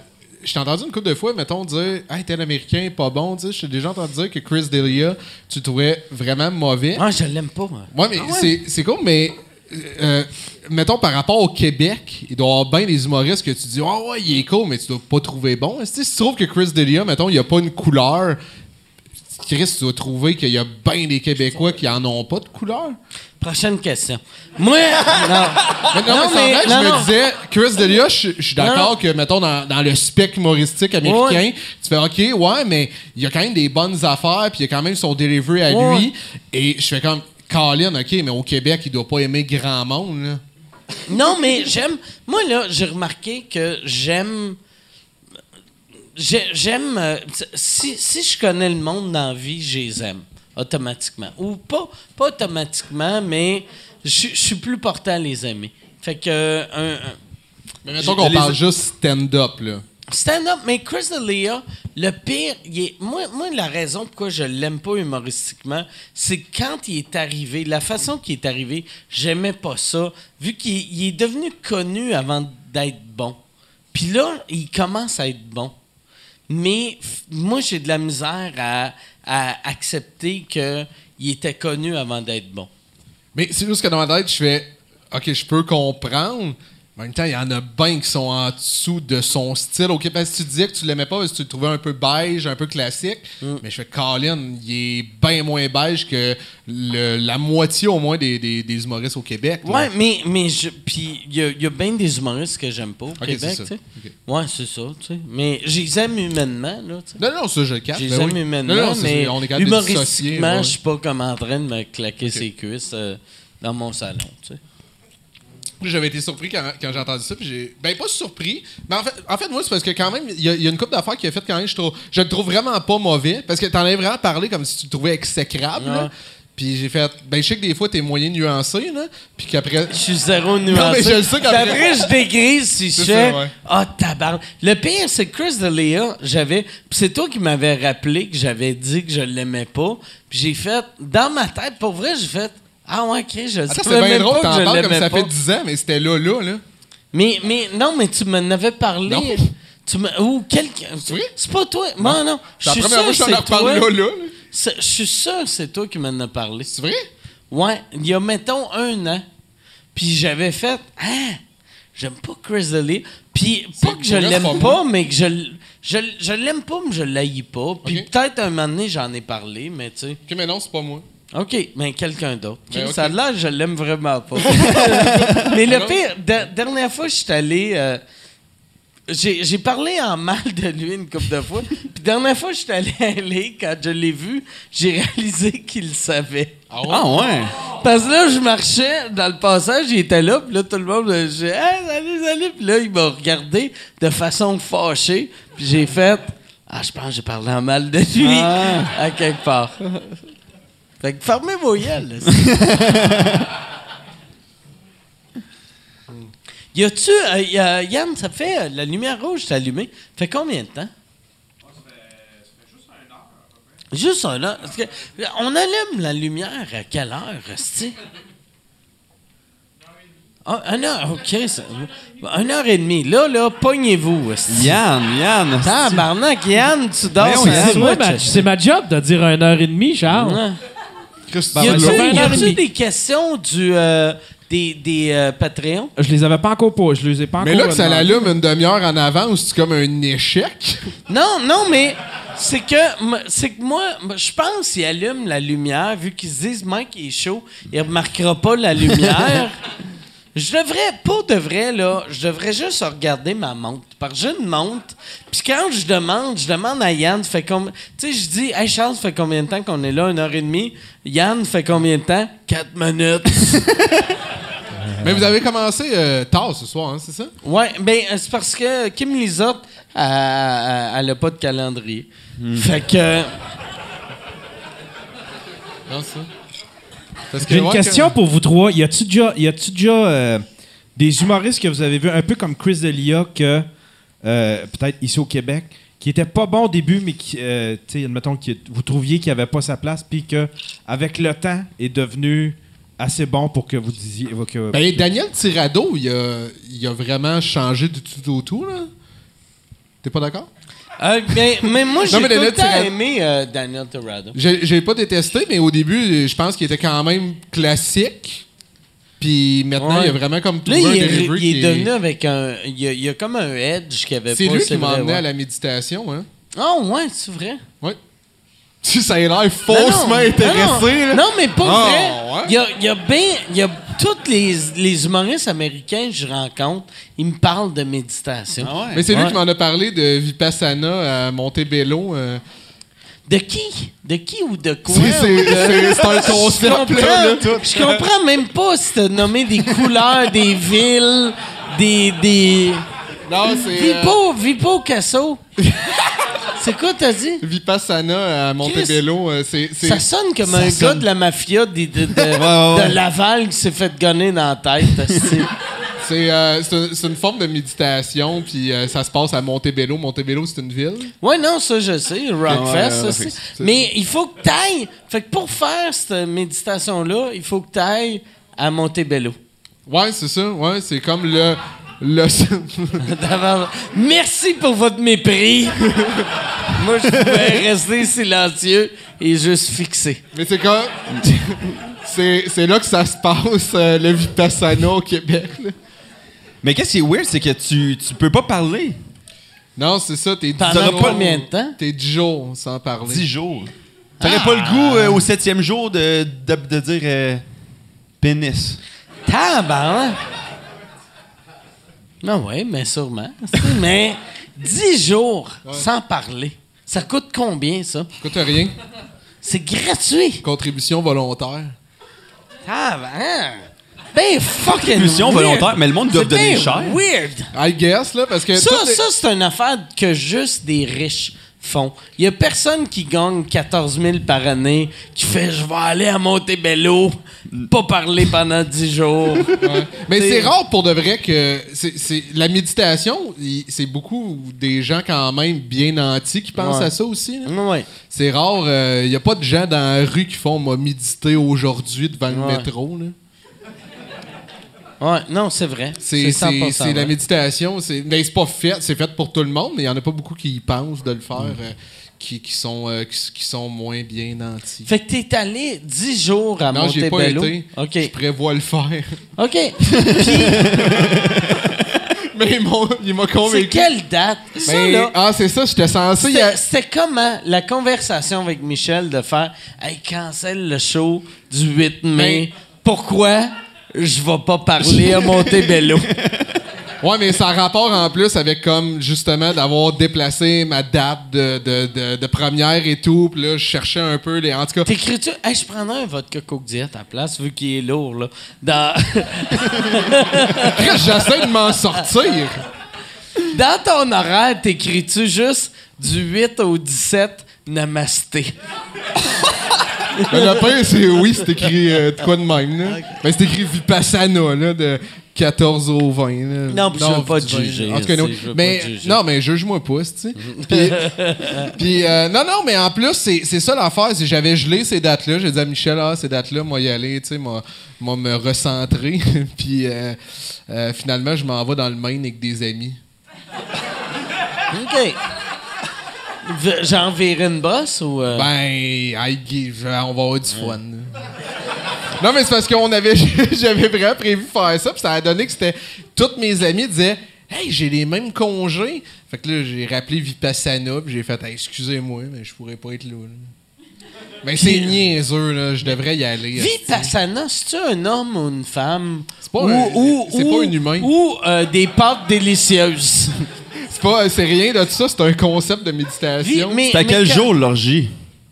S5: Je t'ai entendu une couple de fois, mettons, dire Hey, tel américain, pas bon. Tu sais, je t'ai déjà entendu dire que Chris D'Elia, tu trouvais vraiment mauvais.
S2: Ah, je l'aime pas, moi.
S5: Ouais, mais c'est c'est cool, mais. euh, mettons, par rapport au Québec, il doit y avoir bien des humoristes que tu dis Ah ouais, il est cool, mais tu dois pas trouver bon. Si tu trouves que Chris D'Elia, mettons, il a pas une couleur, Chris, tu dois trouver qu'il y a bien des Québécois qui en ont pas de couleur.
S2: Prochaine question. Moi, non.
S5: Mais non,
S2: Non,
S5: mais,
S2: mais-
S5: c'est vrai que
S2: non,
S5: je
S2: non.
S5: me disais, Chris D'Elia, je je suis d'accord que, mettons, dans, dans le spec humoristique américain,
S2: Ouais.
S5: tu fais OK, ouais, mais il y a quand même des bonnes affaires, puis il y a quand même son delivery à
S2: Ouais.
S5: lui. Et je fais comme, Colin, OK, mais au Québec, il doit pas aimer grand monde, là.
S2: Non, mais j'aime. Moi, là, j'ai remarqué que j'aime. J'ai- J'aime. euh, si, si je connais le monde dans la vie, je les aime. Automatiquement. Ou pas, pas automatiquement, mais je je suis plus porté à les aimer. Fait que. euh, un- un-
S5: Mais mettons qu'on parle juste stand-up, là.
S2: Stand-up, mais Chris D'Elia, le pire, il est, moi, moi, la raison pourquoi je l'aime pas humoristiquement, c'est que quand il est arrivé, la façon qu'il est arrivé, j'aimais pas ça, vu qu'il il est devenu connu avant d'être bon. Puis là, il commence à être bon. Mais moi, j'ai de la misère à, accepter qu'il était connu avant d'être bon.
S5: Mais c'est juste que dans ma je fais OK, je peux comprendre. En même temps, il y en a bien qui sont en dessous de son style. OK, parce que tu disais que tu l'aimais pas parce que tu le trouvais un peu beige, un peu classique.
S2: Mm.
S5: Mais je fais Colin, il est bien moins beige que le- la moitié au moins des, des- des humoristes au Québec. là.
S2: Ouais, mais, mais je, puis il y a, il y a bien des humoristes que j'aime pas au Québec, tu sais.
S5: Ok.
S2: Ouais, c'est ça, tu sais. Mais je les aime humainement, là.
S5: Non, non, ça, je le capte.
S2: Je les
S5: ben
S2: aime
S5: oui.
S2: humainement,
S5: Non, non, c'est-
S2: mais
S5: on est
S2: humoristiquement, je suis pas comme en train de me claquer ses cuisses euh, dans mon salon, tu sais.
S5: J'avais été surpris quand, quand j'ai entendu ça. Puis j'ai. Ben, pas surpris. Mais en fait, en fait moi, c'est parce que quand même, il y, a- il y a une couple d'affaires qui a fait quand même, je, trouve, je le trouve vraiment pas mauvais. Parce que t'en avais vraiment parlé comme si tu le trouvais exécrable. là. Puis j'ai fait. Ben, je sais que des fois, t'es moyen nuancé, là. Puis qu'après.
S2: Je suis zéro nuancé.
S5: mais je le sais qu'après-
S2: après, je dégrise si je fais. Ah, tabarnak. Le pire, c'est que Chris D'Elia, j'avais. puis c'est toi qui m'avais rappelé que j'avais dit que je l'aimais pas. Puis j'ai fait. Dans ma tête, pour vrai, j'ai fait Ah, ouais, Chris, je
S5: Attends,
S2: savais
S5: c'est bien drôle, t'en
S2: je
S5: parles comme ça
S2: pas.
S5: fait 10 ans, mais c'était là, là, là.
S2: Mais, mais non, mais tu m'en avais parlé.
S5: Non.
S2: Tu ou quelqu'un. C'est pas toi. Non, non. Je
S5: C'est la
S2: suis
S5: première fois que je
S2: sûr que c'est toi.
S5: là, là.
S2: Je suis sûr que c'est toi qui m'en as parlé.
S5: C'est vrai?
S2: Ouais, il y a, mettons, un an. Puis j'avais fait, ah, j'aime pas Chris D'Elia. Puis pas que je l'aime
S5: pas
S2: mais que je, je, je l'aime pas, mais je l'haïs pas. Puis
S5: Ok.
S2: peut-être un moment donné, j'en ai parlé, mais tu sais.
S5: Ok, mais non, c'est pas moi.
S2: OK, mais quelqu'un d'autre.
S5: Ben,
S2: Ça a
S5: ok.
S2: l'air, je l'aime vraiment pas. mais le pire, de- dernière fois, je suis allé. euh, j'ai j'ai parlé en mal de lui une couple de fois. Puis dernière fois, je suis allé à LA, quand je l'ai vu, j'ai réalisé qu'il le savait.
S5: Ah ouais?
S4: Ah ouais?
S2: Parce que là, je marchais dans le passage, il était là, puis là, tout le monde, euh, j'ai hey, salut, salut. Puis là, il m'a regardé de façon fâchée, puis j'ai fait Ah, je pense que j'ai parlé en mal de lui,
S4: Ah.
S2: à quelque part. Fait que fermez vos c'est- y a-tu, euh, y a- Yann, ça fait euh, la lumière rouge s'est allumée. Fait combien de temps? Juste un heure. Parce que, on allume la lumière à quelle heure, Resti? Ah, une heure, OK. ça- une heure et demie. Là, là, pognez-vous.
S4: Yann, Yann.
S2: Tabarnak, Yann, tu dors
S3: C'est ma- job de dire une heure et demie, Charles.
S5: Chris,
S3: Ben,
S2: Y
S3: ben,
S2: a-tu y des questions du, euh, des, des euh, Patreons?
S3: Je les avais pas encore pas. Je les ai pas
S5: Mais
S3: encore.
S5: là, que ça
S3: demandé.
S5: l'allume une demi-heure en avance, c'est comme un échec.
S2: Non, non, mais c'est que, m- c'est que moi, m- je pense qu'il allume la lumière, vu qu'ils se disent Mike est chaud, il remarquera pas la lumière. Je devrais, pour de vrai, là, je devrais juste regarder ma montre. Parce que j'ai une montre. Puis quand je demande, je demande à Yann, fait comme. Tu sais, je dis, hey Charles, ça fait combien de temps qu'on est là? Une heure et demie. Yann, fait combien de temps? Quatre minutes.
S5: Mais vous avez commencé euh, tard ce soir, hein, c'est ça?
S2: Ouais, ben c'est parce que Kim Lizotte, elle, elle, elle a pas de calendrier. Fait que.
S5: Non, ça.
S3: J'ai une question pour vous trois. Y a-tu déjà, y a-tu déjà euh, des humoristes que vous avez vus, un peu comme Chris D'Elia, que euh, peut-être ici au Québec, qui était pas bon au début, mais qui, euh, tu sais, admettons que vous trouviez qu'il avait pas sa place, puis que avec le temps est devenu assez bon pour que vous disiez que
S5: Ben, Daniel Tirado, il a, il a vraiment changé du tout au tout, là. T'es pas d'accord?
S2: Euh, ben, mais moi, j'ai tout le temps aimé euh, Daniel Torrado.
S5: J'ai pas détesté, mais au début, je pense qu'il était quand même classique. Puis maintenant,
S2: Ouais.
S5: il a vraiment comme
S2: Là,
S5: trouvé
S2: il est, il est
S5: qui
S2: devenu avec un. Il y a, il y a comme un edge qu'il avait pas.
S5: C'est lui qui m'a emmené
S2: ouais.
S5: à la méditation, hein?
S2: Ah, ouais, c'est vrai.
S5: Oui. Si ça a l'air faussement
S2: non,
S5: intéressé,
S2: non,
S5: là.
S2: Non, mais pas
S5: Ah,
S2: vrai.
S5: ouais?
S2: Il y a, il y a bien. Tous les, les humoristes américains que je rencontre, ils me parlent de méditation.
S4: Ah ouais.
S5: Mais c'est lui
S2: Ouais.
S5: qui m'en a parlé de Vipassana à Montebello. euh.
S2: De qui? De qui ou de quoi?
S5: C'est- un
S2: Je
S5: concept,
S2: comprends,
S5: là. là.
S2: je comprends même pas si t'as nommé des couleurs, des villes, des. des...
S5: Non, c'est. euh,
S2: Vipo, Vipo Casso. C'est quoi t'as dit?
S5: Vipassana à Montebello. euh, c'est c'est-
S2: Ça sonne comme
S5: ça
S2: un gars de la mafia de, de, de-
S4: ouais.
S2: de Laval qui s'est fait gonner dans la tête.
S5: C'est euh, c'est un- c'est une forme de méditation, puis euh, ça se passe à Montebello. Montebello, c'est une ville?
S2: ouais, non, ça je sais, Rockfest,
S5: Ouais,
S2: ça,
S5: ouais,
S2: c'est-
S5: ouais, c'est-
S2: Mais il faut que t'ailles. Fait que pour faire cette méditation-là, il faut que t'ailles à Montebello.
S5: Ouais, c'est ça. Ouais, c'est comme le. Le
S2: Merci pour votre mépris. Moi, je pouvais rester silencieux et juste fixé.
S5: Mais c'est comme. c'est c'est là que ça se passe, euh, le Vipassana au Québec. là.
S4: Mais qu'est-ce qui est weird, c'est que tu, tu peux pas parler.
S5: Non, c'est ça. T'es
S2: Pendant
S5: 10 jours-
S2: combien de temps?
S5: T'es 10 jours sans parler.
S4: 10 jours. T'aurais pas le goût euh, au septième jour de, de, de dire euh, pénis.
S2: Tabarnak! Non, oui, mais sûrement. mais 10 jours sans parler. Ça coûte combien, ça?
S5: Écoute, rien.
S2: C'est gratuit.
S5: Contribution volontaire.
S2: Tabarnak! Ben fucking
S4: Contribution
S2: weird.
S4: volontaire, mais le monde doit donner
S2: bien
S4: cher.
S2: weird.
S5: I guess, là, parce que.
S2: Ça,
S5: les-
S2: ça c'est une affaire que juste des riches font. Il y a personne qui gagne 14 000 par année qui fait « Je vais aller à Montebello, pas parler pendant 10 jours.
S5: Ouais. Mais c'est rare pour de vrai que c'est c'est- la méditation, c'est beaucoup des gens quand même bien nantis qui pensent
S2: Ouais.
S5: à ça aussi. là. »
S2: Ouais.
S5: C'est rare, il n'y a pas de gens dans la rue qui font m'a méditer aujourd'hui devant le métro. là.
S2: Ouais, non, c'est vrai.
S5: C'est
S2: 100%
S5: c'est- c'est la méditation, c'est ben, c'est pas fait, c'est fait pour tout le monde, mais il y en a pas beaucoup qui pensent de le faire,
S2: Mm.
S5: euh, qui, qui sont euh, qui, qui sont moins bien nantis.
S2: Fait que t'es allé 10 jours à
S5: Non, j'y ai pas
S2: Montebello.
S5: été. Je prévois le faire.
S2: OK.
S5: Mais il m'a
S2: C'est
S5: convaincu.
S2: quelle date? Ça, là,
S5: ah, c'est ça, j'étais censé. a-
S2: c'était c'était comment la conversation avec Michel de faire Hey, cancel le show du 8 mai?
S5: Ben-
S2: Pourquoi? Je vais pas parler à Montebello?
S5: Ouais, mais ça a rapport en plus avec comme justement d'avoir déplacé ma date de, de, de, de première et tout. Puis là, je cherchais un peu les. En tout cas,
S2: T'écris-tu? Hey, je prendrais un vodka Coke Diet à la place, vu qu'il est lourd, là. Dans,
S5: j'essaie de m'en sortir.
S2: dans ton horaire, t'écris-tu juste du 8 au 17 Namasté?
S5: Le c'est oui, c'est écrit euh, de quoi de même. Là. Ben, c'est écrit Vipassana, là, de 14 au 20. là.
S2: Non, puis je veux pas te
S5: du 20,
S2: juger,
S5: En tout cas,
S2: tu
S5: non. mais,
S2: pas te juger.
S5: non, mais juge-moi pas, tu sais. Puis, puis, euh, non, non, mais en plus, c'est c'est ça l'affaire. J'avais gelé ces dates-là. J'ai dit à Michel, ah, ces dates-là, moi y aller, tu sais, moi, moi me recentrer. puis euh, finalement, je m'en vais dans le Maine avec des amis.
S2: OK. Virer une bosse ou. euh,
S5: Ben, I on va avoir du fun. Non, mais c'est parce qu'on avait, j'avais vraiment prévu faire ça, puis ça a donné que c'était. Toutes mes amis disaient, hey, j'ai les mêmes congés. Fait que là, j'ai rappelé Vipassana, puis j'ai fait, Hey, excusez-moi, mais je pourrais pas être là. Mais c'est niaiseux, là, je devrais y aller.
S2: Vipassana, c'est-tu un homme ou une femme?
S5: C'est pas
S2: Ou-
S5: un-
S2: ou-
S5: c'est
S2: ou-
S5: pas un humain.
S2: Ou euh, des pâtes délicieuses.
S5: C'est pas, c'est rien de tout ça, c'est un concept de méditation,
S2: Vi- mais-
S4: C'est à
S2: mais
S4: quel
S2: quand-
S4: jour l'orgie?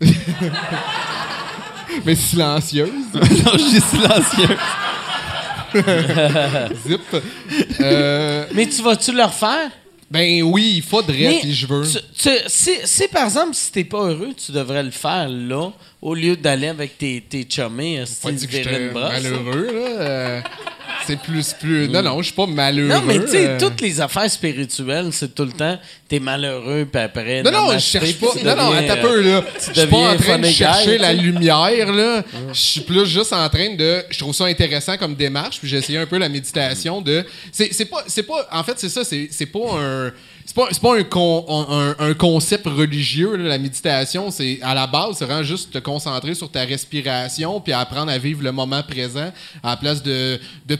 S5: mais silencieuse.
S4: l'orgie silencieuse.
S5: Zip. Euh,
S2: Mais tu vas-tu le refaire?
S5: ben oui, il faudrait,
S2: Mais
S5: puis je veux.
S2: tu- tu- si, si, par exemple, si t'es pas heureux, tu devrais le faire là, au lieu d'aller avec tes, tes chummés, euh,
S5: j'étais
S2: une brosse.
S5: malheureux, là. euh, c'est plus, plus... Non, non, je suis pas malheureux.
S2: Non, mais tu sais,
S5: euh.
S2: toutes les affaires spirituelles, c'est tout le temps, t'es malheureux, puis après.
S5: Non, non, je cherche pas... Non, non, attends un
S2: euh,
S5: peu, là. Je suis pas en train de chercher la lumière, là. Je suis plus juste en train de... Je trouve ça intéressant comme démarche, puis j'ai essayé un peu la méditation de... C'est c'est pas... C'est pas... En fait, c'est ça, c'est c'est pas un... C'est pas, pas un, con- un, un concept religieux, la méditation. C'est à la base, c'est vraiment juste te concentrer sur ta respiration puis apprendre à vivre le moment présent à la place de, de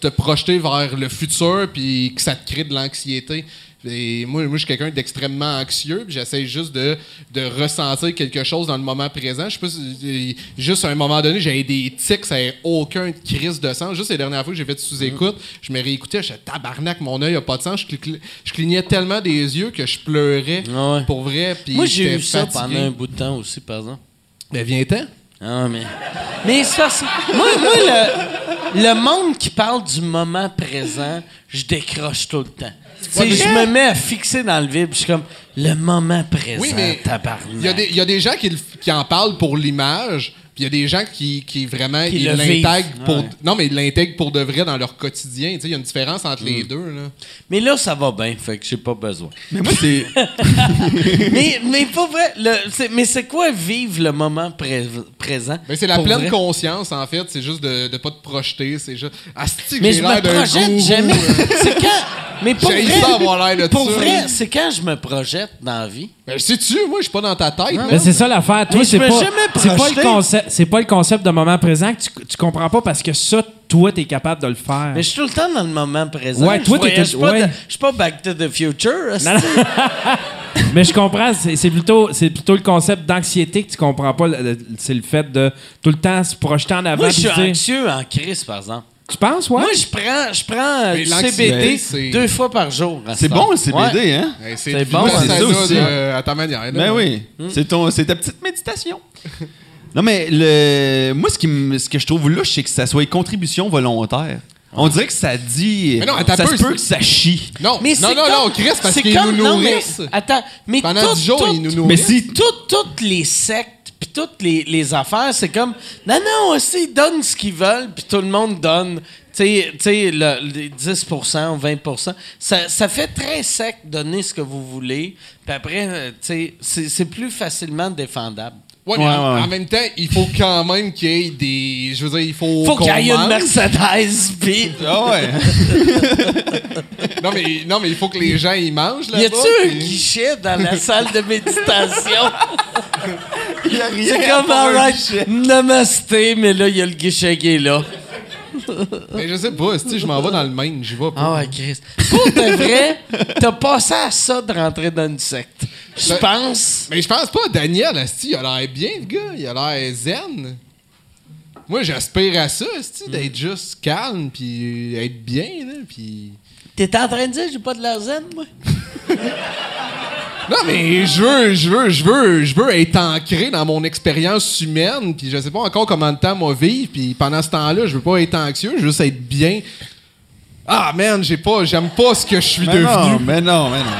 S5: te projeter vers le futur puis que ça te crée de l'anxiété. Et moi, moi, je suis quelqu'un d'extrêmement anxieux, puis j'essaie juste de, de ressentir quelque chose dans le moment présent. Je sais pas si, juste à un moment donné, j'avais des tics, ça n'avait aucun crise de sens. Juste les dernières fois que j'ai fait sous-écoute, je me réécoutais, je tabarnak, mon œil a pas de sens. Je, cli- je clignais tellement des yeux que je pleurais
S2: Ah ouais.
S5: pour vrai. puis
S2: Moi, j'ai eu ça pendant un bout de temps aussi, par exemple.
S5: Ben, viens-t'en.
S2: Ah, mais. Mais Moi, moi le, le monde qui parle du moment présent, je décroche tout le temps. Sais, je me mets à fixer dans le vide, je suis comme, le moment présent,
S5: Oui, mais
S2: tabarnak.
S5: Il y, a des- il y a des gens qui, qui en parlent pour l'image, puis il y a des gens qui, qui vraiment
S2: Qui
S5: ils l'intègrent pour
S2: Ouais.
S5: non mais ils l'intègrent pour de vrai dans leur quotidien. Tu sais, Il y a une différence entre les
S2: Mm.
S5: deux là.
S2: Mais là, ça va bien, fait que j'ai pas besoin.
S4: Mais moi, c'est.
S2: mais, mais pas vrai. le- mais c'est quoi vivre le moment pré- présent?
S5: Mais c'est la pleine
S2: vrai?
S5: conscience en fait. C'est juste de ne pas te projeter. C'est juste. Asti, que
S2: Mais je me projette jamais.
S5: euh.
S2: c'est quand. Mais pour
S5: J'ai
S2: vrai,
S5: avoir l'air de
S2: pour
S5: ça.
S2: vrai, c'est quand je me projette dans la vie.
S5: Ben, sais-tu, moi, je suis pas dans ta tête.
S3: Mais c'est ça l'affaire. Toi,
S2: Mais
S3: c'est pas,
S2: jamais
S3: c'est pas le concept, c'est pas le concept de moment présent que tu, tu comprends pas parce que ça, toi, t'es capable de le faire.
S2: Mais je suis tout le temps dans le moment présent.
S3: Ouais, toi,
S2: Je
S3: t'es
S2: pas
S3: ouais.
S2: Je suis pas Back to the Future.
S3: Non, non. Mais je comprends, c'est plutôt, c'est plutôt le concept d'anxiété que tu comprends pas. C'est le fait de tout le temps se projeter en avant.
S2: Moi, je suis anxieux en crise, par exemple.
S3: Tu penses, ouais?
S2: Moi, je prends, je prends euh,
S5: Mais
S2: du
S5: l'anxiété,
S2: CBD
S5: c'est-
S2: deux fois par jour. à
S4: C'est
S2: ce
S4: bon le CBD,
S2: Ouais.
S4: hein?
S5: Hey,
S2: c'est
S5: c'est
S2: bon,
S4: c'est ça aussi.
S5: à ta manière. là.
S4: Ben oui. C'est ton, c'est ta petite méditation. non, mais le, moi, ce, qui me- ce que je trouve louche, c'est que ça soit une contribution volontaire. On dirait que ça dit.
S5: Mais non, attends
S4: ça
S5: un
S4: se
S5: peu,
S4: peut que ça chie.
S5: Non,
S2: Mais
S5: non,
S2: c'est
S5: non,
S2: comme-
S5: non, Chris, parce
S2: c'est
S5: qu'ils
S2: comme-
S5: nous
S2: non, mais-
S5: nourrissent.
S2: attends, mais
S5: Pendant
S2: tout-
S5: 10 jours,
S2: tout-
S5: ils nous
S4: Mais
S5: nourrissent.
S4: si.
S2: tout- toutes les sectes toutes les, affaires, c'est comme non non aussi ils donnent ce qu'ils veulent puis tout le monde donne. Tu sais, le, les 10% ou 20%, ça, ça fait très sec donner ce que vous voulez. Puis après, euh, tu sais, c'est plus facilement défendable.
S5: Ouais, mais
S4: Ouais,
S5: en,
S4: ouais.
S5: en même temps, il faut quand même qu'il y ait des. Je veux dire, il faut.
S2: Faut qu'il y ait une. Mercedes, puis...
S4: Ah ouais.
S5: Non mais, non, mais il faut que les gens y mangent là
S2: Y a-tu un guichet dans la salle de méditation? C'est comme, alright, namasté, mais là, il y a le guichet qui est là.
S5: Mais je sais pas, si je m'en vais dans le Maine, j'y vais pas.
S2: Ah ouais, Chris. Pour de vrai, t'as passé à ça de rentrer dans une secte. Je
S5: Ben-
S2: pense.
S5: Mais je pense pas, Daniel, asti, il a l'air bien, le gars. Il a l'air zen. Moi, j'aspire à ça, asti, d'être juste calme, puis être bien, là, puis...
S2: T'es en train de dire j'ai pas de la zen, moi?
S5: Non, mais je veux, je veux, je veux, je veux être ancré dans mon expérience humaine, puis je sais pas encore combien de temps moi vivre, puis pendant ce temps-là, je veux pas être anxieux, je veux juste être bien. Ah, man, j'ai pas, j'aime pas ce que je suis devenu.
S4: non, mais non, mais non.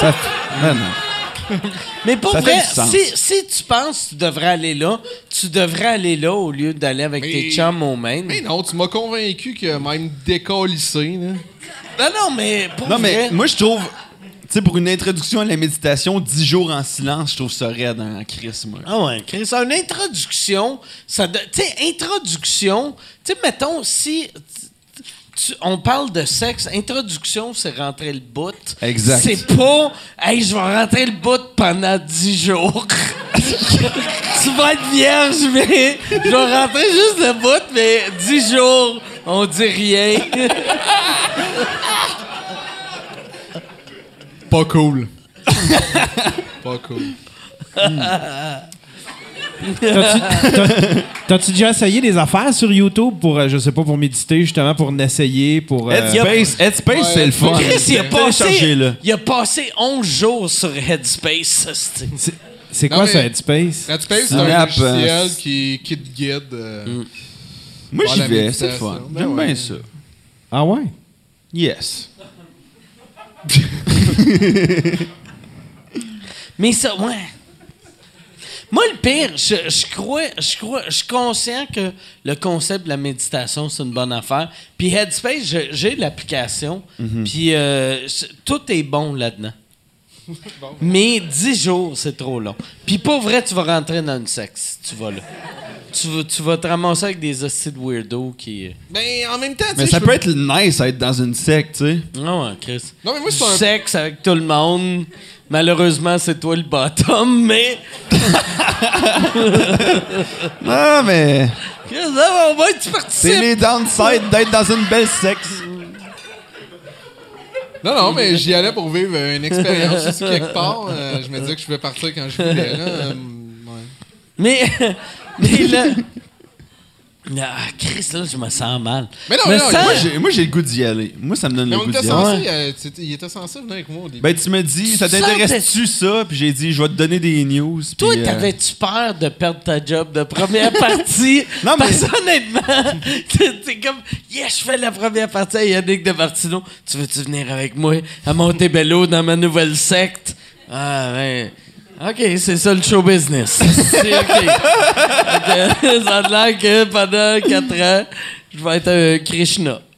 S4: Ça mais non.
S2: Mais pour
S4: Ça
S2: vrai, si, si tu penses que tu devrais aller là, tu devrais aller là au lieu d'aller avec
S5: Mais-
S2: tes chums au Maine.
S5: Mais non, tu m'as convaincu que même décollissé, là.
S2: Non, non, mais pour
S4: Non, mais moi, je trouve, sais, pour une introduction à la méditation, 10 jours en silence, je trouve ça raide en Chris, moi.
S2: Ah ouais, Chris, une introduction, ça de- tu sais, introduction, tu sais, mettons, si tu- on parle de sexe, introduction, c'est rentrer le bout.
S4: Exact.
S2: C'est pas, hey, je vais rentrer le bout pendant 10 jours. tu vas être vierge, mais je vais rentrer juste le bout, mais 10 jours, on dit rien.
S5: Pas cool. pas cool.
S7: T'as-tu déjà essayé des affaires sur YouTube pour, euh, je sais pas, pour méditer, justement, pour essayer, pour... euh,
S4: Headspace, Headspace,
S5: Ouais,
S4: c'est le fun.
S2: Chris, il a passé,
S4: Téléchargez-le.
S2: il a passé 11 jours sur Headspace. c'est-
S7: c'est- C'est
S5: Non,
S7: quoi
S5: mais-
S7: ça, Headspace?
S5: Headspace, c'est un
S4: app,
S5: logiciel
S4: euh,
S5: qui, qui te guide. euh,
S4: Moi,
S5: Voir
S4: j'y
S5: la
S4: vais, c'est le
S5: méditation.
S4: fun.
S5: Ben
S4: J'aime
S5: ouais.
S4: bien ça.
S7: Ah ouais?
S4: Yes.
S2: Mais ça, ouais. Moi, le pire, je, je crois, je crois, je suis conscient que le concept de la méditation, c'est une bonne affaire. Puis Headspace, je- j'ai l'application, puis euh, tout est bon là-dedans. Mais 10 jours, c'est trop long. Puis pour vrai, tu vas rentrer dans une sexe si tu vas là. Tu, vas- tu vas te ramasser avec des hosties de weirdo qui...
S5: Ben, en même temps, tu
S4: Mais ça peut être nice à être dans une secte, tu sais.
S2: Ah ouais, Chris.
S5: Non, mais moi, c'est un-
S2: sexe avec tout le monde. Malheureusement, c'est toi le bottom, mais...
S4: Non, mais
S2: Chris, ah, on va être
S4: c'est les downsides d'être dans une belle secte.
S5: Non, non, mais j'y allais pour vivre euh, une expérience aussi quelque part. Euh, je me disais que je pouvais partir quand je voulais. Là. Euh, ouais.
S2: Mais, mais là. Ah, Chris, là, je me sens mal.
S5: Mais non, mais non,
S2: sens-
S4: Moi, j'ai, moi, j'ai le goût d'y aller. Moi, ça me donne
S5: Mais
S4: le goût d'y aller.
S5: euh, tu- il était censé venir avec moi au début.
S4: Ben, tu me dis, ça
S2: Tu
S4: t'intéresse-tu ça? Puis j'ai dit, je vais te donner des news.
S2: Toi,
S4: puis, euh,
S2: t'avais-tu peur de perdre ta job de première partie?
S4: Non, mais-
S2: Parce honnêtement, t'es comme, yes, je fais la première partie à Yannick de Martino. Tu veux-tu venir avec moi à Montebello dans ma nouvelle secte? Ah, ouais. OK, c'est ça le show business. C'est OK. Ça a l'air que pendant 4 ans, je vais être un Krishna.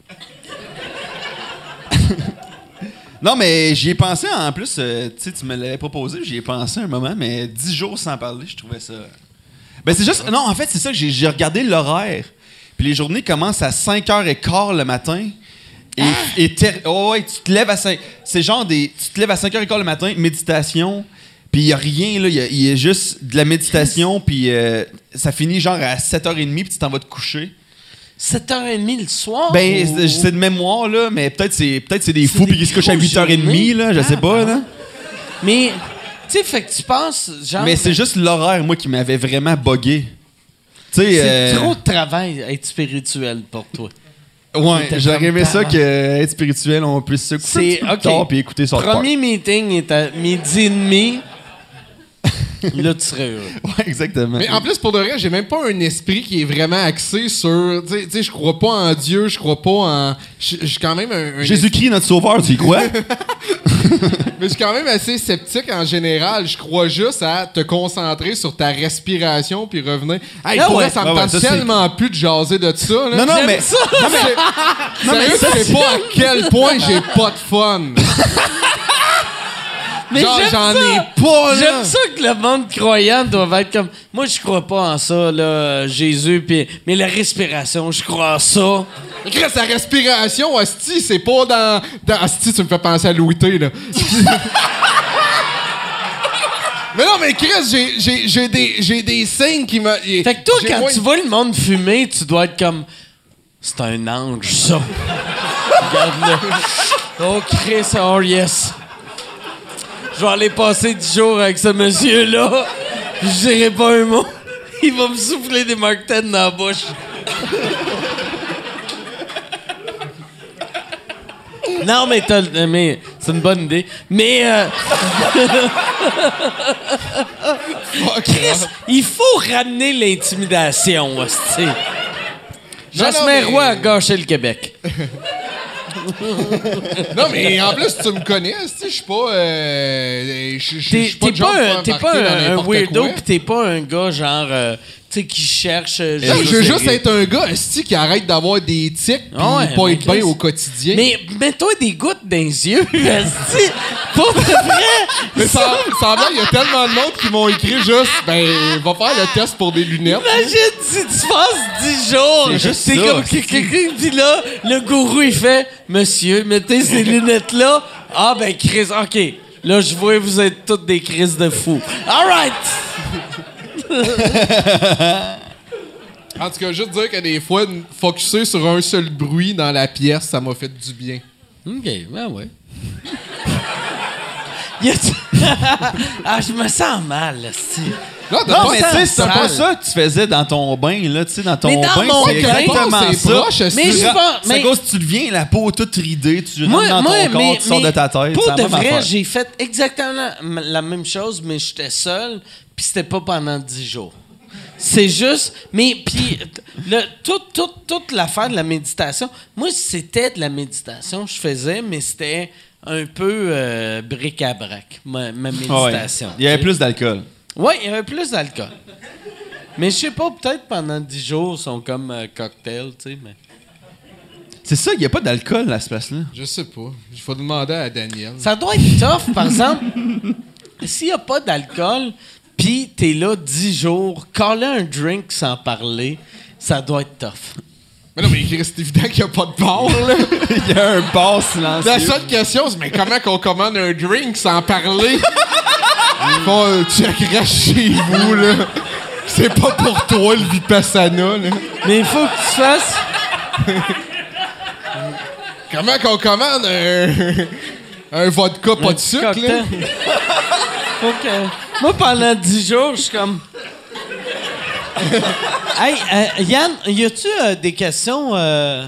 S4: Non, mais j'y ai pensé en plus. euh, tu sais, tu me l'avais proposé, j'y ai pensé un moment, mais 10 jours sans parler, je trouvais ça. Ben, c'est juste. Non, en fait, c'est ça que j'ai, regardé l'horaire. Puis les journées commencent à 5h15 le matin. Et, et ter- oh, ouais, tu te lèves à 5. C'est genre des. Tu te lèves à 5h15 le matin, méditation. Puis il n'y a rien, là. Il y a- il y, a juste de la méditation. Puis euh, ça finit genre à 7h30, puis tu t'en vas te coucher.
S2: 7h30 le soir?
S4: Ben,
S2: ou-
S4: c'est- de mémoire, là, mais peut-être c'est peut-être c'est des fous puis qui se couchent à
S2: grosses
S4: 8h30,
S2: journées.
S4: là, je sais pas, là.
S2: Mais, tu sais, fait que tu penses, genre.
S4: Mais c'est juste l'horaire, moi, qui m'avait vraiment sais,
S2: C'est
S4: euh,
S2: trop de travail être spirituel pour toi.
S4: Ouais, j'aurais aimé ça que être spirituel, on puisse se coucher un
S2: C'est
S4: petit peu
S2: OK.
S4: plus tard puis écouter son
S2: Premier meeting est à midi et demi. Là, tu serais heureux.
S4: Ouais, exactement.
S5: Mais en plus, pour de vrai, j'ai même pas un esprit qui est vraiment axé sur. Tu sais- je crois pas en Dieu, je crois pas en. Je suis quand même un. un
S4: Jésus-Christ, notre sauveur, tu y crois?
S5: Mais je suis quand même assez sceptique en général. Je crois juste à te concentrer sur ta respiration puis revenir. Hey,
S2: Ah
S5: pour
S2: ouais.
S5: vrai, ça me
S4: Ouais, ouais,
S5: tente
S4: ça, c'est-
S5: tellement plus de jaser de ça. Là.
S4: non, non, mais.
S2: ça.
S5: Non, mais, non, mais tu sais pas à quel point j'ai pas de fun. Genre, j'en
S2: ça.
S5: ai pas, là.
S2: J'aime ça que le monde croyant doit être comme. Moi, je crois pas en ça, là, Jésus, pis... mais la respiration, je crois en ça.
S5: Chris, la respiration, Asti, c'est pas dans. dans Asti, tu me fais penser à Louis T, là. mais non, mais Chris, j'ai- des, j'ai des signes qui me.
S2: Fait que toi, quand
S5: moins-
S2: tu vois le monde fumer, tu dois être comme. C'est un ange, ça. Regarde-le. Oh, Chris, oh yes. Je vais aller passer 10 jours avec ce monsieur-là. Je dirai pas un mot. Il va me souffler des Mark 10 dans la bouche. Non, mais, mais c'est une bonne idée. Mais euh, Chris, il faut ramener l'intimidation. Jasmin Roy a gâché le Québec.
S5: Non, mais en plus, tu me connais, tu sais, je suis pas. Euh, je suis pas
S2: un,
S5: pas
S2: un, un weirdo, pis t'es pas un gars genre, euh, sais, qui cherche. euh,
S5: Hey, je veux juste être un gars esti, qui arrête d'avoir des tics pis
S2: Ah ouais,
S5: pas être bien au quotidien.
S2: Mais mets-toi des gouttes dans les yeux, esti. Pour de vrai.
S5: Mais ça, semblant, il y a tellement de monde qui m'ont écrit juste, ben, va faire le test pour des lunettes.
S2: Imagine si tu passes 10 jours.
S4: C'est juste ça,
S2: comme quelqu'un, puis là, le gourou, il fait Monsieur, mettez ces lunettes-là. Ah, ben, Chris, OK. Là, je vois, vous êtes toutes des crises de fous. All right.
S5: En tout cas, juste dire que des fois, focusser sur un seul bruit dans la pièce, ça m'a fait du bien.
S2: OK, ben ouais. Y a ah, je me sens mal.
S5: Là,
S4: Non,
S5: pas
S4: mais tu sais, c'est pas ça que tu faisais dans ton bain, là, tu sais, dans ton
S2: Mais dans
S4: bain,
S2: mon
S4: c'est
S2: bain,
S4: exactement
S5: c'est
S4: ça.
S5: proche,
S2: Mais je
S4: C'est
S2: pense- mais-
S4: cause que tu deviens la peau toute ridée, tu rentres dans
S2: moi,
S4: ton corps, tu sors de ta tête.
S2: Pour
S4: c'est
S2: de vrai,
S4: affaire.
S2: j'ai fait exactement la, la même chose, mais j'étais seul, puis c'était pas pendant 10 jours. C'est juste, mais puis le toute toute toute l'affaire de la méditation, moi c'était de la méditation, je faisais, mais c'était un peu euh, bric-à-brac ma, ma
S4: ouais.
S2: méditation.
S4: Il y avait plus d'alcool.
S2: Ouais, il y avait plus d'alcool. Mais je sais pas, peut-être pendant 10 jours, ils sont comme euh, cocktails, tu sais, mais
S4: C'est ça, il n'y a pas d'alcool à ce place-là.
S5: Je sais pas. Il faut demander à Daniel.
S2: Ça doit être tough, par exemple. S'il n'y a pas d'alcool, puis t'es là 10 jours, caler un drink sans parler, ça doit être tough.
S5: Mais non, mais c'est évident qu'il n'y a pas de bar, là.
S4: Il y a un bar silencieux.
S5: La seule question, c'est mais comment qu'on commande un drink sans parler? Euh, tu craches chez vous, là. C'est pas pour toi, le Vipassana, là.
S2: Mais il faut que tu fasses.
S5: Comment qu'on commande un, un vodka pas de sucre, là?
S2: Faut que- Moi, pendant 10 jours, je suis comme. hey, euh, Yann, y a-tu euh, des questions? euh?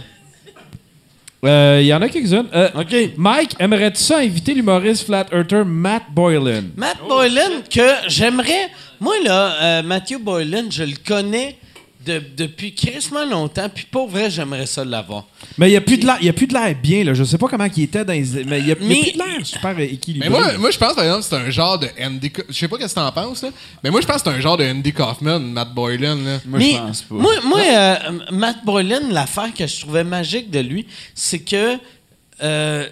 S7: Euh, Il y en a quelques-unes. Euh,
S2: OK.
S7: Mike, aimerais-tu ça inviter l'humoriste Flat Earther Matt Boylan?
S2: Matt Boylan, que j'aimerais. Moi, là, euh, Matthew Boylan, je le connais de- depuis crissement longtemps, puis pour vrai, j'aimerais ça l'avoir.
S7: Mais il n'y a plus de l'air, il y a plus de l'air bien, là. Je sais pas comment il était dans les... Mais il y a, plus de l'air super équilibré.
S5: Mais moi, moi je pense, par exemple, c'est un genre de Andy... Co- Je sais pas qu'est-ce que t'en penses, là. Mais moi, je pense que c'est un genre de Andy Kaufman, Matt Boylan, là.
S4: Moi,
S2: Mais
S4: je pense pas.
S2: Moi, moi, euh, Matt Boylan, l'affaire que je trouvais magique de lui, c'est que euh,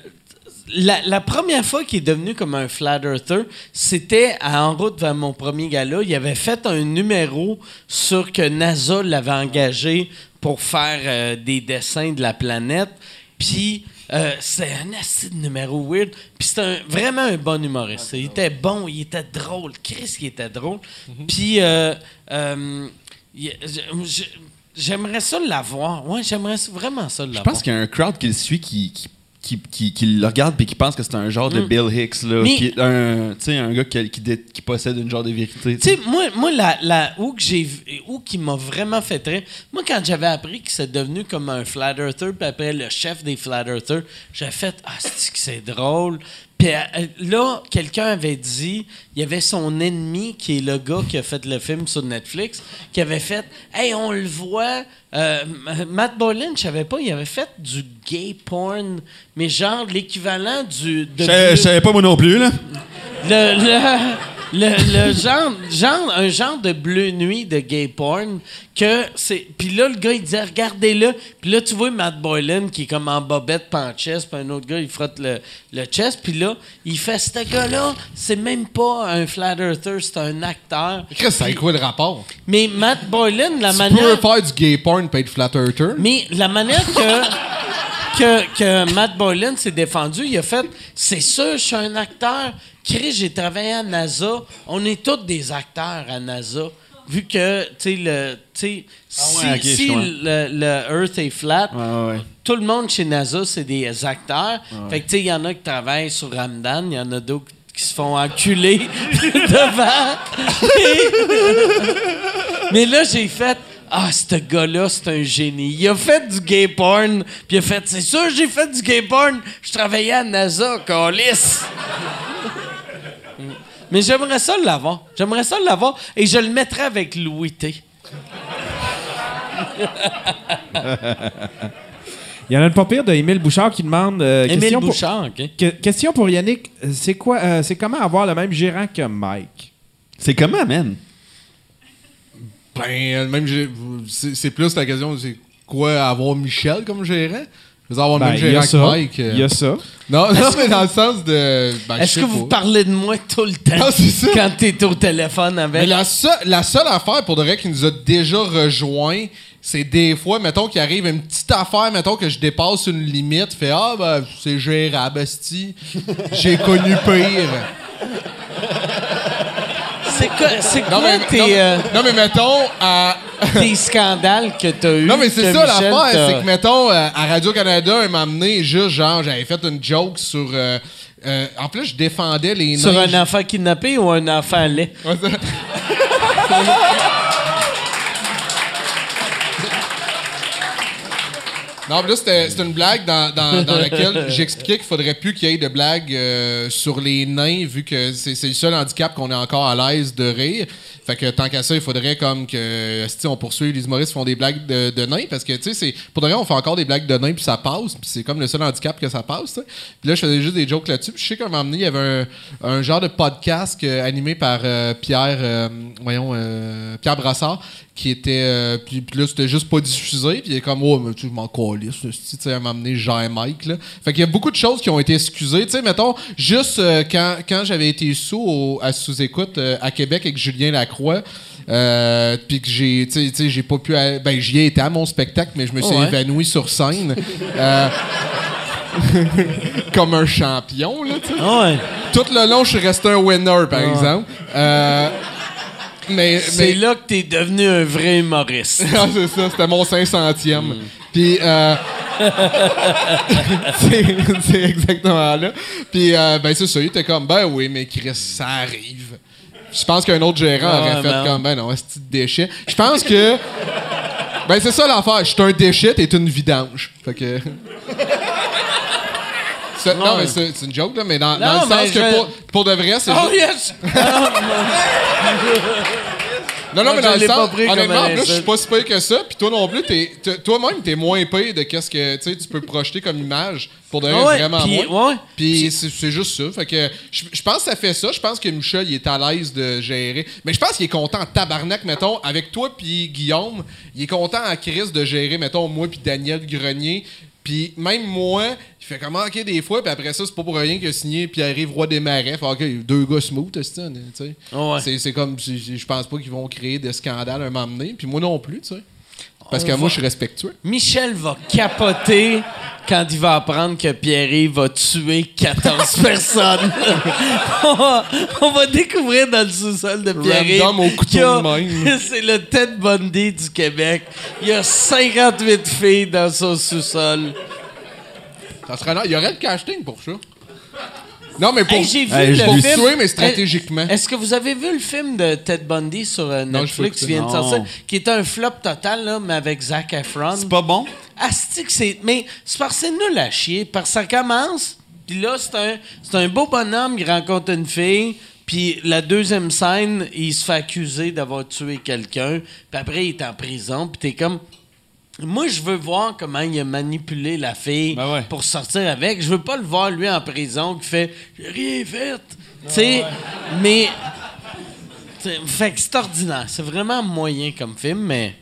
S2: la, la première fois qu'il est devenu comme un flat earther, c'était à en route vers mon premier gala. Il avait fait un numéro sur que NASA l'avait engagé pour faire euh, des dessins de la planète. Puis euh, c'est un assez de numéro weird. Puis c'était un- vraiment un bon humoriste. Il était bon, il était drôle. Chris, il était drôle. Puis euh, euh, je- je- j'aimerais ça l'avoir. Ouais, j'aimerais vraiment ça
S4: Je
S2: l'avoir.
S4: pense qu'il y a un crowd qui le suit qui, qui, qui, qui- qui le regarde et qui pense que c'est un genre de
S2: Mm.
S4: Bill Hicks, là.
S2: Mais-
S4: Qui est un, tu sais, un gars qui, qui, possède une genre de vérité.
S2: Tu sais, moi, moi la, la, où, que j'ai, où qui m'a vraiment fait très. Moi, quand j'avais appris qu'il s'est devenu comme un flat earther, puis après le chef des flat earthers, j'ai fait Ah, c'est que c'est drôle? Puis euh, là, quelqu'un avait dit, il y avait son ennemi, qui est le gars qui a fait le film sur Netflix, qui avait fait Hey, on le voit. euh, Matt Boylan, je savais pas, il avait fait du gay porn, mais genre l'équivalent du.
S4: Je je savais pas moi non plus, là.
S2: le, le, le, le genre, genre, un genre de bleu nuit de gay porn que c'est. Puis là, le gars, il disait, regardez-le. Puis là, tu vois Matt Boylan qui est comme en bobette, pas en chest. Puis un autre gars, il frotte le, le chest. Puis là, il fait, ce gars-là, c'est même pas un flat earther, c'est un acteur.
S5: Chris, ça a quoi le rapport?
S2: Mais Matt Boylan, la
S5: Tu
S2: manière.
S5: peux faire du gay porn pis être flat earther?
S2: Mais la manière que, que, que Matt Boylan s'est défendu, il a fait C'est sûr, je suis un acteur. Chris, j'ai travaillé à NASA. On est tous des acteurs à NASA. vu que, tu sais, le, sais, si,
S4: ouais,
S2: le, le Earth est flat,
S4: Ouais, ouais, ouais.
S2: tout le monde chez NASA, c'est des acteurs. Fait que, tu sais, il y en a qui travaillent sur Ramdan, il y en a d'autres qui se font enculer devant. Mais là, j'ai fait. Ah, ce gars-là, c'est un génie. Il a fait du gay porn, puis il a fait, c'est sûr, j'ai fait du gay porn. Je travaillais à NASA, calice. Mais j'aimerais ça l'avoir. J'aimerais ça l'avoir. Et je le mettrais avec Louis T.
S7: Il y en a une pas pire de Émile Bouchard qui demande. euh,
S2: Émile
S7: question, pour,
S2: Bouchard, OK?
S7: que- question pour Yannick. euh, C'est quoi euh, C'est comment avoir le même gérant que Mike?
S4: C'est comment, man?
S5: Ben, euh, même, c'est plus la question, c'est quoi avoir Michel comme gérant? Je veux avoir le
S7: Ben,
S5: même
S7: Il y a
S5: gérant
S7: ça.
S5: que Mike. euh.
S7: Il y a ça.
S5: Non, non, mais dans le sens de. Ben,
S2: Est-ce que vous
S5: pas.
S2: parlez de moi tout le temps
S5: Non, ça.
S2: quand t'es au téléphone
S5: Mais
S2: avec?
S5: la, seule- la seule affaire pour de vrai qui nous a déjà rejoint, c'est des fois, mettons qu'il arrive une petite affaire, mettons que je dépasse une limite, fait Ah, ben, c'est gérable. J'ai connu pire.
S2: C'est quoi, c'est
S5: Non,
S2: quoi
S5: mais,
S2: tes,
S5: non,
S2: euh,
S5: non, mais mettons, à-
S2: tes scandales que t'as eu?
S5: Non, mais c'est ça l'affaire, c'est que, mettons, euh, à Radio-Canada, un m'a amené juste, genre, j'avais fait une joke sur. euh, euh, en plus, je défendais les
S2: Sur
S5: nains.
S2: un enfant kidnappé ou un enfant laid?
S5: Non, mais là, c'était une blague dans, laquelle j'expliquais qu'il faudrait plus qu'il y ait de blagues euh, sur les nains, vu que c'est le seul handicap qu'on est encore à l'aise de rire. Fait que tant qu'à ça, il faudrait comme que si on poursuit les humoristes font des blagues de, nains, parce que tu sais, pour de vrai, on fait encore des blagues de nains puis ça passe, puis c'est comme le seul handicap que ça passe. Puis là, je faisais juste des jokes là-dessus. Puis je sais qu'à un moment donné, il y avait un, genre de podcast que- animé par euh, Pierre, euh, voyons, euh, Pierre Brassard, qui était. euh, puis, puis là, c'était juste pas diffusé. Puis il est comme, oh, mais tu je m'en calisse. Tu sais, moment donné, j'ai Mike. Là. Fait qu'il y a beaucoup de choses qui ont été excusées. Tu sais, mettons, juste euh, quand, quand j'avais été sous au- à sous-écoute euh, à Québec avec Julien Lacroix, euh, puis que j'ai, tu sais, j'ai pas pu. aller- Ben, j'y ai été à mon spectacle, mais je me suis
S2: Ouais.
S5: évanoui sur scène. Comme un champion, là, tu sais.
S2: Ah ouais.
S5: Tout le long, je suis resté un winner, par exemple. Mais,
S2: C'est
S5: mais-
S2: là que t'es devenu un vrai humoriste.
S5: Ah, c'est ça, c'était mon 500e. Puis, euh, c'est exactement là. Puis, euh, ben, c'est ça, il était comme, ben oui, mais Chris, ça arrive. Je pense qu'un autre gérant
S2: Ah,
S5: aurait fait comme, ben non, c'est petit déchet. Je pense que. Ben, c'est ça l'affaire. Je suis un déchet, t'es une vidange. Fait que. C'est- non, mais c'est c'est une joke, là, mais dans, le sens que
S2: je-
S5: pour, pour de vrai, c'est
S2: Oh
S5: juste-
S2: yes!
S5: Non, non,
S2: Moi,
S5: mais
S2: je
S5: dans le
S2: l'ai pas
S5: sens,
S2: pris comme
S5: honnêtement,
S2: un
S5: en plus, je suis
S2: insulte.
S5: pas si pire que ça. Puis toi non plus, t'es, t'es- toi-même, t'es moins pire de qu'est-ce que tu sais, tu peux projeter comme image. Pour de vrai,
S2: Ah ouais,
S5: vraiment
S2: puis-
S5: moins.
S2: ouais.
S5: Puis c'est, c'est juste ça. Fait que je, je pense que ça fait ça. Je pense que Michel, il est à l'aise de gérer. Mais je pense qu'il est content en tabarnak, mettons, avec toi puis Guillaume. Il est content en crise de gérer, mettons, moi puis Daniel Grenier. Puis même moi, il fait comment, ok, des fois, puis après ça, c'est pas pour rien qu'il a signé Pierre-Yves Roy des Marais. Fait, ok, deux gars smooth, tu sais.
S2: Ouais.
S5: C'est, comme, je pense pas qu'ils vont créer de scandales un moment donné. Puis moi non plus, tu sais. Parce que moi, je suis respectueux.
S2: Michel va capoter quand il va apprendre que Pierre va tuer 14 personnes. on, va, on va découvrir dans le sous-sol de Pierre
S5: Random au couteau de même.
S2: C'est le Ted Bundy du Québec. Il y a 58 filles dans son sous-sol.
S5: Ça serait là. Il y aurait le casting pour ça. Non, mais pour,
S2: Hey, j'ai vu
S4: Hey, je
S2: le
S4: l'ai
S2: film.
S5: tuer, mais stratégiquement.
S2: Est-ce que vous avez vu le film de Ted Bundy sur euh,
S5: Non, je
S2: Netflix? qui vient de sortir,
S4: Non.
S2: qui est un flop total, là, mais avec Zac Efron?
S4: C'est pas bon?
S2: Asti que c'est. Mais c'est parce que c'est nul à chier. Parce que ça commence, puis là, c'est un, c'est un beau bonhomme qui rencontre une fille, puis la deuxième scène, il se fait accuser d'avoir tué quelqu'un, puis après, il est en prison, puis t'es comme. Moi, je veux voir comment il a manipulé la fille
S4: Ben ouais.
S2: pour sortir avec. Je veux pas le voir, lui, en prison, qui fait J'ai rien fait. Tu sais, mais. t'sais, Fait que c'est ordinaire. C'est vraiment moyen comme film, mais.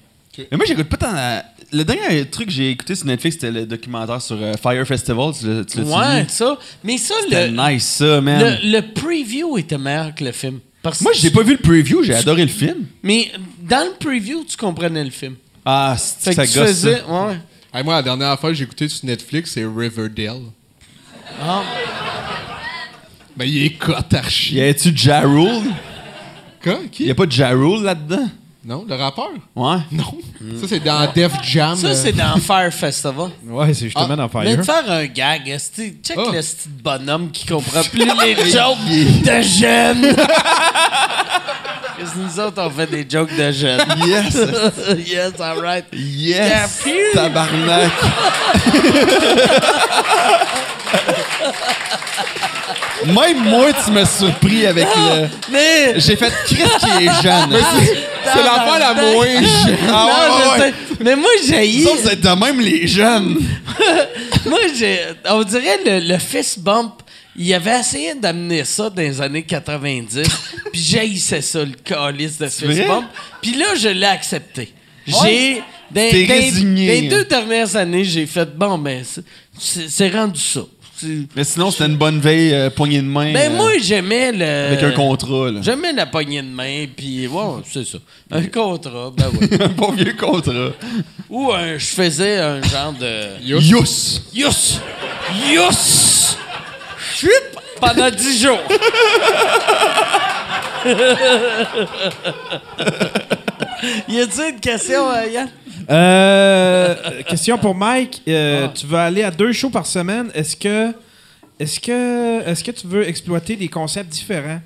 S4: Mais moi, j'écoute pas tant. la- Le dernier truc que j'ai écouté sur Netflix, c'était le documentaire sur euh, Fire Festival. Tu l'as-
S2: Ouais, ça. Mais ça,
S4: C'était
S2: le,
S4: nice, ça, man.
S2: le, le preview était meilleur que le film. Parce
S4: Moi, j'ai pas vu le preview, j'ai adoré le film.
S2: Mais dans le preview, tu comprenais le film.
S4: Ah, c'est ça
S2: que tu
S4: gosse,
S2: faisais.
S4: ça.
S2: Ouais.
S5: Hey, moi, la dernière fois que j'ai écouté sur Netflix, c'est Riverdale.
S2: Ah.
S5: Ben, il est cote archi.
S4: Y avait-tu Ja Rule?
S5: Quoi? Qui?
S4: Y a pas de Ja Rule là-dedans?
S5: Non, le rappeur?
S4: Ouais.
S5: Non. Ça, c'est dans Def Jam.
S2: Ça,
S5: euh,
S2: c'est dans Fire Festival.
S7: Ouais, c'est justement
S5: Ah,
S7: dans
S2: Mais de
S7: Fire.
S2: faire un gag, esti, check
S5: Ah.
S2: le petit bonhomme qui comprend plus les jokes de jeunes. Qu'est-ce que nous autres, on fait des jokes de jeunes.
S4: Yes!
S2: yes, all right.
S4: Yes! Tabarnak! Même moi, tu m'as surpris avec le.
S2: Mais...
S4: J'ai fait Chris qui est jeune.
S5: C'est la moins jeune.
S4: Ah ouais.
S2: Mais moi, j'ai
S4: autres, vous êtes de même les jeunes.
S2: Moi, j'ai. On dirait le, le fist bump. Il avait essayé d'amener ça dans les années 90, puis j'haïssais ça, le calice de bump. Puis là, je l'ai accepté. J'ai. Dans, les deux dernières années, j'ai fait bon, ben, c'est- rendu ça.
S4: Mais sinon, c'était une bonne veille, euh, poignée de main.
S2: Ben,
S4: euh,
S2: moi, j'aimais le.
S4: Avec un contrat, là.
S2: J'aimais la poignée de main, puis ouais, c'est ça. Un contrat, ben ouais.
S4: un bon vieux contrat.
S2: Ou je faisais un genre de.
S4: Youss!
S2: Yus! Yus! Pendant dix jours. y a-t-il une question, euh, Yann?
S7: Euh, question pour Mike. Euh, Tu vas aller à deux shows par semaine. Est-ce que, est-ce que, est-ce que tu veux exploiter des concepts différents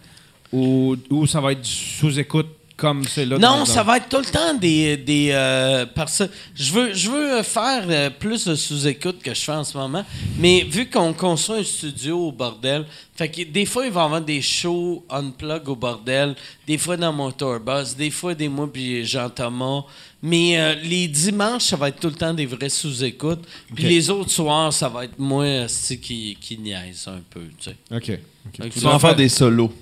S7: ou, ou ça va être du sous-écoute? Comme c'est là?
S2: Non,
S7: dans-
S2: ça va être tout le temps des. des euh, parce je veux, je veux faire euh, plus de sous-écoute que je fais en ce moment. Mais vu qu'on construit un studio au bordel, fait que des fois, il va y avoir des shows unplug au bordel, des fois dans mon tourbus, des fois des mois puis Jean-Thomas. Mais euh, les dimanches, ça va être tout le temps des vrais sous-écoutes. Puis les autres soirs, ça va être moi qui, qui niaise un peu, tu sais.
S7: OK.
S2: Que
S4: Tu vas en faire des solos.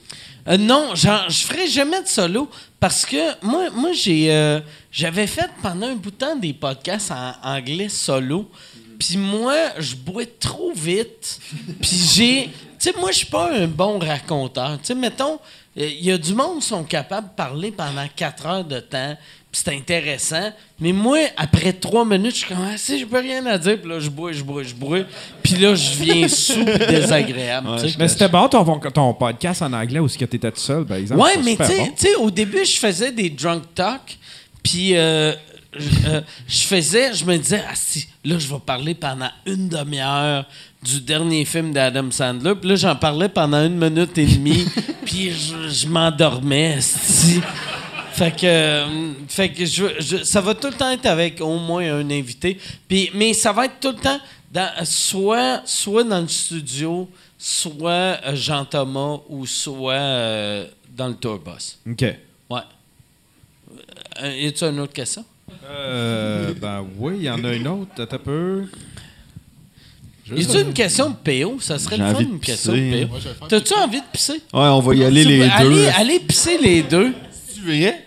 S2: Euh, non, je ferai jamais de solo parce que moi, moi j'ai, euh, j'avais fait pendant un bout de temps des podcasts en anglais solo. Puis moi, je bois trop vite. Puis j'ai. Tu sais, moi, je suis pas un bon raconteur. Tu sais, mettons, il y a du monde qui sont capables de parler pendant quatre heures de temps. Puis c'est intéressant. Mais moi, après trois minutes, je suis comme, ah, si, j'ai pas rien à dire. Puis là, je bois, je bois, je bois. Puis là, je viens sous et désagréable. tu.
S7: Mais c'était bon ton, ton podcast en anglais ou ce que t'étais tout seul, par exemple?
S2: Ouais, mais tu sais-
S7: bon.
S2: tu au début, je faisais des drunk talk, puis euh, je euh, je faisais, je me disais, ah si, là, je vais parler pendant une demi-heure du dernier film d'Adam Sandler, puis là, j'en parlais pendant une minute et demie, puis je, je m'endormais. Fait que, euh, fait que je, je- ça va tout le temps être avec au moins un invité. Puis, mais ça va être tout le temps dans, soit, soit dans le studio, soit euh, Jean-Thomas ou soit euh, dans le tourbus.
S7: OK.
S2: Ouais. Euh, y a-tu une autre question?
S7: Euh, ben oui, il y en a une autre. Un peu.
S2: Y a-tu une question de PO? Ça serait le fun, une question de. PO.
S5: Faire
S2: T'as-tu envie de pisser?
S4: Ouais, on va y aller les deux.
S2: Allez pisser les deux.
S4: Verrais?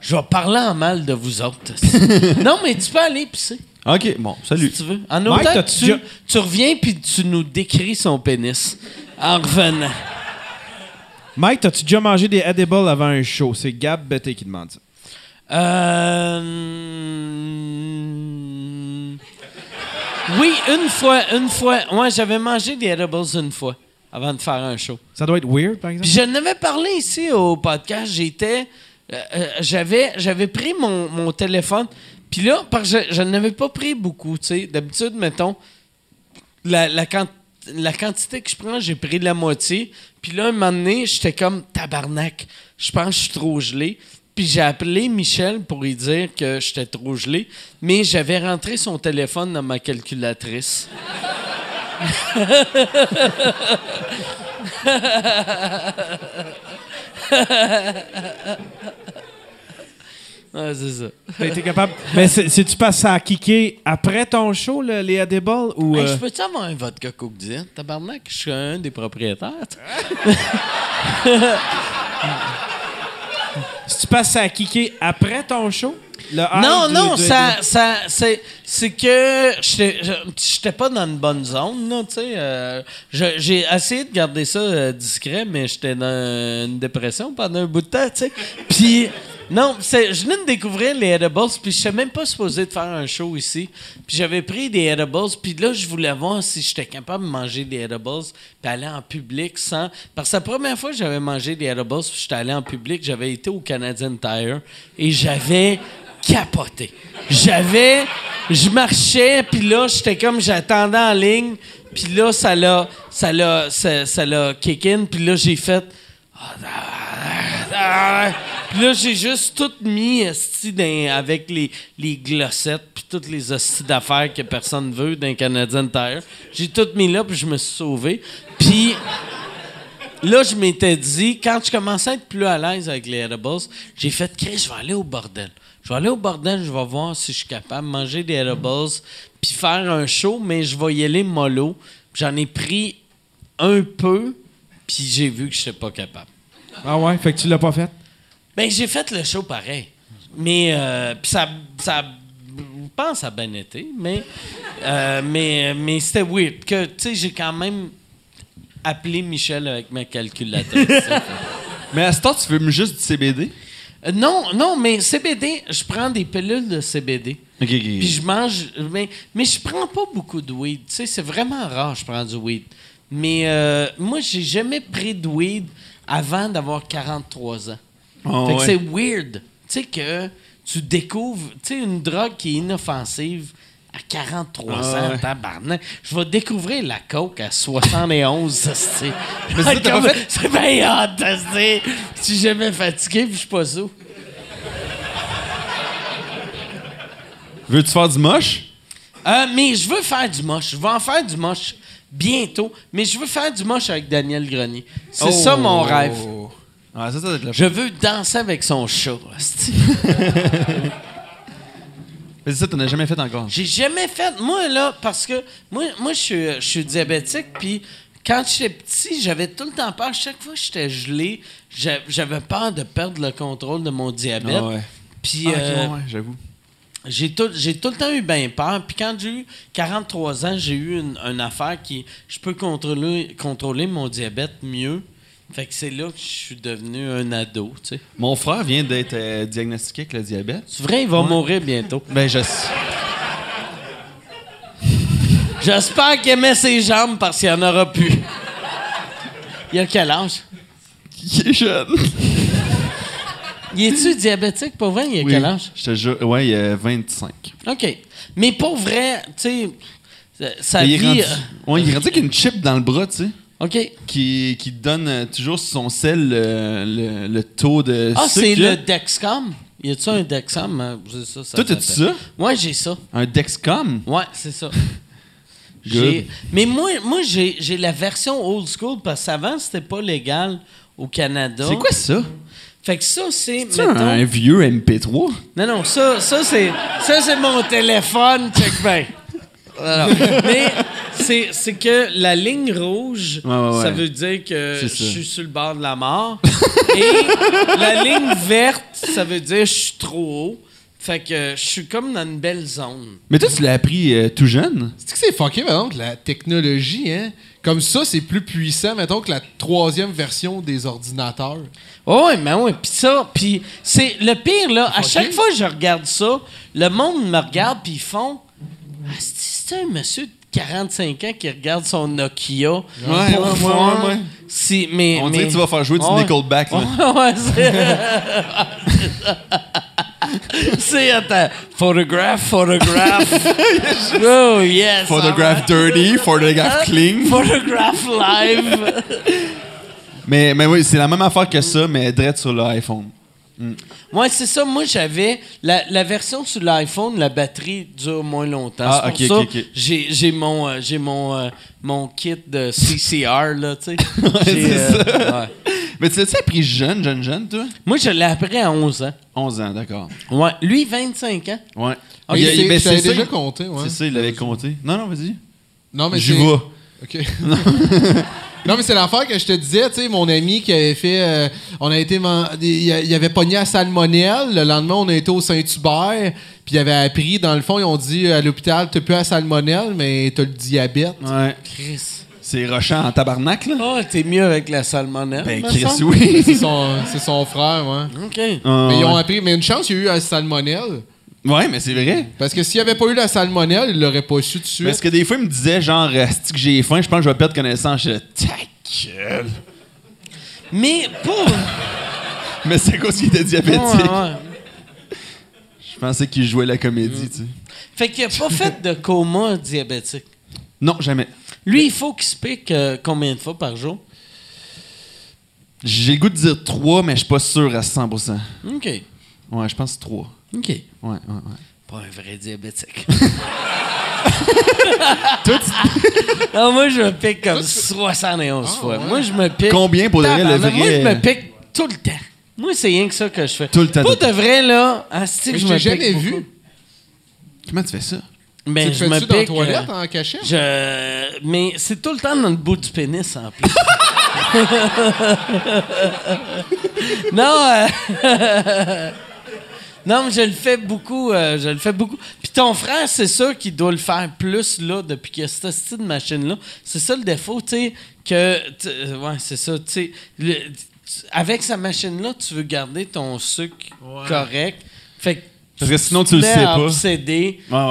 S2: Je vais parler en mal de vous autres. non, mais tu peux aller pisser.
S4: Ok, bon, salut.
S2: Si tu veux. En
S7: Mike,
S2: autant que tu,
S7: déjà-
S2: tu reviens puis tu nous décris son pénis. En revenant.
S7: Mike, t'as-tu déjà mangé des edibles avant un show? C'est Gab Betté qui demande ça.
S2: Euh... Oui, une fois, une fois. Moi, j'avais mangé des edibles une fois avant de faire un show.
S7: Ça doit être weird, par exemple?
S2: Puis je n'avais parlé ici au podcast. J'étais. Euh, euh, j'avais, j'avais pris mon, mon téléphone. Puis là, je, je n'avais pas pris beaucoup, tu sais. D'habitude, mettons, la, la, quant- la quantité que je prends, j'ai pris la moitié. Puis là, un moment donné, j'étais comme tabarnak. Je pense que je suis trop gelé. Puis j'ai appelé Michel pour lui dire que j'étais trop gelé. Mais j'avais rentré son téléphone dans ma calculatrice. Ouais, c'est ça.
S7: Été capable. Mais c'est- c'est-tu passé à kicker après ton show, le- les edibles? Ou,
S2: Hey,
S7: euh,
S2: je peux-tu avoir un vodka Coke Diet? Tabarnak, je suis un des propriétaires.
S7: Si tu passes à kicker après ton show?
S2: Non, non, ça, ça, c'est, c'est que j'étais pas dans une bonne zone, là, tu sais. euh, j'ai essayé de garder ça euh, discret, mais j'étais dans une dépression pendant un bout de temps, tu sais. Puis, Non, je venais de découvrir les edibles, puis je n'étais même pas supposé de faire un show ici. Puis j'avais pris des edibles, puis là, je voulais voir si j'étais capable de manger des edibles, puis aller en public sans... Parce que la première fois que j'avais mangé des edibles, puis j'étais allé en public, j'avais été au Canadian Tire, et j'avais capoté. J'avais... Je marchais, puis là, j'étais comme... J'attendais en ligne, puis là, ça l'a... Ça l'a... Ça l'a kick in, puis là, j'ai fait... Puis là, j'ai juste tout mis avec les, les glossettes puis toutes les hosties d'affaires que personne veut d'un Canadian Tire. J'ai tout mis là, puis je me suis sauvé. Puis là, je m'étais dit, quand je commençais à être plus à l'aise avec les edibles, j'ai fait « Chris, je vais aller au bordel. Je vais aller au bordel, je vais voir si je suis capable de manger des edibles puis faire un show, mais je vais y aller mollo. J'en ai pris un peu, puis j'ai vu que je n'étais pas capable.
S7: Ah ouais, fait que tu l'as pas fait?
S2: Ben, j'ai fait le show pareil. Mais, euh, puis ça, ça, je pense a bien été, mais, euh, mais, mais c'était weird. Que, tu sais, j'ai quand même appelé Michel avec ma calculatrice.
S4: Mais à ce temps, tu fumes juste du CBD?
S2: Euh, non, non, mais CBD, je prends des pilules de CBD.
S4: Ok, ok.
S2: Puis je mange. Mais, mais je prends pas beaucoup de weed. Tu sais, c'est vraiment rare, je prends du weed. Mais euh, moi, j'ai jamais pris de weed avant d'avoir 43 ans.
S4: Oh,
S2: fait que
S4: ouais.
S2: c'est weird. Tu sais que tu découvres, tu sais, une drogue qui est inoffensive à 43
S4: Ah,
S2: ans,
S4: ouais.
S2: tabarnak. Je vais découvrir la coke à 71, ça, c'est...
S4: Mais c'est
S2: bien ça, c'est... Je suis jamais fatigué, puis je suis pas sous.
S4: Veux-tu faire du moche?
S2: Euh, mais je veux faire du moche. Je vais en faire du moche bientôt, mais je veux faire du moche avec Daniel Grenier. C'est ça mon rêve.
S4: Ah, ça, ça
S2: Je veux danser avec son chat.
S4: Mais ça, t'en as jamais fait encore.
S2: J'ai jamais fait. Moi, là, parce que moi, moi je suis- je suis diabétique, puis quand j'étais petit, j'avais tout le temps peur. Chaque fois que j'étais gelé, j'a- j'avais peur de perdre le contrôle de mon diabète.
S4: Ah ouais. Ah,
S2: euh,
S4: ouais, j'avoue.
S2: J'ai tout, j'ai tout le temps eu bien peur. Puis quand j'ai eu 43 ans, j'ai eu une, une affaire qui. Je peux contrôler, contrôler mon diabète mieux. Fait que c'est là que je suis devenu un ado, tu sais.
S4: Mon frère vient d'être euh, diagnostiqué avec le diabète.
S2: C'est vrai, il va mourir bientôt.
S4: Ben, je
S2: J'espère qu'il aimait ses jambes parce qu'il n'y en aura plus. Il a quel âge?
S4: Il est jeune.
S2: Il est-tu diabétique? Pour vrai? Il a
S4: Oui.
S2: quel âge?
S4: Je te jure. Ouais, il a 25.
S2: OK. Mais pour vrai, tu sais, sa
S4: il
S2: vie.
S4: rendu,
S2: euh,
S4: ouais, il est rendu avec une chip dans le bras, tu sais,
S2: OK.
S4: qui, qui donne euh, toujours sur son sel euh, le, le taux de
S2: Ah, c'est le Dexcom? Y a-tu un Dexcom? C'est ça, ça
S4: Toi, t'as-tu ça?
S2: Ouais, j'ai ça.
S4: Un Dexcom?
S2: Ouais, c'est ça. Mais moi, moi j'ai j'ai la version old school parce qu'avant, c'était pas légal au Canada.
S4: C'est quoi ça?
S2: Fait que ça, c'est.
S4: C'est
S2: mettons-
S4: un vieux MP3?
S2: Non, non, ça, ça c'est, ça, c'est mon téléphone. Check. Alors, mais c'est, c'est que la ligne rouge,
S4: Ouais, ouais,
S2: ça
S4: ouais.
S2: veut dire que je suis sur le bord de la mort. Et la ligne verte, ça veut dire que je suis trop haut. Fait que je suis comme dans une belle zone.
S4: Mais toi, tu l'as appris euh, tout jeune?
S5: C'est que c'est fucké, mettons, que la technologie, hein? Comme ça, c'est plus puissant, mettons, que la troisième version des ordinateurs.
S2: Oh, ouais, mais oui, puis ça, puis c'est le pire là. À chaque fois que je regarde ça, le monde me regarde puis ils font. Ah, c'est un monsieur de 45 ans qui regarde son Nokia?
S4: Ouais,
S2: pour
S4: ouais, ouais,
S2: voir
S4: ouais, ouais.
S2: si mais
S4: On
S2: mais-
S4: dirait que tu vas faire jouer du. Nickelback, là.
S2: Ouais, ouais, c'est c'est attends, photograph, photograph. oh yes.
S4: Photograph dirty, photograph clean.
S2: Photograph live.
S4: Mais, mais oui, c'est la même affaire que ça, mais direct sur l'iPhone.
S2: Ouais, c'est ça. Moi, j'avais la, la version sur l'iPhone, la batterie dure moins longtemps.
S4: Ah,
S2: c'est pour
S4: ok,
S2: ça
S4: ok, ok.
S2: j'ai j'ai mon euh, j'ai mon euh, mon kit de CCR là, tu sais.
S4: c'est
S2: J'ai,
S4: ça.
S2: ouais.
S4: Mais tu l'as-tu appris jeune, jeune, jeune, toi?
S2: Moi, je l'ai appris à 11 ans.
S4: 11 ans, d'accord.
S2: Ouais, lui 25 ans.
S4: Ouais. Il-
S5: c'est-
S4: il- ben, c'est ça,
S5: déjà
S4: il-
S5: compté, ouais.
S4: C'est ça, il l'avait compté. Non, non, vas-y.
S5: Non, mais
S4: J'y
S5: c'est-
S4: vais.
S5: OK. non, mais c'est l'affaire que je te disais, tu sais, mon ami qui avait fait. euh, on a été. man- Il il avait pogné à salmonelle. Le lendemain, on a été au Saint-Hubert. Puis il avait appris, dans le fond, ils ont dit à l'hôpital, t'as plus à salmonelle, mais t'as le diabète.
S4: Ouais.
S2: Chris.
S4: C'est rochant en tabarnak, là.
S2: Oh, t'es mieux avec la salmonelle.
S4: Ben,
S2: me
S4: Chris, oui.
S5: C'est son, frère, ouais.
S2: OK.
S4: Ah,
S5: Mais ils ont appris. Mais une chance, il y a eu la salmonelle.
S4: Ouais, mais c'est vrai.
S5: Parce que s'il n'y avait pas eu la salmonelle, il l'aurait pas su tout de suite.
S4: Parce que des fois, il me disait, genre, Asti que j'ai faim, je pense que je vais perdre connaissance. Je disais, ta gueule.
S2: Mais pour...
S4: Mais c'est cause qu'il était diabétique?
S2: Ouais, ouais.
S4: Je pensais qu'il jouait la comédie, tu sais.
S2: Fait qu'il a pas fait de coma diabétique.
S4: Non, jamais.
S2: Lui, il faut qu'il se pique euh, combien de fois par jour?
S4: J'ai le goût de dire 3, mais je suis pas sûr à 100%.
S2: OK.
S4: Ouais, je pense 3.
S2: OK.
S4: Ouais, ouais, ouais.
S2: Pas un vrai diabétique. non, moi, je me pique comme 71 fois. Moi, je me pique.
S4: Combien pour vrai, le
S2: Tabarnak, Moi,
S4: vrai?
S2: je me pique tout le temps. Moi, c'est rien que ça que je fais.
S4: Tout le temps,
S2: Pas
S4: tout le
S2: de vrai, là. que
S5: Mais
S2: je
S5: je
S2: me
S5: t'ai
S2: pique
S5: jamais
S2: beaucoup.
S5: vu.
S4: Comment tu fais ça?
S2: Ben,
S5: tu
S2: je me
S5: dans
S2: pique.
S5: toilette
S2: euh,
S5: en cachette?
S2: je... Mais c'est tout le temps dans le bout du pénis, en plus. non, euh, non, mais je le fais beaucoup. euh, je le fais beaucoup. Puis ton frère, c'est sûr qu'il doit le faire plus là depuis qu'il y a cette style de machine-là. C'est ça le défaut, tu sais, que. Ouais, c'est ça, tu sais. Avec sa machine-là, tu veux garder ton sucre correct. Fait que
S4: Parce que sinon, tu le
S2: te mets
S4: sais pas.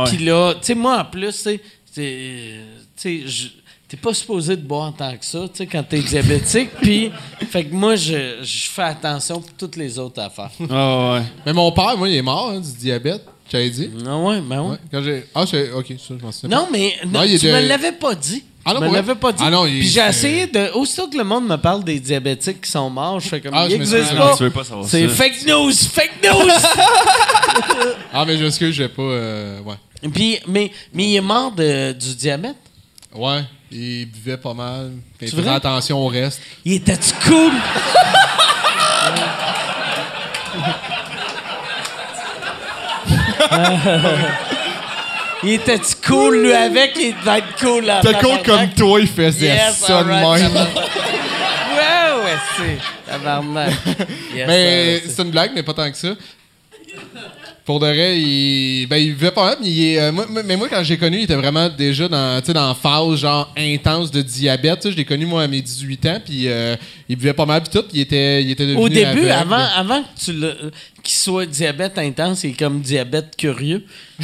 S2: Puis là, tu sais, moi, en plus, tu sais, t'es- tu sais, je- t'es pas supposé de boire tant que ça, tu sais, quand t'es diabétique. Puis, fait que moi, je, je fais attention pour toutes les autres affaires.
S4: Ah, ouais.
S5: Mais mon père, moi, il est mort hein, du diabète. J'avais dit?
S2: Non, ouais, ben ouais.
S5: Ouais, quand j'ai... Ah, c'est... OK, ça, je m'en souviens
S2: Non, mais non,
S5: Non,
S2: tu
S5: était-
S2: me l'avais pas dit.
S5: Ah non,
S2: me
S5: ouais.
S2: pas dit.
S5: Ah non, il-
S2: Puis j'ai
S5: c'est-
S2: essayé de. Aussitôt que le monde me parle des diabétiques qui sont morts, je fais comme.
S5: Ah, je me souviens.
S2: pas.
S4: Tu veux pas savoir
S2: C'est
S4: ça.
S2: fake news, fake news!
S5: Ah, mais je m'excuse, j'ai pas... euh, ouais.
S2: Puis, mais, mais il est mort de- du diabète?
S5: Ouais, il buvait pas mal. Il faisait
S2: vrai?
S5: attention au reste.
S2: Il était-tu cool? il était-tu cool, lui, avec? Il devait être cool, là.
S5: T'es con comme toi, il faisait
S2: Yes,
S5: ça de
S2: alright,
S5: même.
S2: Ouais, ouais, c'est. Tabarnak. Yes,
S5: Mais
S2: c'est-
S5: une blague, mais pas tant que ça. Pour de vrai, il, ben, il vivait pas mal, mais, il est, euh, moi- mais moi, quand j'ai connu, il était vraiment déjà dans, tu sais, dans la phase genre intense de diabète. Je l'ai connu, moi, à mes 18 ans, puis euh, il buvait pas mal, puis tout, puis il était, il était devenu
S2: Au début,
S5: aveugle.
S2: avant, avant que tu le. Qu'il soit diabète intense, est comme diabète curieux.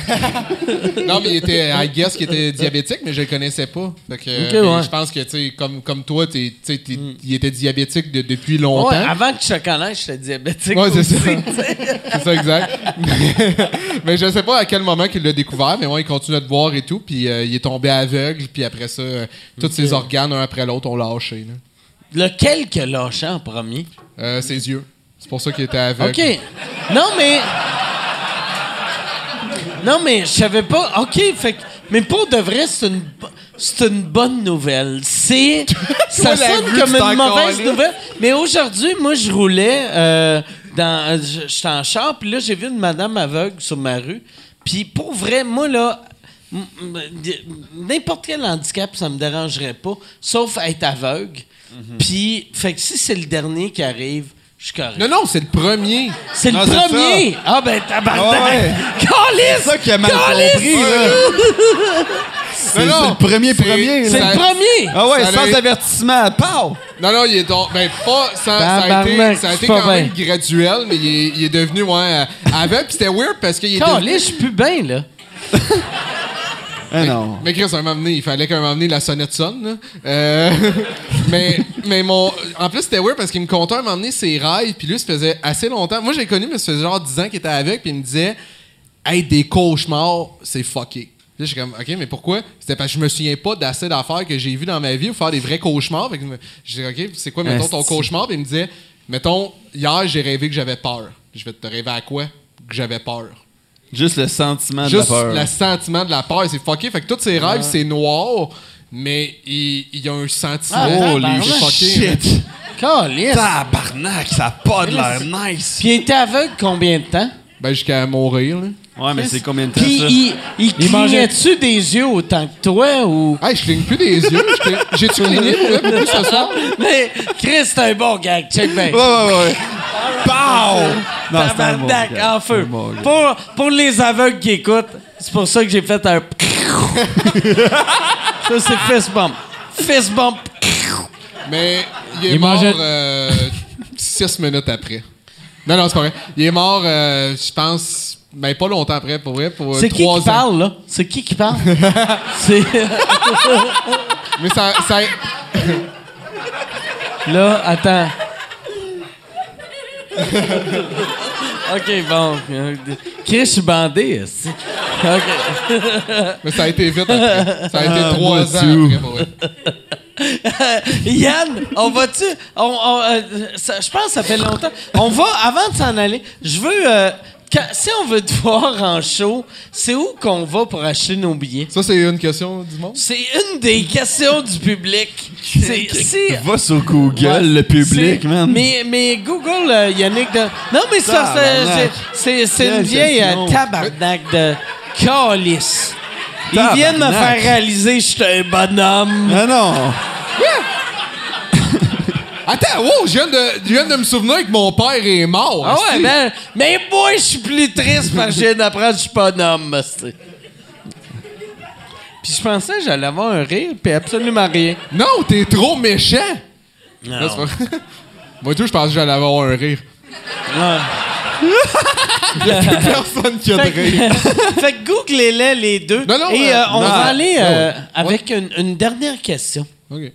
S5: Non, mais il était, I guess qu'il était diabétique, mais je le connaissais pas. Fait que,
S2: Ok,
S5: mais
S2: ouais.
S5: Je pense que, tu sais, comme, comme toi, t'es- t'es- il était diabétique de- depuis longtemps.
S2: Ouais, avant que je te connaisse, j'étais diabétique.
S5: Ouais, c'est
S2: aussi,
S5: ça. C'est ça, exact. mais, mais je sais pas à quel moment qu'il l'a découvert, mais ouais, il continuait de boire et tout, puis euh, il est tombé aveugle, puis après ça, euh, tous ses organes, un après l'autre, ont lâché. là.
S2: Lequel que lâché en premier?
S5: Euh, ses yeux. C'est pour ça qu'il était aveugle.
S2: OK. Non, mais. Non, mais je savais pas. OK, fait que- Mais pour de vrai, c'est une, c'est une bonne nouvelle. C'est. ça sonne comme une mauvaise nouvelle. Mais aujourd'hui, moi, je roulais euh, dans. euh, je- J'étais en char, puis là, j'ai vu une madame aveugle sur ma rue. Puis pour vrai, moi, là. N'importe quel handicap, ça me dérangerait pas, sauf être aveugle. Puis, fait que si c'est le dernier qui arrive, je suis correct.
S5: Non, non, c'est le premier.
S2: C'est le
S4: Non, c'est
S2: premier! Ah ben tabarnak!
S4: Ah ouais.
S2: Calice!
S4: C'est ça qui a mal
S2: Calice!
S4: compris, là. C'est
S5: non,
S4: c'est le premier
S5: c'est-
S4: premier,
S2: C'est
S4: là.
S2: le premier!
S4: Ah ouais,
S5: Ça
S4: sans
S5: allait-
S4: avertissement. Pow!
S5: Non, non, il est donc. Ben, pas. Ça, ça a été,
S2: Tabarnak,
S5: ça a été
S2: c'est pas
S5: quand même
S2: bien.
S5: graduel, mais il est, il est devenu, ouais, euh, aveugle, puis c'était weird parce qu'il est devenu.
S2: Calice, je suis plus bien, là.
S4: Ah non.
S5: Mais Chris, un moment donné, il fallait qu'à un moment donné, la sonnette sonne. Euh, mais, mais mon. En plus, c'était weird parce qu'il me contait un moment donné ses rêves, puis lui, ça faisait assez longtemps. Moi, j'ai connu, mais ça faisait genre 10 ans qu'il était avec, puis il me disait Hey, des cauchemars, c'est fucké. Là, je suis comme, OK, mais pourquoi? C'était parce que je me souviens pas d'assez d'affaires que j'ai vues dans ma vie pour faire des vrais cauchemars. Fait que je dis, OK, c'est quoi, mettons, ton cauchemar? Puis il me disait, mettons, hier, j'ai rêvé que j'avais peur. Je vais te rêver à quoi? Que j'avais peur.
S4: Juste le sentiment de la
S5: Juste
S4: peur.
S5: le sentiment de la peur, c'est fucké. Fait que tous ses rêves, c'est noir, mais il, il y a un sentiment.
S2: Ah,
S4: Holy
S2: tabarnak.
S5: là.
S4: shit!
S2: Calice!
S4: Tabarnak, ça a pas de l'air nice!
S2: Puis il était aveugle combien de temps?
S5: Ben, jusqu'à mourir, là.
S4: Ouais, mais c'est combien de temps,
S2: Puis
S4: ça?
S2: il, il clignait-tu des yeux autant que toi ou?
S5: Hey, je cligne plus des yeux. Je cligne- J'ai-tu cligné pour vrai, beaucoup ce soir?
S2: Mais Chris, c'est un bon gag, check bien.
S4: Ouais, ouais, ouais. Pow! Non, c'est un
S2: Tabarnak, en feu. Pour, pour les aveugles qui écoutent, c'est pour ça que j'ai fait un. ça, c'est fist bump. fist bump.
S5: Mais il est
S3: Il
S5: mort
S3: mangeait-
S5: euh, six minutes après. Non, non, c'est pas vrai. Il est mort, euh, je pense, ben pas longtemps après, pour vrai, pour euh,
S2: C'est qui
S5: trois
S2: qui
S5: ans.
S2: parle, là? C'est qui qui parle? C'est...
S5: Mais ça, ça,
S2: Là, attends. OK, bon. Chris, je suis bandé. OK.
S5: mais ça a été vite après. Ça a été
S4: Ah,
S5: trois ans après, pour vrai.
S2: Yann, on va-tu... On, on, euh, je pense que ça fait longtemps. On va, avant de s'en aller, je veux... euh, quand- si on veut te voir en show, c'est où qu'on va pour acheter nos billets?
S5: Ça, c'est une question du monde.
S2: C'est une des questions du public. C'est... c'est-
S4: Va sur Google,
S2: Ouais.
S4: le public, man.
S2: Mais, mais Google, euh, Yannick, de... non, mais ça, c'est- une vieille euh, tabarnak de calice. Ils viennent me faire réaliser que je suis un bonhomme.
S4: Ah non!
S5: Attends, wow, je viens, de, je viens de me souvenir que mon père est mort.
S2: Ah ouais, ben, mais moi, je suis plus triste parce que je viens d'apprendre que je suis pas un homme. Puis je pensais que j'allais avoir un rire, puis absolument rien.
S5: Non, t'es trop méchant.
S2: Non.
S5: Là, c'est pas- Moi, tout, je pensais que j'allais avoir un rire. Personne qui a de rire.
S2: fait que googlez-les les deux.
S5: Non, non,
S2: et
S5: euh,
S2: euh, on
S5: non.
S2: va aller
S5: Ah
S2: euh, avec une, une dernière question.
S5: OK.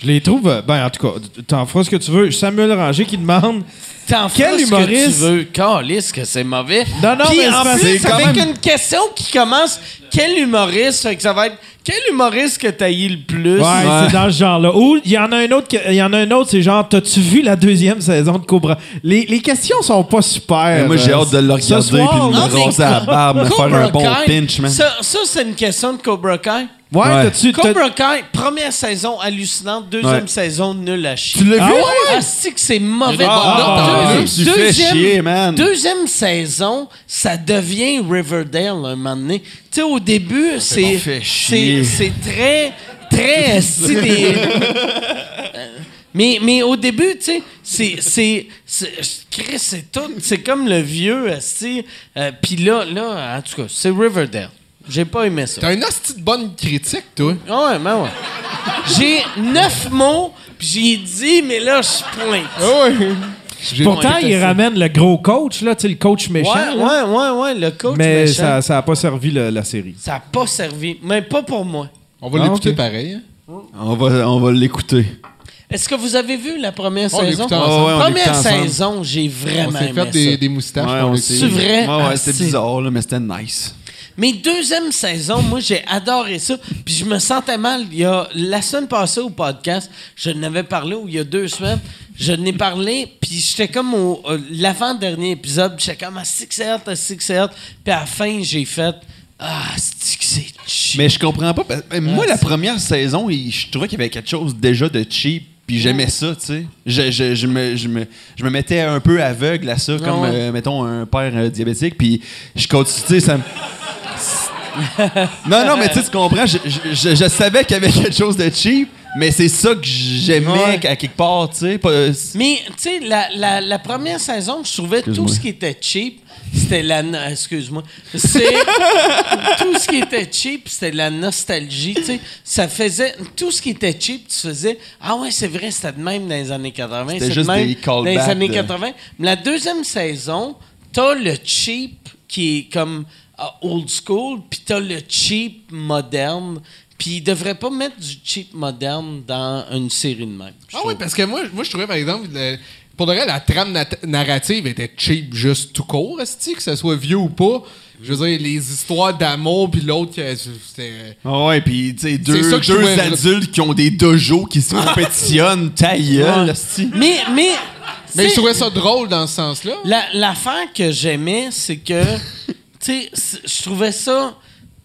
S7: Je les trouve. euh, Ben, en tout cas, t'en feras ce que tu veux. Samuel Ranger qui demande.
S2: T'en
S7: Quel
S2: feras ce
S7: humoriste-
S2: que tu veux. Calisse que c'est mauvais.
S7: Non, non,
S2: Puis
S7: mais
S2: en
S7: c'est
S2: plus, avec
S7: c'est quand
S2: une question qui commence quel humoriste fait que ça va être quel humoriste que t'as eu le plus?
S7: Ouais, c'est dans ce genre-là. Ou il y en a un autre, il y en a un autre, c'est genre, t'as-tu vu la deuxième saison de Cobra? Les, les questions sont pas super.
S4: moi, j'ai
S7: euh,
S4: hâte de le regarder puis de
S2: Non,
S4: me raser la barbe, me faire un bon
S2: Kai,
S4: pinch, man.
S2: Ça, ça, c'est une question de Cobra Kai.
S7: Ouais,
S4: Ouais.
S7: t'as-tu. t'as-
S2: Cobra Kai, première saison hallucinante, deuxième
S4: Ouais.
S2: saison nulle à chier.
S4: Tu l'as vu?
S2: Ah, c'est que c'est mauvais.
S5: Ah,
S2: Deux-
S4: ah, tu fais chier, man.
S2: Deuxième saison, ça devient Riverdale un moment donné. Tu sais, au début, c'est
S4: fait
S2: c'est
S4: chier.
S2: c'est très très des- Mais, mais au début, tu sais, c'est. c'est- c'est- Chris, c'est tout. C'est comme le vieux, esti. Euh, Puis là, là, en tout cas, c'est Riverdale. J'ai pas aimé ça.
S5: T'as une hostie de bonne critique, toi.
S2: Ah ouais, ben ouais. J'ai neuf mots, puis j'ai dit, mais là, je pointe.
S5: Ah ouais. J'ai-
S7: Pourtant, il ramène le gros coach, là, tu sais, le coach méchant.
S2: Ouais,
S7: là.
S2: ouais, ouais, ouais, le coach
S7: Mais
S2: méchant.
S7: ça, ça a pas servi le- la série.
S2: Ça n'a pas servi, mais pas pour moi.
S5: On va
S7: Ah,
S5: l'écouter pareil. hein.
S4: On va, on va l'écouter.
S2: Est-ce que vous avez vu la première
S5: On
S2: saison?
S4: Ouais, on
S2: Première saison, j'ai
S5: On
S2: vraiment
S5: s'est
S2: aimé
S5: fait des,
S2: ça.
S5: des moustaches.
S4: Ouais, on.
S2: C'est vrai?
S4: Ouais, ouais,
S2: Ah, c'est-
S4: bizarre, là, mais c'était nice.
S2: Mais deuxième saison, moi, j'ai adoré ça. Puis je me sentais mal. Il y a, la semaine passée au podcast, je n'avais parlé, ou il y a deux semaines, je n'ai parlé, puis j'étais comme au euh, l'avant-dernier épisode, j'étais comme, ah, hot, ah, c'est que c'est hot. Puis à la fin, j'ai fait, ah, c'est que c'est cheap?
S4: Mais je comprends pas. parce- Moi, la première saison, je trouvais qu'il y avait quelque chose déjà de cheap. Puis j'aimais ça, tu sais. Je, je, je me, je, me, je me mettais un peu aveugle à ça, comme,
S2: ouais.
S4: euh, mettons, un père euh, diabétique. Puis je continue, tu sais, ça me... non, non, mais tu sais, tu comprends, je, je, je- savais qu'il y avait quelque chose de cheap, mais c'est ça que j'aimais
S2: Ouais.
S4: à quelque part, tu sais. pas-
S2: Mais, tu sais, la, la, la première saison, je trouvais tout ce qui était cheap, c'était la... no- Excuse-moi. C'est... tout ce qui était cheap, c'était la nostalgie, tu sais. Ça faisait... Tout ce qui était cheap, tu faisais... Ah ouais, c'est vrai, c'était de même dans les années 80.
S4: C'était
S2: c'est de
S4: juste
S2: même
S4: des
S2: Dans les années
S4: de-
S2: 80. Mais la deuxième saison, t'as le cheap qui est comme old school, puis t'as le cheap moderne. Puis ils devraient pas mettre du cheap moderne dans une série de même.
S5: Ah
S2: trouve.
S5: oui, parce que moi, moi je trouvais, par exemple, le- pour de vrai, la trame nat- narrative était cheap juste tout court, que ce soit vieux ou pas. Je veux dire, les histoires d'amour, puis l'autre, que c'était...
S4: Ah ouais, puis tu sais, deux, deux
S5: trouvais-
S4: adultes qui ont des dojos qui se compétitionnent, ta gueule,
S2: Ouais.
S4: esti.
S2: Mais, mais,
S5: Mais je trouvais ça drôle dans ce sens-là.
S2: la- l'affaire que j'aimais, c'est que, tu sais, je trouvais ça,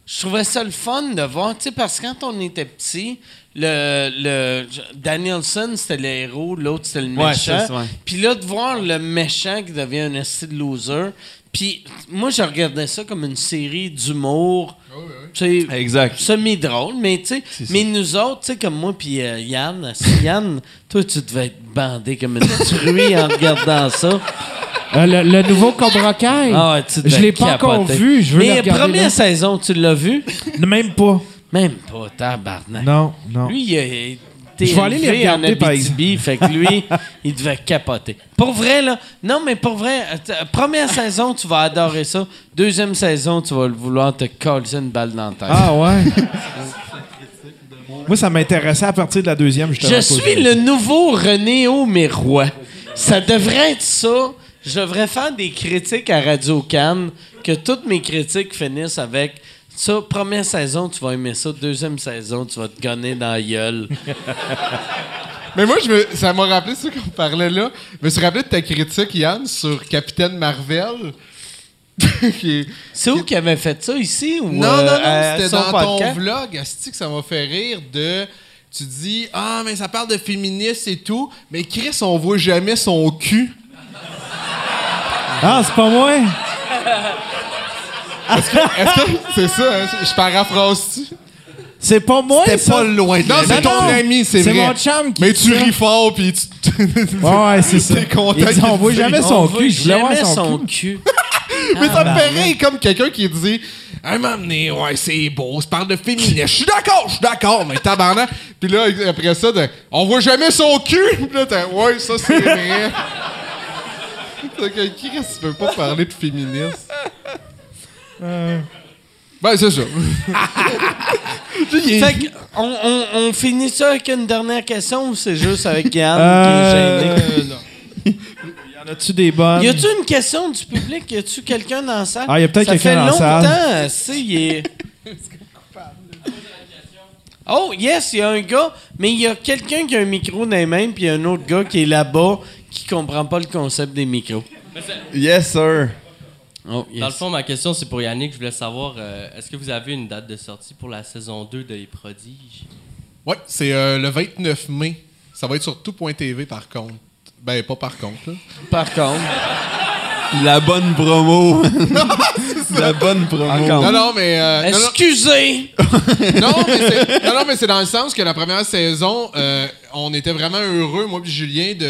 S2: je trouvais ça le fun de voir, tu sais, parce que quand on était petit, le, le Danielson c'était le héros, l'autre c'était le méchant. Puis là de voir le méchant qui devient un esti de loser. Puis moi je regardais ça comme une série d'humour. Tu sais,
S4: Exact.
S2: semi-drôle, mais tu sais, mais nous autres, tu sais, comme moi puis euh, Yann, Yann, toi, tu devais être bandé comme une truie en regardant ça.
S7: Euh, le, le nouveau Cobra Kai.
S2: Ah ouais, tu devais
S7: je l'ai pas encore vu. Je veux
S2: Mais
S7: le regarder.
S2: première
S7: là.
S2: saison, tu l'as vu?
S7: Même pas.
S2: Même pas, tabarnak.
S7: Non, non.
S2: Lui, il a
S7: Je vais aller les
S2: élevé en
S7: regarder, par
S2: Abitibi, fait que lui, il devait capoter. Pour vrai, là, non, mais pour vrai, euh, première saison, tu vas adorer ça. Deuxième saison, tu vas vouloir te coller une balle dans la tête.
S7: Ah ouais? Moi, ça m'intéressait à partir de la deuxième.
S2: Je
S7: cause
S2: suis le nouveau René Aumirois. Ça devrait être ça. Je devrais faire des critiques à Radio Cannes, que toutes mes critiques finissent avec ça, première saison, tu vas aimer ça. Deuxième saison, tu vas te gonner dans la gueule.
S5: Mais moi, je me, ça m'a rappelé ça qu'on parlait là. Je me suis rappelé de ta critique, Yann, sur Capitaine Marvel. Qui
S2: C'est où qui avait fait ça, ici? Ou,
S5: Non,
S2: euh,
S5: non, non,
S2: à
S5: c'était dans ton vlog. Asti, que ça m'a fait rire de. Tu dis, ah, mais ça parle de féministes et tout, mais Chris, on voit jamais son cul.
S7: Ah, c'est pas moi?
S5: Est-ce que c'est ça? hein? Je paraphrase-tu?
S7: C'est pas moi,
S4: C'était pas loin de
S5: Non, c'est ton
S7: non.
S5: ami, c'est
S7: C'est
S5: vrai.
S7: mon chum qui
S5: Mais tu ris fort, puis tu.
S7: Ouais, c'est ça.
S5: T'es content
S7: Il dit, on voit jamais
S2: On
S7: son
S2: voit
S7: cul. Je voulais voir
S2: jamais
S7: son,
S2: son
S7: cul.
S5: Mais ça me rire comme quelqu'un qui dit Un moment donné, ouais, c'est beau, ça parle de féminisme. Je suis d'accord, je suis d'accord, mais tabarnak. Puis là, après ça, de, on voit jamais son cul. Puis là, t'as, ouais, ça c'est vrai. Chris, tu peux pas parler de Ben, c'est ça.
S2: Fait que, on, on, on finit ça avec une dernière question ou c'est juste avec Yann
S7: Euh,
S2: qui est gêné?
S7: Y en a-tu des bonnes?
S2: Y a-tu une question du public? Y a-tu quelqu'un dans la salle?
S7: Ah, y a peut-être
S2: Ça
S7: quelqu'un
S2: fait
S7: dans la salle.
S2: longtemps, si, il est... Oh, yes, il y a un gars, mais il y a quelqu'un qui a un micro dans les mains, puis il y a un autre gars qui est là-bas qui comprend pas le concept des micros.
S4: Yes, sir.
S2: Oh, yes.
S8: Dans le fond, ma question, c'est pour Yannick. Je voulais savoir, euh, est-ce que vous avez une date de sortie pour la saison 2 de Les Prodiges?
S5: Ouais, c'est euh, le 29 mai. Ça va être sur tout.tv par contre. Ben, pas par contre, là.
S2: Par contre,
S4: La bonne promo. La bonne promo.
S5: Non, non, mais. euh,
S2: excusez!
S5: non, mais c'est, non, non, mais c'est dans le sens que la première saison, euh, on était vraiment heureux, moi et Julien, de,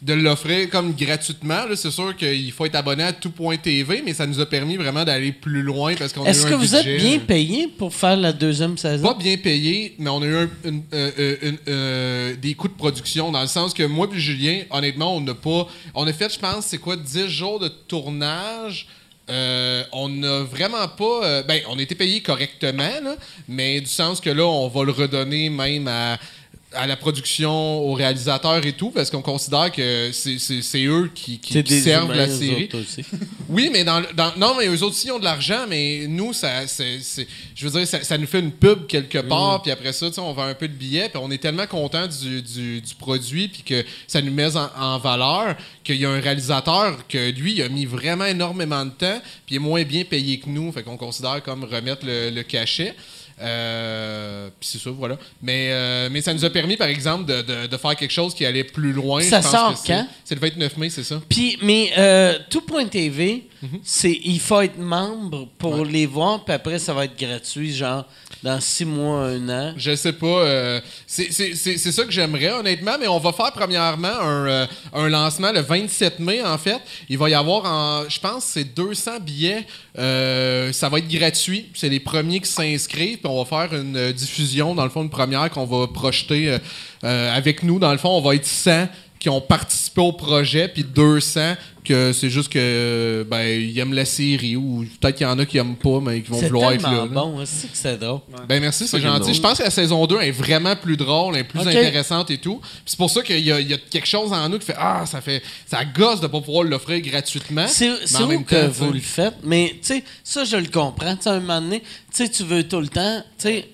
S5: de l'offrir comme gratuitement. C'est sûr qu'il faut être abonné à tout.tv, mais ça nous a permis vraiment d'aller plus loin parce qu'on a
S2: Est-ce que vous êtes bien payé pour faire la deuxième saison?
S5: Pas bien payé, mais on a eu un- une- euh, euh, une- euh, des coûts de production dans le sens que moi et Julien, honnêtement, on n'a pas. On a fait, je pense, c'est quoi, 10 jours de tournage. Euh, on n'a vraiment pas. euh, ben, on été payé correctement, là, mais du sens que là, on va le redonner même à, à la production, aux réalisateurs et tout, parce qu'on considère que c'est, eux qui, qui- servent
S2: humains,
S5: la série.
S2: aussi.
S5: Oui, mais dans, dans- non, mais eux autres aussi ont de l'argent, mais nous, ça, c'est, je veux dire, ça, ça nous fait une pub quelque part, puis après ça, on vend un peu de billets, puis on est tellement content du, du- du produit, puis que ça nous met en, en valeur, qu'il y a un réalisateur que lui, il a mis vraiment énormément de temps, puis il est moins bien payé que nous, fait qu'on considère comme remettre le, le cachet. Euh, puis c'est ça, voilà. Mais, euh, mais ça nous a permis, par exemple, de, de- de faire quelque chose qui allait plus loin.
S2: Ça
S5: Je pense
S2: sort
S5: que
S2: quand?
S5: C'est le 29 mai, c'est ça?
S2: Puis, mais euh, tout.tv,
S5: Mhm.
S2: c'est il faut être membre pour les voir, puis après, ça va être gratuit, genre dans six mois, un an.
S5: Je sais pas. euh, c'est ça que j'aimerais, honnêtement, mais on va faire premièrement un, euh, un lancement le 27 mai, en fait. Il va y avoir, en, je pense, c'est 200 billets. Euh, ça va être gratuit. C'est les premiers qui s'inscrivent. Puis on va faire une diffusion, dans le fond, une première qu'on va projeter avec nous. Dans le fond, on va être 100 qui ont participé au projet, puis 200 que c'est juste que ben ils aiment la série ou peut-être qu'il y en a qui aiment pas mais qui vont
S2: C'est
S5: vouloir être là.
S2: tellement
S5: là.
S2: bon, c'est que c'est drôle.
S5: Ben merci, c'est gentil. Je pense que la saison 2 est vraiment plus drôle, est plus intéressante et tout. Puis c'est pour ça qu'il y, a- il y a quelque chose en nous qui fait Ah, ça fait ça gosse de pas pouvoir l'offrir gratuitement.
S2: C'est
S5: Mais
S2: c'est
S5: en
S2: où
S5: même
S2: que
S5: temps,
S2: vous le faites, mais tu sais, ça, je le comprends. Tu à un moment donné, tu sais, tu veux tout le temps, tu sais,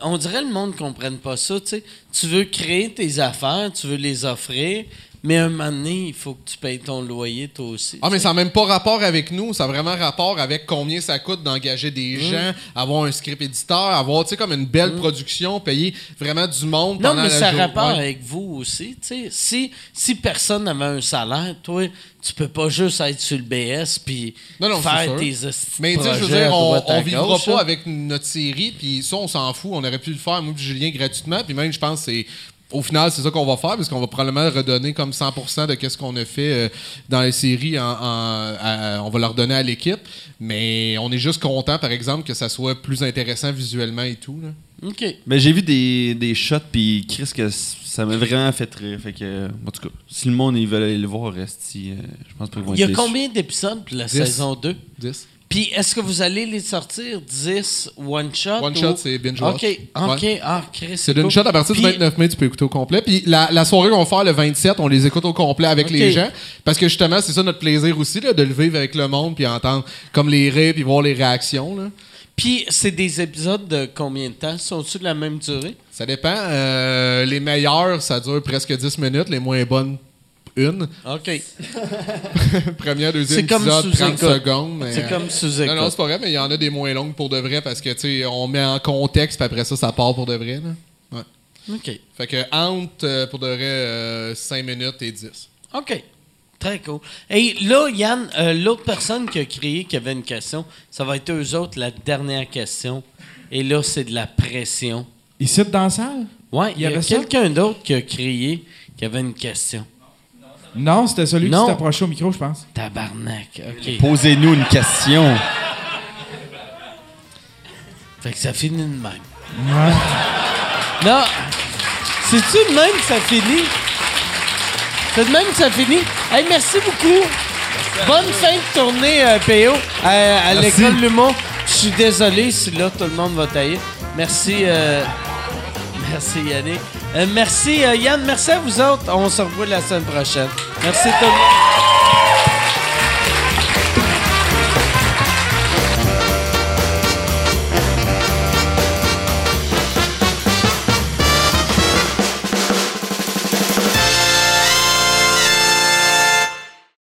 S2: on dirait que le monde ne comprenne pas ça, tu sais. Tu veux créer tes affaires, tu veux les offrir, mais à un moment donné, il faut que tu payes ton loyer, toi aussi.
S5: Ah, mais ça n'a même pas rapport avec nous, ça a vraiment rapport avec combien ça coûte d'engager des
S2: Mmh.
S5: gens, avoir un script éditeur, avoir, tu sais, comme une belle production, payer vraiment du monde
S2: Non,
S5: pendant
S2: mais
S5: la
S2: ça a rapport
S5: ouais.
S2: avec vous aussi. tu sais. Si, si personne n'avait un salaire, toi, tu peux pas juste être sur le BS puis
S5: Non, non, c'est
S2: faire tes
S5: Mais tu sais, je veux dire, on, on vivra
S2: gauche,
S5: pas avec notre série, puis ça, on s'en fout. On aurait pu le faire, moi et Julien, gratuitement. Puis même, je pense que c'est. Au final, c'est ça qu'on va faire, parce qu'on va probablement redonner comme 100% de ce qu'on a fait euh, dans les séries. En, en- à- on va leur donner à l'équipe. Mais on est juste content, par exemple, que ça soit plus intéressant visuellement et tout. là.
S2: OK.
S4: Mais j'ai vu des, des shots, puis Chris, que ça m'a vraiment fait rire. Fait que, en tout cas, si le monde ils veulent aller le voir, reste je pense pas qu'ils vont
S2: Il y a combien d'épisodes pour la
S5: Dix.
S2: saison 2?
S5: 10.
S2: Puis est-ce que vous allez les sortir 10 one shot?
S5: One
S2: ou-
S5: shot, c'est binge watch.
S2: OK, OK.
S5: Ouais.
S2: Ah, Chris,
S5: C'est
S2: cool.
S5: shot à partir du
S2: Puis-
S5: 29 mai, tu peux écouter au complet. Puis la, la soirée qu'on va faire le 27, on les écoute au complet avec les gens. Parce que justement, c'est ça notre plaisir aussi, là, de le vivre avec le monde, puis entendre comme les rires, puis voir les réactions. Là.
S2: Puis c'est des épisodes de combien de temps? Sont-ils de la même durée?
S5: Ça dépend. Euh, les meilleurs, ça dure presque 10 minutes. Les moins bonnes, une.
S2: OK.
S5: Première, deuxième
S2: C'est comme
S5: épisode, 30
S2: sous-écoute.
S5: secondes.
S2: C'est
S5: euh,
S2: comme sous
S5: Non, non, c'est pas vrai, mais il y en a des moins longues pour de vrai parce que, tu sais, on met en contexte, puis après ça, ça part pour de vrai. Là. Ouais.
S2: OK.
S5: Fait que entre, euh, pour de vrai, 5 minutes et 10.
S2: OK. Très cool. Et là, Yann, euh, l'autre personne qui a crié qui avait une question, ça va être eux autres la dernière question. Et là, c'est de la pression.
S7: Ici, dans la salle?
S2: Ouais, il y,
S7: y
S2: a
S7: avait
S2: quelqu'un d'autre qui a crié qui avait une question.
S7: Non, c'était celui
S2: Non.
S7: qui s'est approché au micro, je pense.
S2: Tabarnak. OK.
S4: Posez-nous une question.
S2: Fait que ça finit de même. Non. C'est-tu de même que ça finit? C'est de même que ça finit? Hey, merci beaucoup. Bonne fin de tournée, euh, PO, à, à
S4: Merci.
S2: l'école L'Humour. Je suis désolé si là, tout le monde va tailler. Merci. euh, merci, Yannick. Euh, merci, euh, Yann. Merci à vous autres. On se revoit la semaine prochaine. Merci tout le monde.